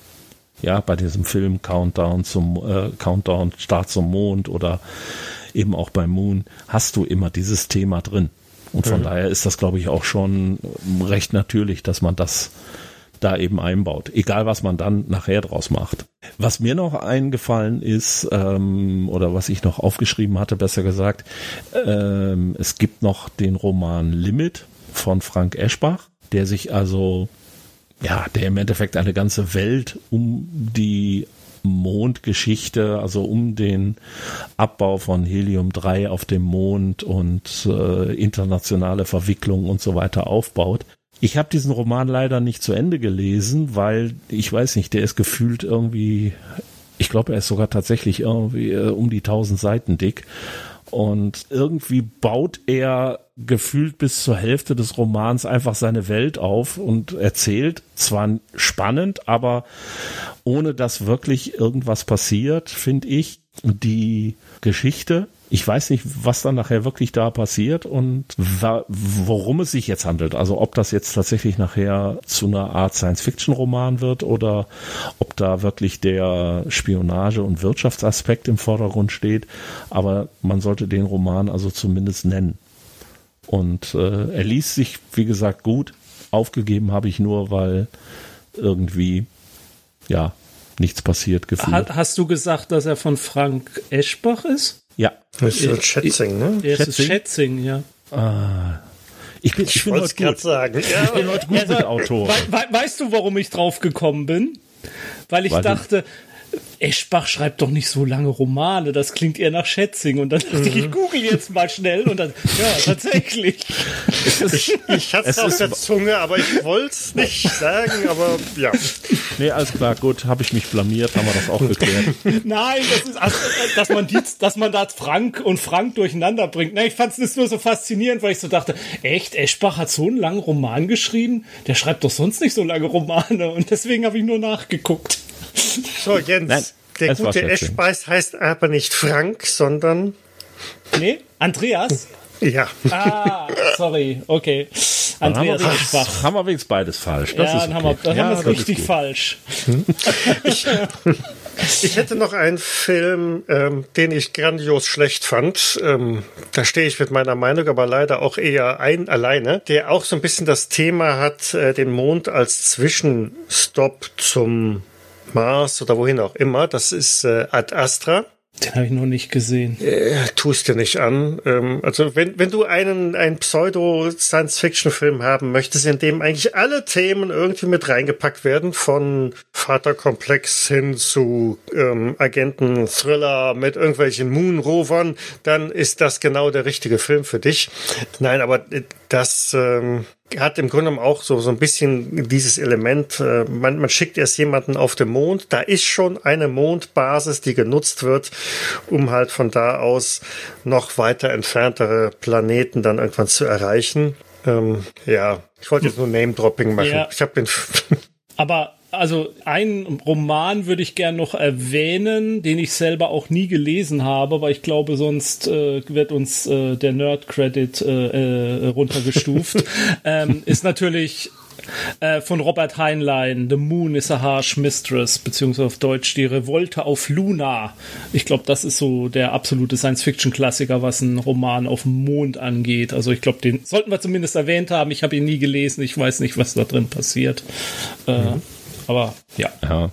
ja, bei diesem Film Countdown zum äh, Countdown Start zum Mond oder eben auch bei Moon, hast du immer dieses Thema drin. Und von mhm. daher ist das, glaube ich, auch schon recht natürlich, dass man das da eben einbaut, egal was man dann nachher draus macht. Was mir noch eingefallen ist, ähm, oder was ich noch aufgeschrieben hatte, besser gesagt, ähm, es gibt noch den Roman Limit von Frank Eschbach, der sich also, ja, der im Endeffekt eine ganze Welt um die Mondgeschichte, also um den Abbau von Helium-3 auf dem Mond und äh, internationale Verwicklungen und so weiter aufbaut. Ich habe diesen Roman leider nicht zu Ende gelesen, weil ich weiß nicht, der ist gefühlt irgendwie, ich glaube, er ist sogar tatsächlich irgendwie äh, um die 1000 Seiten dick. Und irgendwie baut er gefühlt bis zur Hälfte des Romans einfach seine Welt auf und erzählt zwar spannend, aber ohne dass wirklich irgendwas passiert, finde ich, die Geschichte ich weiß nicht, was dann nachher wirklich da passiert und worum es sich jetzt handelt. Also ob das jetzt tatsächlich nachher zu einer Art Science-Fiction-Roman wird oder ob da wirklich der Spionage- und Wirtschaftsaspekt im Vordergrund steht. Aber man sollte den Roman also zumindest nennen. Und äh, er liest sich, wie gesagt, gut. Aufgegeben habe ich nur, weil irgendwie, ja, nichts passiert gefühlt. Hast du gesagt, dass er von Frank Eschbach ist? Ja. Das ist Schätzing, ne? Es ist Schätzing, ja. Ah. Ich bin, ich, ich bin heute gut. Sagen. Ja. Ich bin heute gut mit Autor. We we weißt du, warum ich drauf gekommen bin? Weil ich Weil dachte, Eschbach schreibt doch nicht so lange Romane, das klingt eher nach Schätzing. Und dann dachte mhm. ich, ich google jetzt mal schnell und dann, ja, (laughs) tatsächlich. ich, ich hatte es auf der Zunge, aber ich wollte es nicht (laughs) sagen, aber ja. Nee, alles klar, gut, habe ich mich blamiert, haben wir das auch geklärt. (laughs) Nein, das ist, also, dass man die, dass man da Frank und Frank durcheinander bringt. Na, ich fand es nur so faszinierend, weil ich so dachte, echt, Eschbach hat so einen langen Roman geschrieben? Der schreibt doch sonst nicht so lange Romane und deswegen habe ich nur nachgeguckt. (laughs) So, Jens, Nein, der gute Eschbeiß heißt aber nicht Frank, sondern. Nee, Andreas? Ja. Ah, sorry, okay. Andreas haben wir, haben wir wenigstens beides falsch. Das ja, dann okay. haben wir, dann ja, haben wir es richtig falsch. Ich, ich, hätte noch einen Film, ähm, den ich grandios schlecht fand. Ähm, da stehe ich mit meiner Meinung, aber leider auch eher ein alleine, der auch so ein bisschen das Thema hat, äh, den Mond als Zwischenstopp zum Mars oder wohin auch immer. Das ist äh, Ad Astra. Den habe ich noch nicht gesehen. Äh, tust dir nicht an. Ähm, also wenn, wenn du einen, einen Pseudo-Science-Fiction-Film haben möchtest, in dem eigentlich alle Themen irgendwie mit reingepackt werden, von Vaterkomplex hin zu ähm, Agenten-Thriller mit irgendwelchen Moon-Rovern, dann ist das genau der richtige Film für dich. Nein, aber das ähm, hat im Grunde genommen auch so, so ein bisschen dieses Element, äh, man, man schickt erst jemanden auf den Mond, da ist schon eine Mondbasis, die genutzt wird, um halt von da aus noch weiter entferntere Planeten dann irgendwann zu erreichen. Ähm, ja, ich wollte jetzt nur Name-Dropping machen. Ja. Ich habe den Aber also einen Roman würde ich gern noch erwähnen, den ich selber auch nie gelesen habe, weil ich glaube, sonst äh, wird uns äh, der Nerd-Credit äh, äh, runtergestuft. (laughs) ähm, ist natürlich äh, von Robert Heinlein, The Moon is a Harsh Mistress, beziehungsweise auf Deutsch die Revolte auf Luna. Ich glaube, das ist so der absolute Science-Fiction-Klassiker, was einen Roman auf dem Mond angeht. Also ich glaube, den sollten wir zumindest erwähnt haben. Ich habe ihn nie gelesen, ich weiß nicht, was da drin passiert. Äh, mhm. Aber ja. Ja.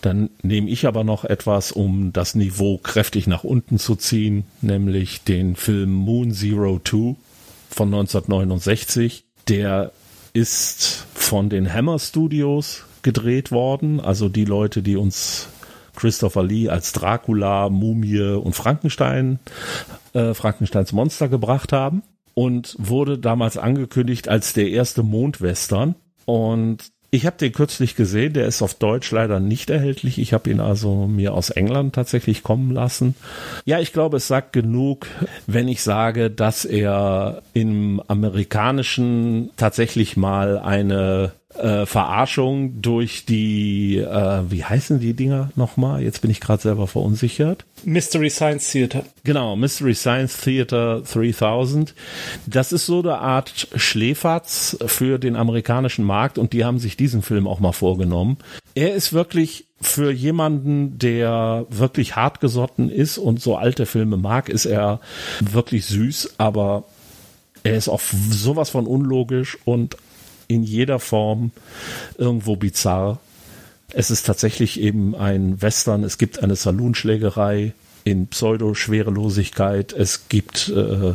Dann nehme ich aber noch etwas, um das Niveau kräftig nach unten zu ziehen, nämlich den Film Moon Zero Two von 1969. Der ist von den Hammer Studios gedreht worden, also die Leute, die uns Christopher Lee als Dracula, Mumie und Frankenstein, äh, Frankensteins Monster gebracht haben und wurde damals angekündigt als der erste Mondwestern. Und ich habe den kürzlich gesehen, der ist auf Deutsch leider nicht erhältlich. Ich habe ihn also mir aus England tatsächlich kommen lassen. Ja, ich glaube, es sagt genug, wenn ich sage, dass er im amerikanischen tatsächlich mal eine äh, Verarschung durch die, äh, wie heißen die Dinger nochmal? Jetzt bin ich gerade selber verunsichert. Mystery Science Theater. Genau, Mystery Science Theater 3000. Das ist so eine Art Schläferz für den amerikanischen Markt und die haben sich diesen Film auch mal vorgenommen. Er ist wirklich für jemanden, der wirklich hartgesotten ist und so alte Filme mag, ist er wirklich süß, aber er ist auch sowas von unlogisch und in jeder Form irgendwo bizarr. Es ist tatsächlich eben ein Western. Es gibt eine Saloonschlägerei in Pseudo-Schwerelosigkeit. Es gibt äh,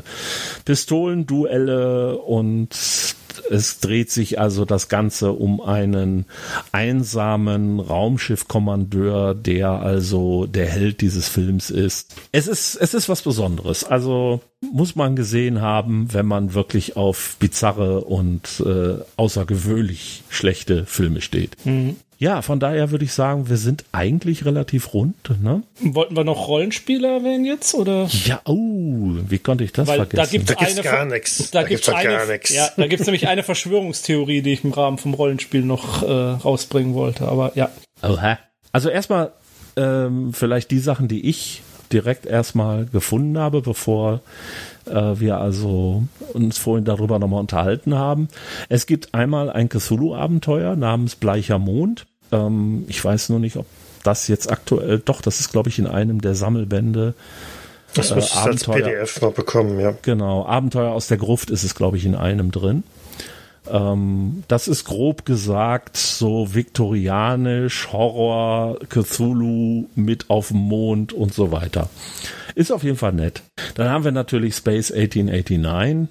Pistolenduelle und es dreht sich also das Ganze um einen einsamen Raumschiffkommandeur, der also der Held dieses Films ist. Es ist, es ist was Besonderes. Also muss man gesehen haben, wenn man wirklich auf bizarre und äh, außergewöhnlich schlechte Filme steht. Mhm. Ja, von daher würde ich sagen, wir sind eigentlich relativ rund. Ne? Wollten wir noch Rollenspiele erwähnen jetzt oder? Ja, oh, wie konnte ich das Weil vergessen? Da gibt es eine, gar nichts. Da, da gar nichts. Ja, da gibt's nämlich eine Verschwörungstheorie, die ich im Rahmen vom Rollenspiel noch äh, rausbringen wollte. Aber ja. Oha. Also erstmal ähm, vielleicht die Sachen, die ich direkt erstmal gefunden habe, bevor äh, wir also uns vorhin darüber nochmal unterhalten haben. Es gibt einmal ein Cthulhu-Abenteuer namens Bleicher Mond. Ähm, ich weiß nur nicht, ob das jetzt aktuell, doch, das ist glaube ich in einem der Sammelbände. Das äh, als PDF noch bekommen, ja. Genau, Abenteuer aus der Gruft ist es glaube ich in einem drin. Ähm, das ist grob gesagt so viktorianisch, Horror, Cthulhu mit auf dem Mond und so weiter. Ist auf jeden Fall nett. Dann haben wir natürlich Space 1889.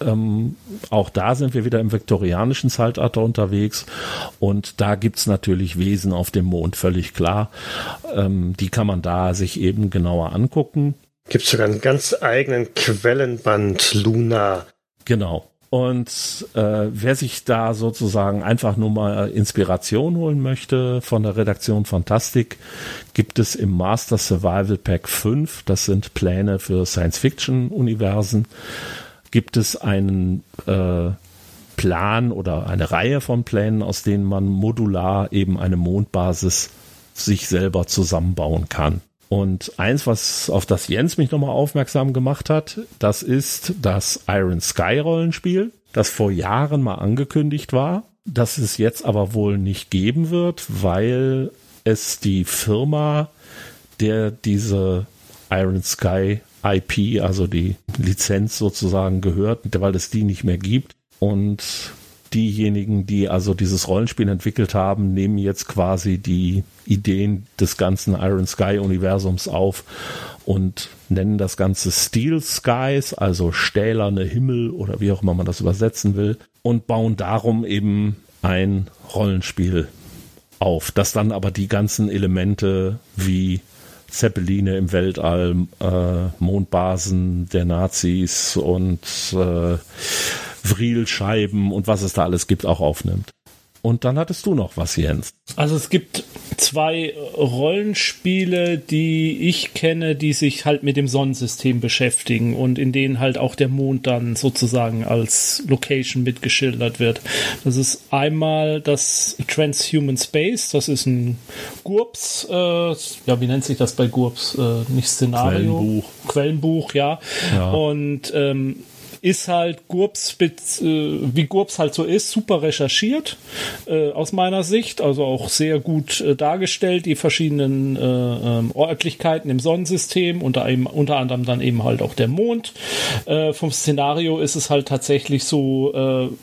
Ähm, auch da sind wir wieder im viktorianischen Zeitalter unterwegs und da gibt's natürlich Wesen auf dem Mond, völlig klar. Ähm, die kann man da sich eben genauer angucken. Gibt sogar einen ganz eigenen Quellenband Luna. Genau. Und äh, wer sich da sozusagen einfach nur mal Inspiration holen möchte von der Redaktion Fantastik, gibt es im Master Survival Pack 5, das sind Pläne für Science-Fiction-Universen, gibt es einen äh, Plan oder eine Reihe von Plänen, aus denen man modular eben eine Mondbasis sich selber zusammenbauen kann. Und eins, was auf das Jens mich nochmal aufmerksam gemacht hat, das ist das Iron Sky Rollenspiel, das vor Jahren mal angekündigt war, das es jetzt aber wohl nicht geben wird, weil es die Firma, der diese Iron Sky IP, also die Lizenz sozusagen gehört, weil es die nicht mehr gibt. Und diejenigen, die also dieses Rollenspiel entwickelt haben, nehmen jetzt quasi die Ideen des ganzen Iron Sky Universums auf und nennen das Ganze Steel Skies, also stählerne Himmel oder wie auch immer man das übersetzen will und bauen darum eben ein Rollenspiel auf, das dann aber die ganzen Elemente wie Zeppeline im Weltall, äh, Mondbasen der Nazis und äh, Vrilscheiben und was es da alles gibt, auch aufnimmt. Und dann hattest du noch was, Jens. Also es gibt zwei Rollenspiele, die ich kenne, die sich halt mit dem Sonnensystem beschäftigen und in denen halt auch der Mond dann sozusagen als Location mitgeschildert wird. Das ist einmal das Transhuman Space, das ist ein GURPS, äh, ja, wie nennt sich das bei GURPS? Äh, nicht Szenario. Quellenbuch. Quellenbuch, ja. ja. Und ähm, ist halt Gurps, äh, wie Gurps halt so ist, super recherchiert äh, aus meiner Sicht, also auch sehr gut äh, dargestellt, die verschiedenen äh, ähm, Örtlichkeiten im Sonnensystem, unter, einem, unter anderem dann eben halt auch der Mond. Vom Szenario ist es halt tatsächlich so,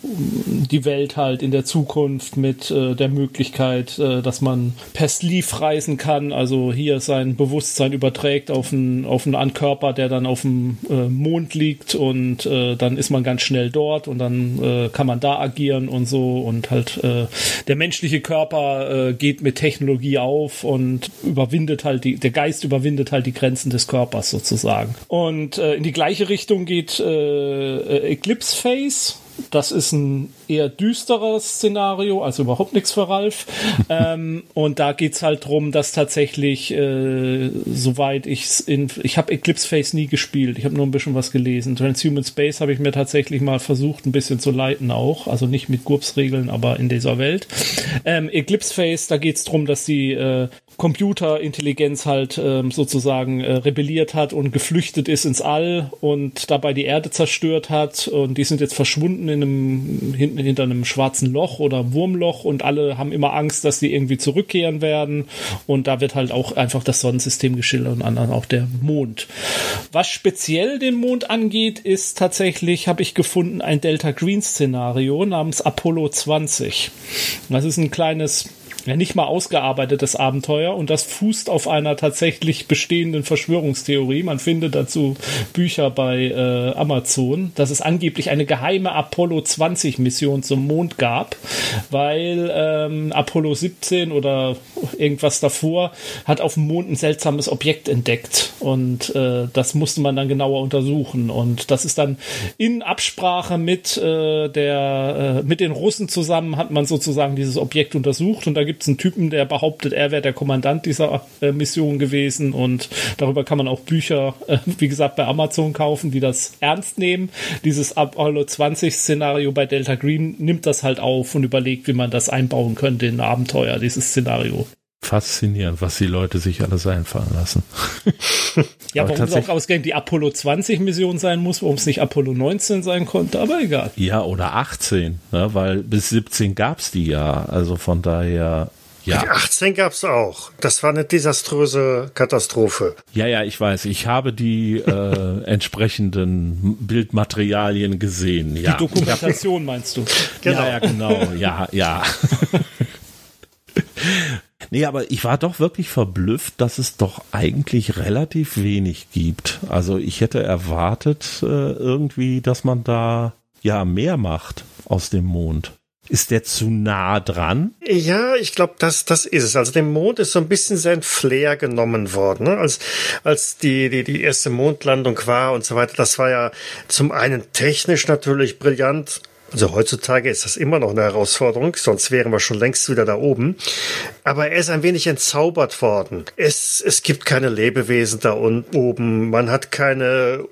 die Welt halt in der Zukunft mit der Möglichkeit, dass man per Sleeve reisen kann, also hier sein Bewusstsein überträgt auf einen, auf einen Ankörper, der dann auf dem Mond liegt und äh, äh, dann ist man ganz schnell dort und dann äh, kann man da agieren und so und halt äh, der menschliche Körper äh, geht mit Technologie auf und überwindet halt die, der Geist überwindet halt die Grenzen des Körpers sozusagen. Und äh, in die gleiche Richtung geht äh, Eclipse Phase das ist ein eher düsteres Szenario, also überhaupt nichts für Ralf. (laughs) ähm, und da geht's halt drum, dass tatsächlich, äh, soweit ich's in, ich habe Eclipse Face nie gespielt, ich habe nur ein bisschen was gelesen. Transhuman Space habe ich mir tatsächlich mal versucht, ein bisschen zu leiten auch, also nicht mit GURPS-Regeln, aber in dieser Welt. Ähm, Eclipse Face, da geht's drum, dass die äh, Computerintelligenz halt ähm, sozusagen äh, rebelliert hat und geflüchtet ist ins All und dabei die Erde zerstört hat und die sind jetzt verschwunden in einem hinten hinter einem schwarzen Loch oder Wurmloch und alle haben immer Angst, dass die irgendwie zurückkehren werden und da wird halt auch einfach das Sonnensystem geschildert und anderen auch der Mond. Was speziell den Mond angeht, ist tatsächlich habe ich gefunden ein Delta Green Szenario namens Apollo 20. Das ist ein kleines ja nicht mal ausgearbeitetes Abenteuer und das fußt auf einer tatsächlich bestehenden Verschwörungstheorie. Man findet dazu Bücher bei äh, Amazon, dass es angeblich eine geheime Apollo 20 Mission zum Mond gab, weil ähm, Apollo 17 oder irgendwas davor hat auf dem Mond ein seltsames Objekt entdeckt. Und äh, das musste man dann genauer untersuchen. Und das ist dann in Absprache mit äh, der äh, mit den Russen zusammen hat man sozusagen dieses Objekt untersucht. Und da gibt gibt es einen Typen, der behauptet, er wäre der Kommandant dieser äh, Mission gewesen und darüber kann man auch Bücher, äh, wie gesagt, bei Amazon kaufen, die das ernst nehmen. Dieses Apollo 20 Szenario bei Delta Green nimmt das halt auf und überlegt, wie man das einbauen könnte in ein Abenteuer, dieses Szenario faszinierend, was die Leute sich alles einfallen lassen. (laughs) ja, warum es auch ausgerechnet die Apollo 20 Mission sein muss, warum es nicht Apollo 19 sein konnte, aber egal. Ja, oder 18, ne, weil bis 17 gab es die ja, also von daher ja. Die 18 gab es auch. Das war eine desaströse Katastrophe. Ja, ja, ich weiß. Ich habe die äh, entsprechenden Bildmaterialien gesehen. Ja. Die Dokumentation meinst du? Genau. Ja, ja, genau. Ja, ja. Nee, aber ich war doch wirklich verblüfft, dass es doch eigentlich relativ wenig gibt. Also ich hätte erwartet äh, irgendwie, dass man da ja mehr macht aus dem Mond. Ist der zu nah dran? Ja, ich glaube, das, das ist es. Also dem Mond ist so ein bisschen sein Flair genommen worden. Ne? Als, als die, die, die erste Mondlandung war und so weiter, das war ja zum einen technisch natürlich brillant, also heutzutage ist das immer noch eine Herausforderung, sonst wären wir schon längst wieder da oben. Aber er ist ein wenig entzaubert worden. Es, es gibt keine Lebewesen da oben. Man hat keine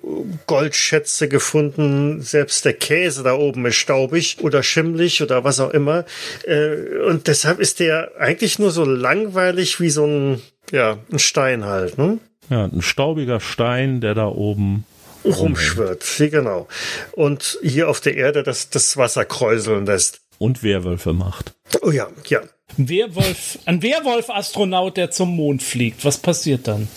Goldschätze gefunden. Selbst der Käse da oben ist staubig oder schimmlig oder was auch immer. Äh, und deshalb ist der eigentlich nur so langweilig wie so ein, ja, ein Stein halt, ne? Ja, ein staubiger Stein, der da oben rumschwirrt. Ja, genau. Und hier auf der Erde das, das Wasser kräuseln lässt. Und Werwölfe macht. Oh ja, ja. Werwolf, ein Werwolf-Astronaut, der zum Mond fliegt. Was passiert dann?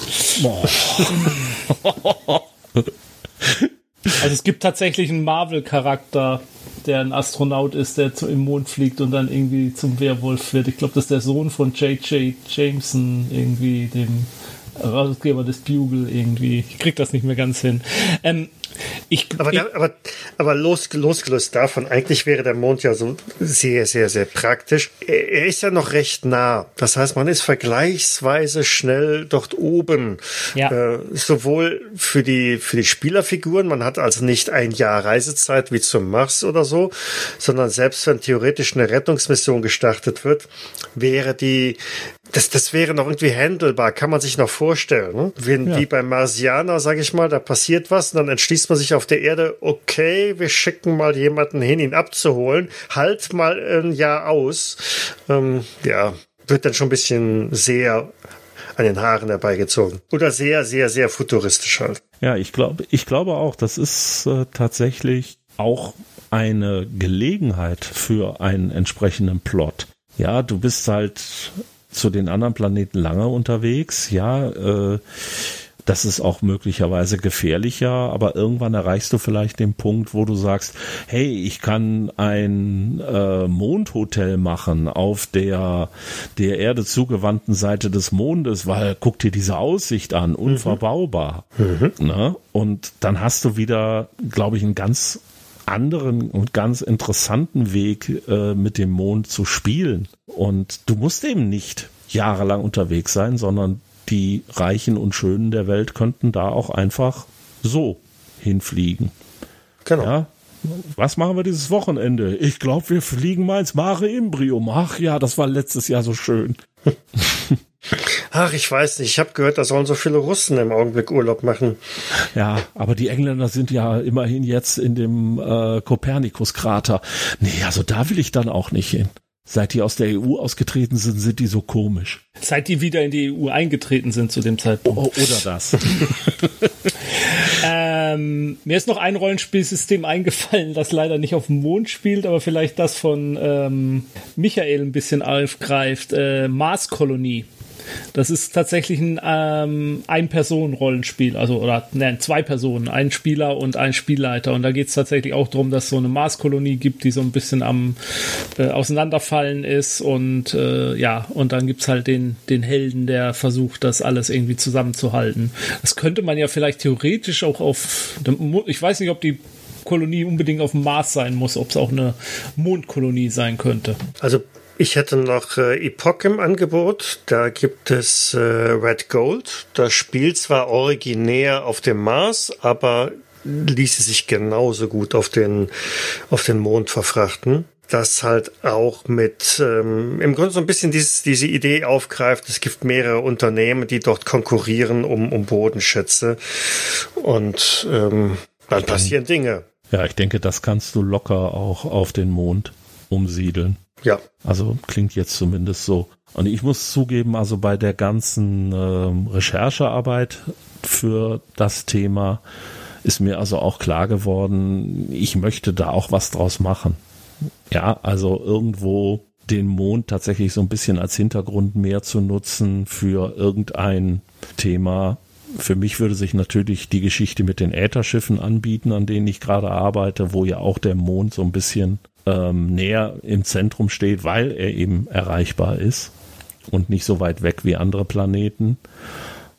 also es gibt tatsächlich einen Marvel-Charakter, der ein Astronaut ist, der zum, im Mond fliegt und dann irgendwie zum Werwolf wird. Ich glaube, das ist der Sohn von J.J. Jameson, irgendwie dem Herausgeber des Bugle irgendwie. Ich krieg das nicht mehr ganz hin. Ähm, ich, aber, ich, aber, aber los, losgelöst davon, eigentlich wäre der Mond ja so sehr, sehr, sehr praktisch. Er, ist ja noch recht nah. Das heißt, man ist vergleichsweise schnell dort oben. Ja. Äh, sowohl für die, für die Spielerfiguren, man hat also nicht ein Jahr Reisezeit wie zum Mars oder so, sondern selbst wenn theoretisch eine Rettungsmission gestartet wird, wäre die, das, das wäre noch irgendwie handelbar, kann man sich noch vorstellen. Ne? Wenn ja. wie beim Marsianer, sage ich mal, da passiert was und dann entschließt man sich auf der Erde, okay, wir schicken mal jemanden hin, ihn abzuholen, halt mal ein Jahr aus. Ähm, ja, wird dann schon ein bisschen sehr an den Haaren herbeigezogen. Oder sehr, sehr, sehr futuristisch halt. Ja, ich glaube, ich glaube auch, das ist äh, tatsächlich auch eine Gelegenheit für einen entsprechenden Plot. Ja, du bist halt zu den anderen Planeten lange unterwegs, ja, äh, das ist auch möglicherweise gefährlicher, aber irgendwann erreichst du vielleicht den Punkt, wo du sagst, hey, ich kann ein äh, Mondhotel machen auf der der Erde zugewandten Seite des Mondes, weil guck dir diese Aussicht an, mhm. unverbaubar. Mhm. Ne? Und dann hast du wieder, glaube ich, einen ganz anderen und ganz interessanten Weg äh, mit dem Mond zu spielen. Und du musst eben nicht jahrelang unterwegs sein, sondern die Reichen und Schönen der Welt könnten da auch einfach so hinfliegen. Genau. Ja, was machen wir dieses Wochenende? Ich glaube, wir fliegen mal ins Mare Imbrium. Ach ja, das war letztes Jahr so schön. (laughs) Ach, ich weiß nicht. Ich habe gehört, da sollen so viele Russen im Augenblick Urlaub machen. Ja, aber die Engländer sind ja immerhin jetzt in dem äh, Kopernikus-Krater. Nee, also da will ich dann auch nicht hin. Seit die aus der EU ausgetreten sind, sind die so komisch. Seit die wieder in die EU eingetreten sind zu dem Zeitpunkt. Oh, oder das. (laughs) ähm, mir ist noch ein Rollenspielsystem eingefallen, das leider nicht auf dem Mond spielt, aber vielleicht das von ähm, Michael ein bisschen aufgreift. Äh, Mars Kolonie. Das ist tatsächlich ein ähm, Ein-Personen-Rollenspiel, also oder nein, zwei Personen, ein Spieler und ein Spielleiter. Und da geht es tatsächlich auch darum, dass es so eine Marskolonie gibt, die so ein bisschen am äh, Auseinanderfallen ist und äh, ja, und dann gibt es halt den, den Helden, der versucht, das alles irgendwie zusammenzuhalten. Das könnte man ja vielleicht theoretisch auch auf, ich weiß nicht, ob die Kolonie unbedingt auf dem Mars sein muss, ob es auch eine Mondkolonie sein könnte. Also ich hätte noch äh, Epoch im Angebot. Da gibt es äh, Red Gold. Das Spiel zwar originär auf dem Mars, aber ließe sich genauso gut auf den, auf den Mond verfrachten. Das halt auch mit ähm, im Grunde so ein bisschen dieses, diese Idee aufgreift, es gibt mehrere Unternehmen, die dort konkurrieren um, um Bodenschätze. Und ähm, dann passieren Dinge. Ja, ich denke, das kannst du locker auch auf den Mond umsiedeln. Ja. Also klingt jetzt zumindest so. Und ich muss zugeben, also bei der ganzen äh, Recherchearbeit für das Thema ist mir also auch klar geworden, ich möchte da auch was draus machen. Ja, also irgendwo den Mond tatsächlich so ein bisschen als Hintergrund mehr zu nutzen für irgendein Thema. Für mich würde sich natürlich die Geschichte mit den Ätherschiffen anbieten, an denen ich gerade arbeite, wo ja auch der Mond so ein bisschen ähm, näher im Zentrum steht, weil er eben erreichbar ist und nicht so weit weg wie andere Planeten.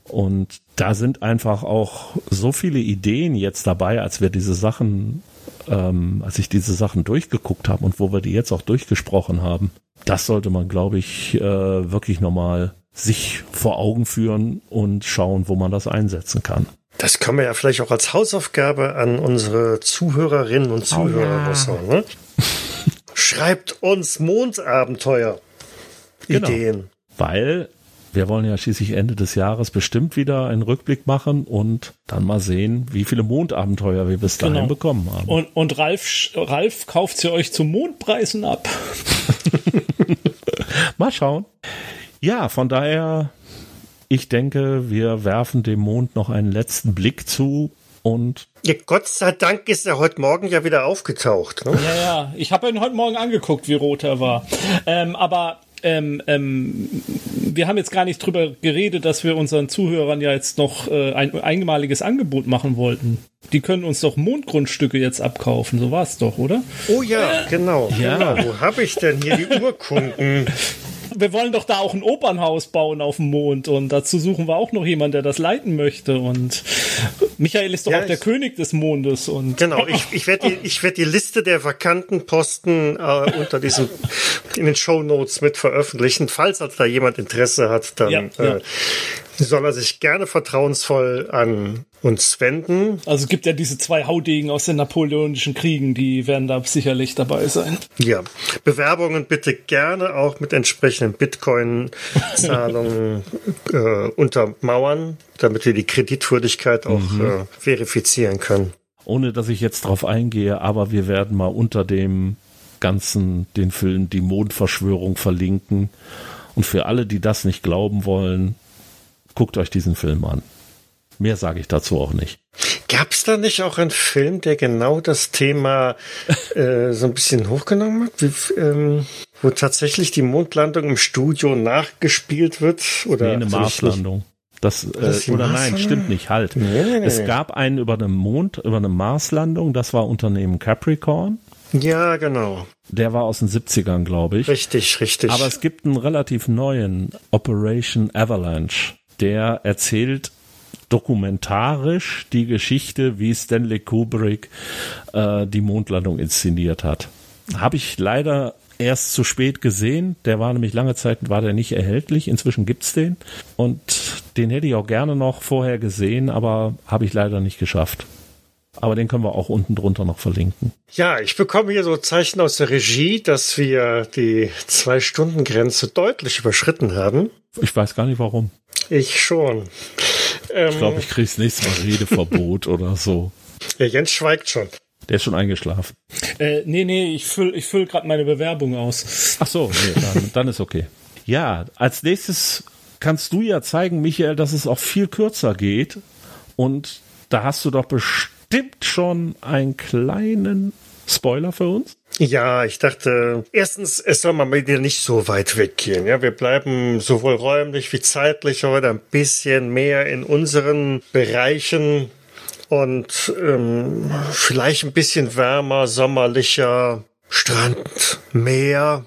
Und da sind einfach auch so viele Ideen jetzt dabei, als wir diese Sachen, ähm, als ich diese Sachen durchgeguckt habe und wo wir die jetzt auch durchgesprochen haben. Das sollte man, glaube ich, äh, wirklich nochmal sich vor Augen führen und schauen, wo man das einsetzen kann. Das können wir ja vielleicht auch als Hausaufgabe an unsere Zuhörerinnen und Zuhörer oh, ja. Sagen, ne? Schreibt uns Mondabenteuer. Genau. Ideen. Weil wir wollen ja schließlich Ende des Jahres bestimmt wieder einen Rückblick machen und dann mal sehen, wie viele Mondabenteuer wir bis dahin genau. bekommen haben. Und, und Ralf, Ralf kauft sie euch zu Mondpreisen ab. (laughs) mal schauen. Ja, von daher ich denke, wir werfen dem Mond noch einen letzten Blick zu und. Ja, Gott sei Dank ist er heute Morgen ja wieder aufgetaucht. Ne? Ja, ja. Ich habe ihn heute Morgen angeguckt, wie rot er war. Ähm, aber ähm, ähm, wir haben jetzt gar nicht drüber geredet, dass wir unseren Zuhörern ja jetzt noch äh, ein einmaliges Angebot machen wollten. Die können uns doch Mondgrundstücke jetzt abkaufen, so war es doch, oder? Oh ja, äh, genau. Ja. Genau. Wo habe ich denn hier die Urkunden? (laughs) wir wollen doch da auch ein Opernhaus bauen auf dem Mond und dazu suchen wir auch noch jemanden, der das leiten möchte und Michael ist doch ja, auch der König des Mondes und genau (laughs) ich, ich werde die ich werde die Liste der vakanten Posten äh, unter diesem in den Show Notes mit veröffentlichen falls also da jemand Interesse hat dann ja, äh, soll er sich gerne vertrauensvoll an uns wenden. Also es gibt ja diese zwei Haudegen aus den napoleonischen Kriegen, die werden da sicherlich dabei sein. Ja, Bewerbungen bitte gerne auch mit entsprechenden Bitcoin-Zahlungen (laughs) äh, untermauern, damit wir die Kreditwürdigkeit auch mhm. äh, verifizieren können. Ohne dass ich jetzt drauf eingehe, aber wir werden mal unter dem ganzen den Film Die Mondverschwörung verlinken. Und für alle, die das nicht glauben wollen, guckt euch diesen Film an. Mehr sage ich dazu auch nicht. Gab es da nicht auch einen Film, der genau das Thema äh, so ein bisschen hochgenommen hat? Wie, ähm, wo tatsächlich die Mondlandung im Studio nachgespielt wird? Oder nee, eine Marslandung. Das, äh, oder nein, stimmt nicht, halt. Nee, nee, nee. Es gab einen über einem Mond, über eine Marslandung, das war Unternehmen Capricorn. Ja, genau. Der war aus den 70ern, glaube ich. Richtig, richtig. Aber es gibt einen relativ neuen Operation Avalanche. Der erzählt dokumentarisch die Geschichte, wie Stanley Kubrick äh, die Mondlandung inszeniert hat. Habe ich leider erst zu spät gesehen. Der war nämlich lange Zeit war der nicht erhältlich. Inzwischen gibt's den und den hätte ich auch gerne noch vorher gesehen, aber habe ich leider nicht geschafft. Aber den können wir auch unten drunter noch verlinken. Ja, ich bekomme hier so Zeichen aus der Regie, dass wir die Zwei-Stunden-Grenze deutlich überschritten haben. Ich weiß gar nicht warum. Ich schon. Ähm, ich glaube, ich kriege das nächste Mal Redeverbot (laughs) oder so. Ja, Jens schweigt schon. Der ist schon eingeschlafen. Äh, nee, nee, ich fülle ich füll gerade meine Bewerbung aus. Ach so, nee, dann, dann ist okay. Ja, als nächstes kannst du ja zeigen, Michael, dass es auch viel kürzer geht. Und da hast du doch bestimmt schon einen kleinen Spoiler für uns. Ja, ich dachte, erstens, es soll mal wieder nicht so weit weggehen. Ja, wir bleiben sowohl räumlich wie zeitlich heute ein bisschen mehr in unseren Bereichen und ähm, vielleicht ein bisschen wärmer, sommerlicher, Strand, Meer.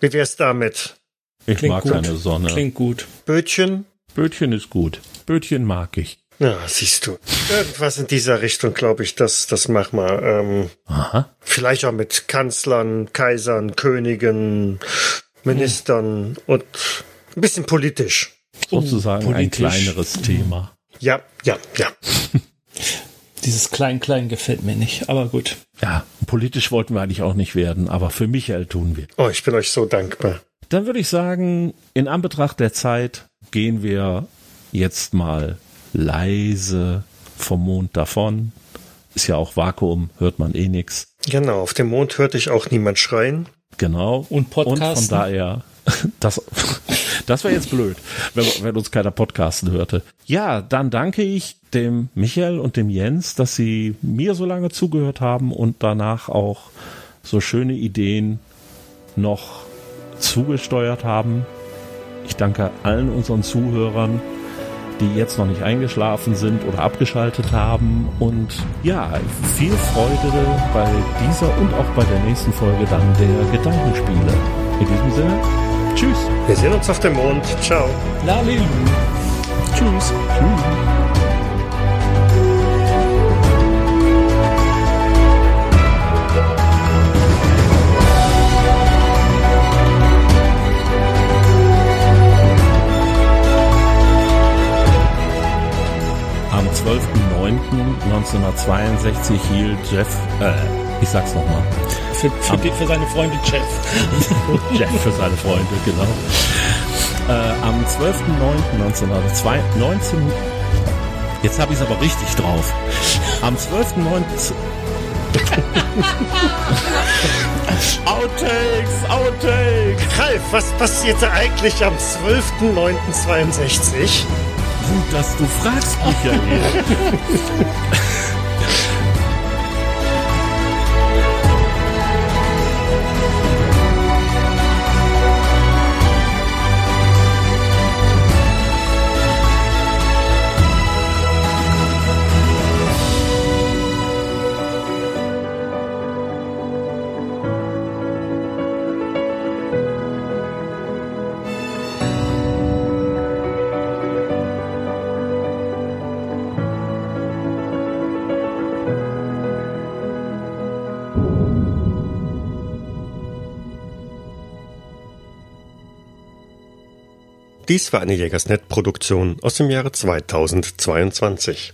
Wie wär's damit? Ich Klingt mag gut. keine Sonne. Klingt gut. Bötchen? Bötchen ist gut. Bötchen mag ich. Ja, siehst du. Irgendwas in dieser Richtung, glaube ich, das, das mach mal. Ähm, Aha. Vielleicht auch mit Kanzlern, Kaisern, Königen, Ministern hm. und ein bisschen politisch. Sozusagen politisch. ein kleineres Thema. Ja, ja, ja. (laughs) Dieses Klein-Klein gefällt mir nicht, aber gut. Ja, politisch wollten wir eigentlich auch nicht werden, aber für Michael tun wir. Oh, ich bin euch so dankbar. Dann würde ich sagen, in Anbetracht der Zeit gehen wir jetzt mal leise vom Mond davon. Ist ja auch Vakuum, hört man eh nix. Genau, auf dem Mond hörte ich auch niemand schreien. Genau. Und Podcasten. Und von daher, (laughs) das, das wäre jetzt blöd, wenn, wenn uns keiner Podcasten hörte. Ja, dann danke ich dem Michael und dem Jens, dass sie mir so lange zugehört haben und danach auch so schöne Ideen noch zugesteuert haben. Ich danke allen unseren Zuhörern die jetzt noch nicht eingeschlafen sind oder abgeschaltet haben. Und ja, viel Freude bei dieser und auch bei der nächsten Folge dann der Gedankenspiele. In diesem Sinne, tschüss. Wir sehen uns auf dem Mond. Ciao. Lalilu. Tschüss. Tschüss. 12.09.1962 hielt Jeff, äh, ich sag's nochmal. Für, für, für, seine Freunde Jeff. (laughs) Jeff für seine Freunde, genau. Äh, am 12.09.1992, jetzt habe ich es aber richtig drauf. Am 12.09. (laughs) Outtakes, Outtakes. Ralf, was passierte eigentlich am 12.09.62? Gut, dass du fragst, Michael. (laughs) Dies war eine Jägersnet-Produktion aus dem Jahre 2022.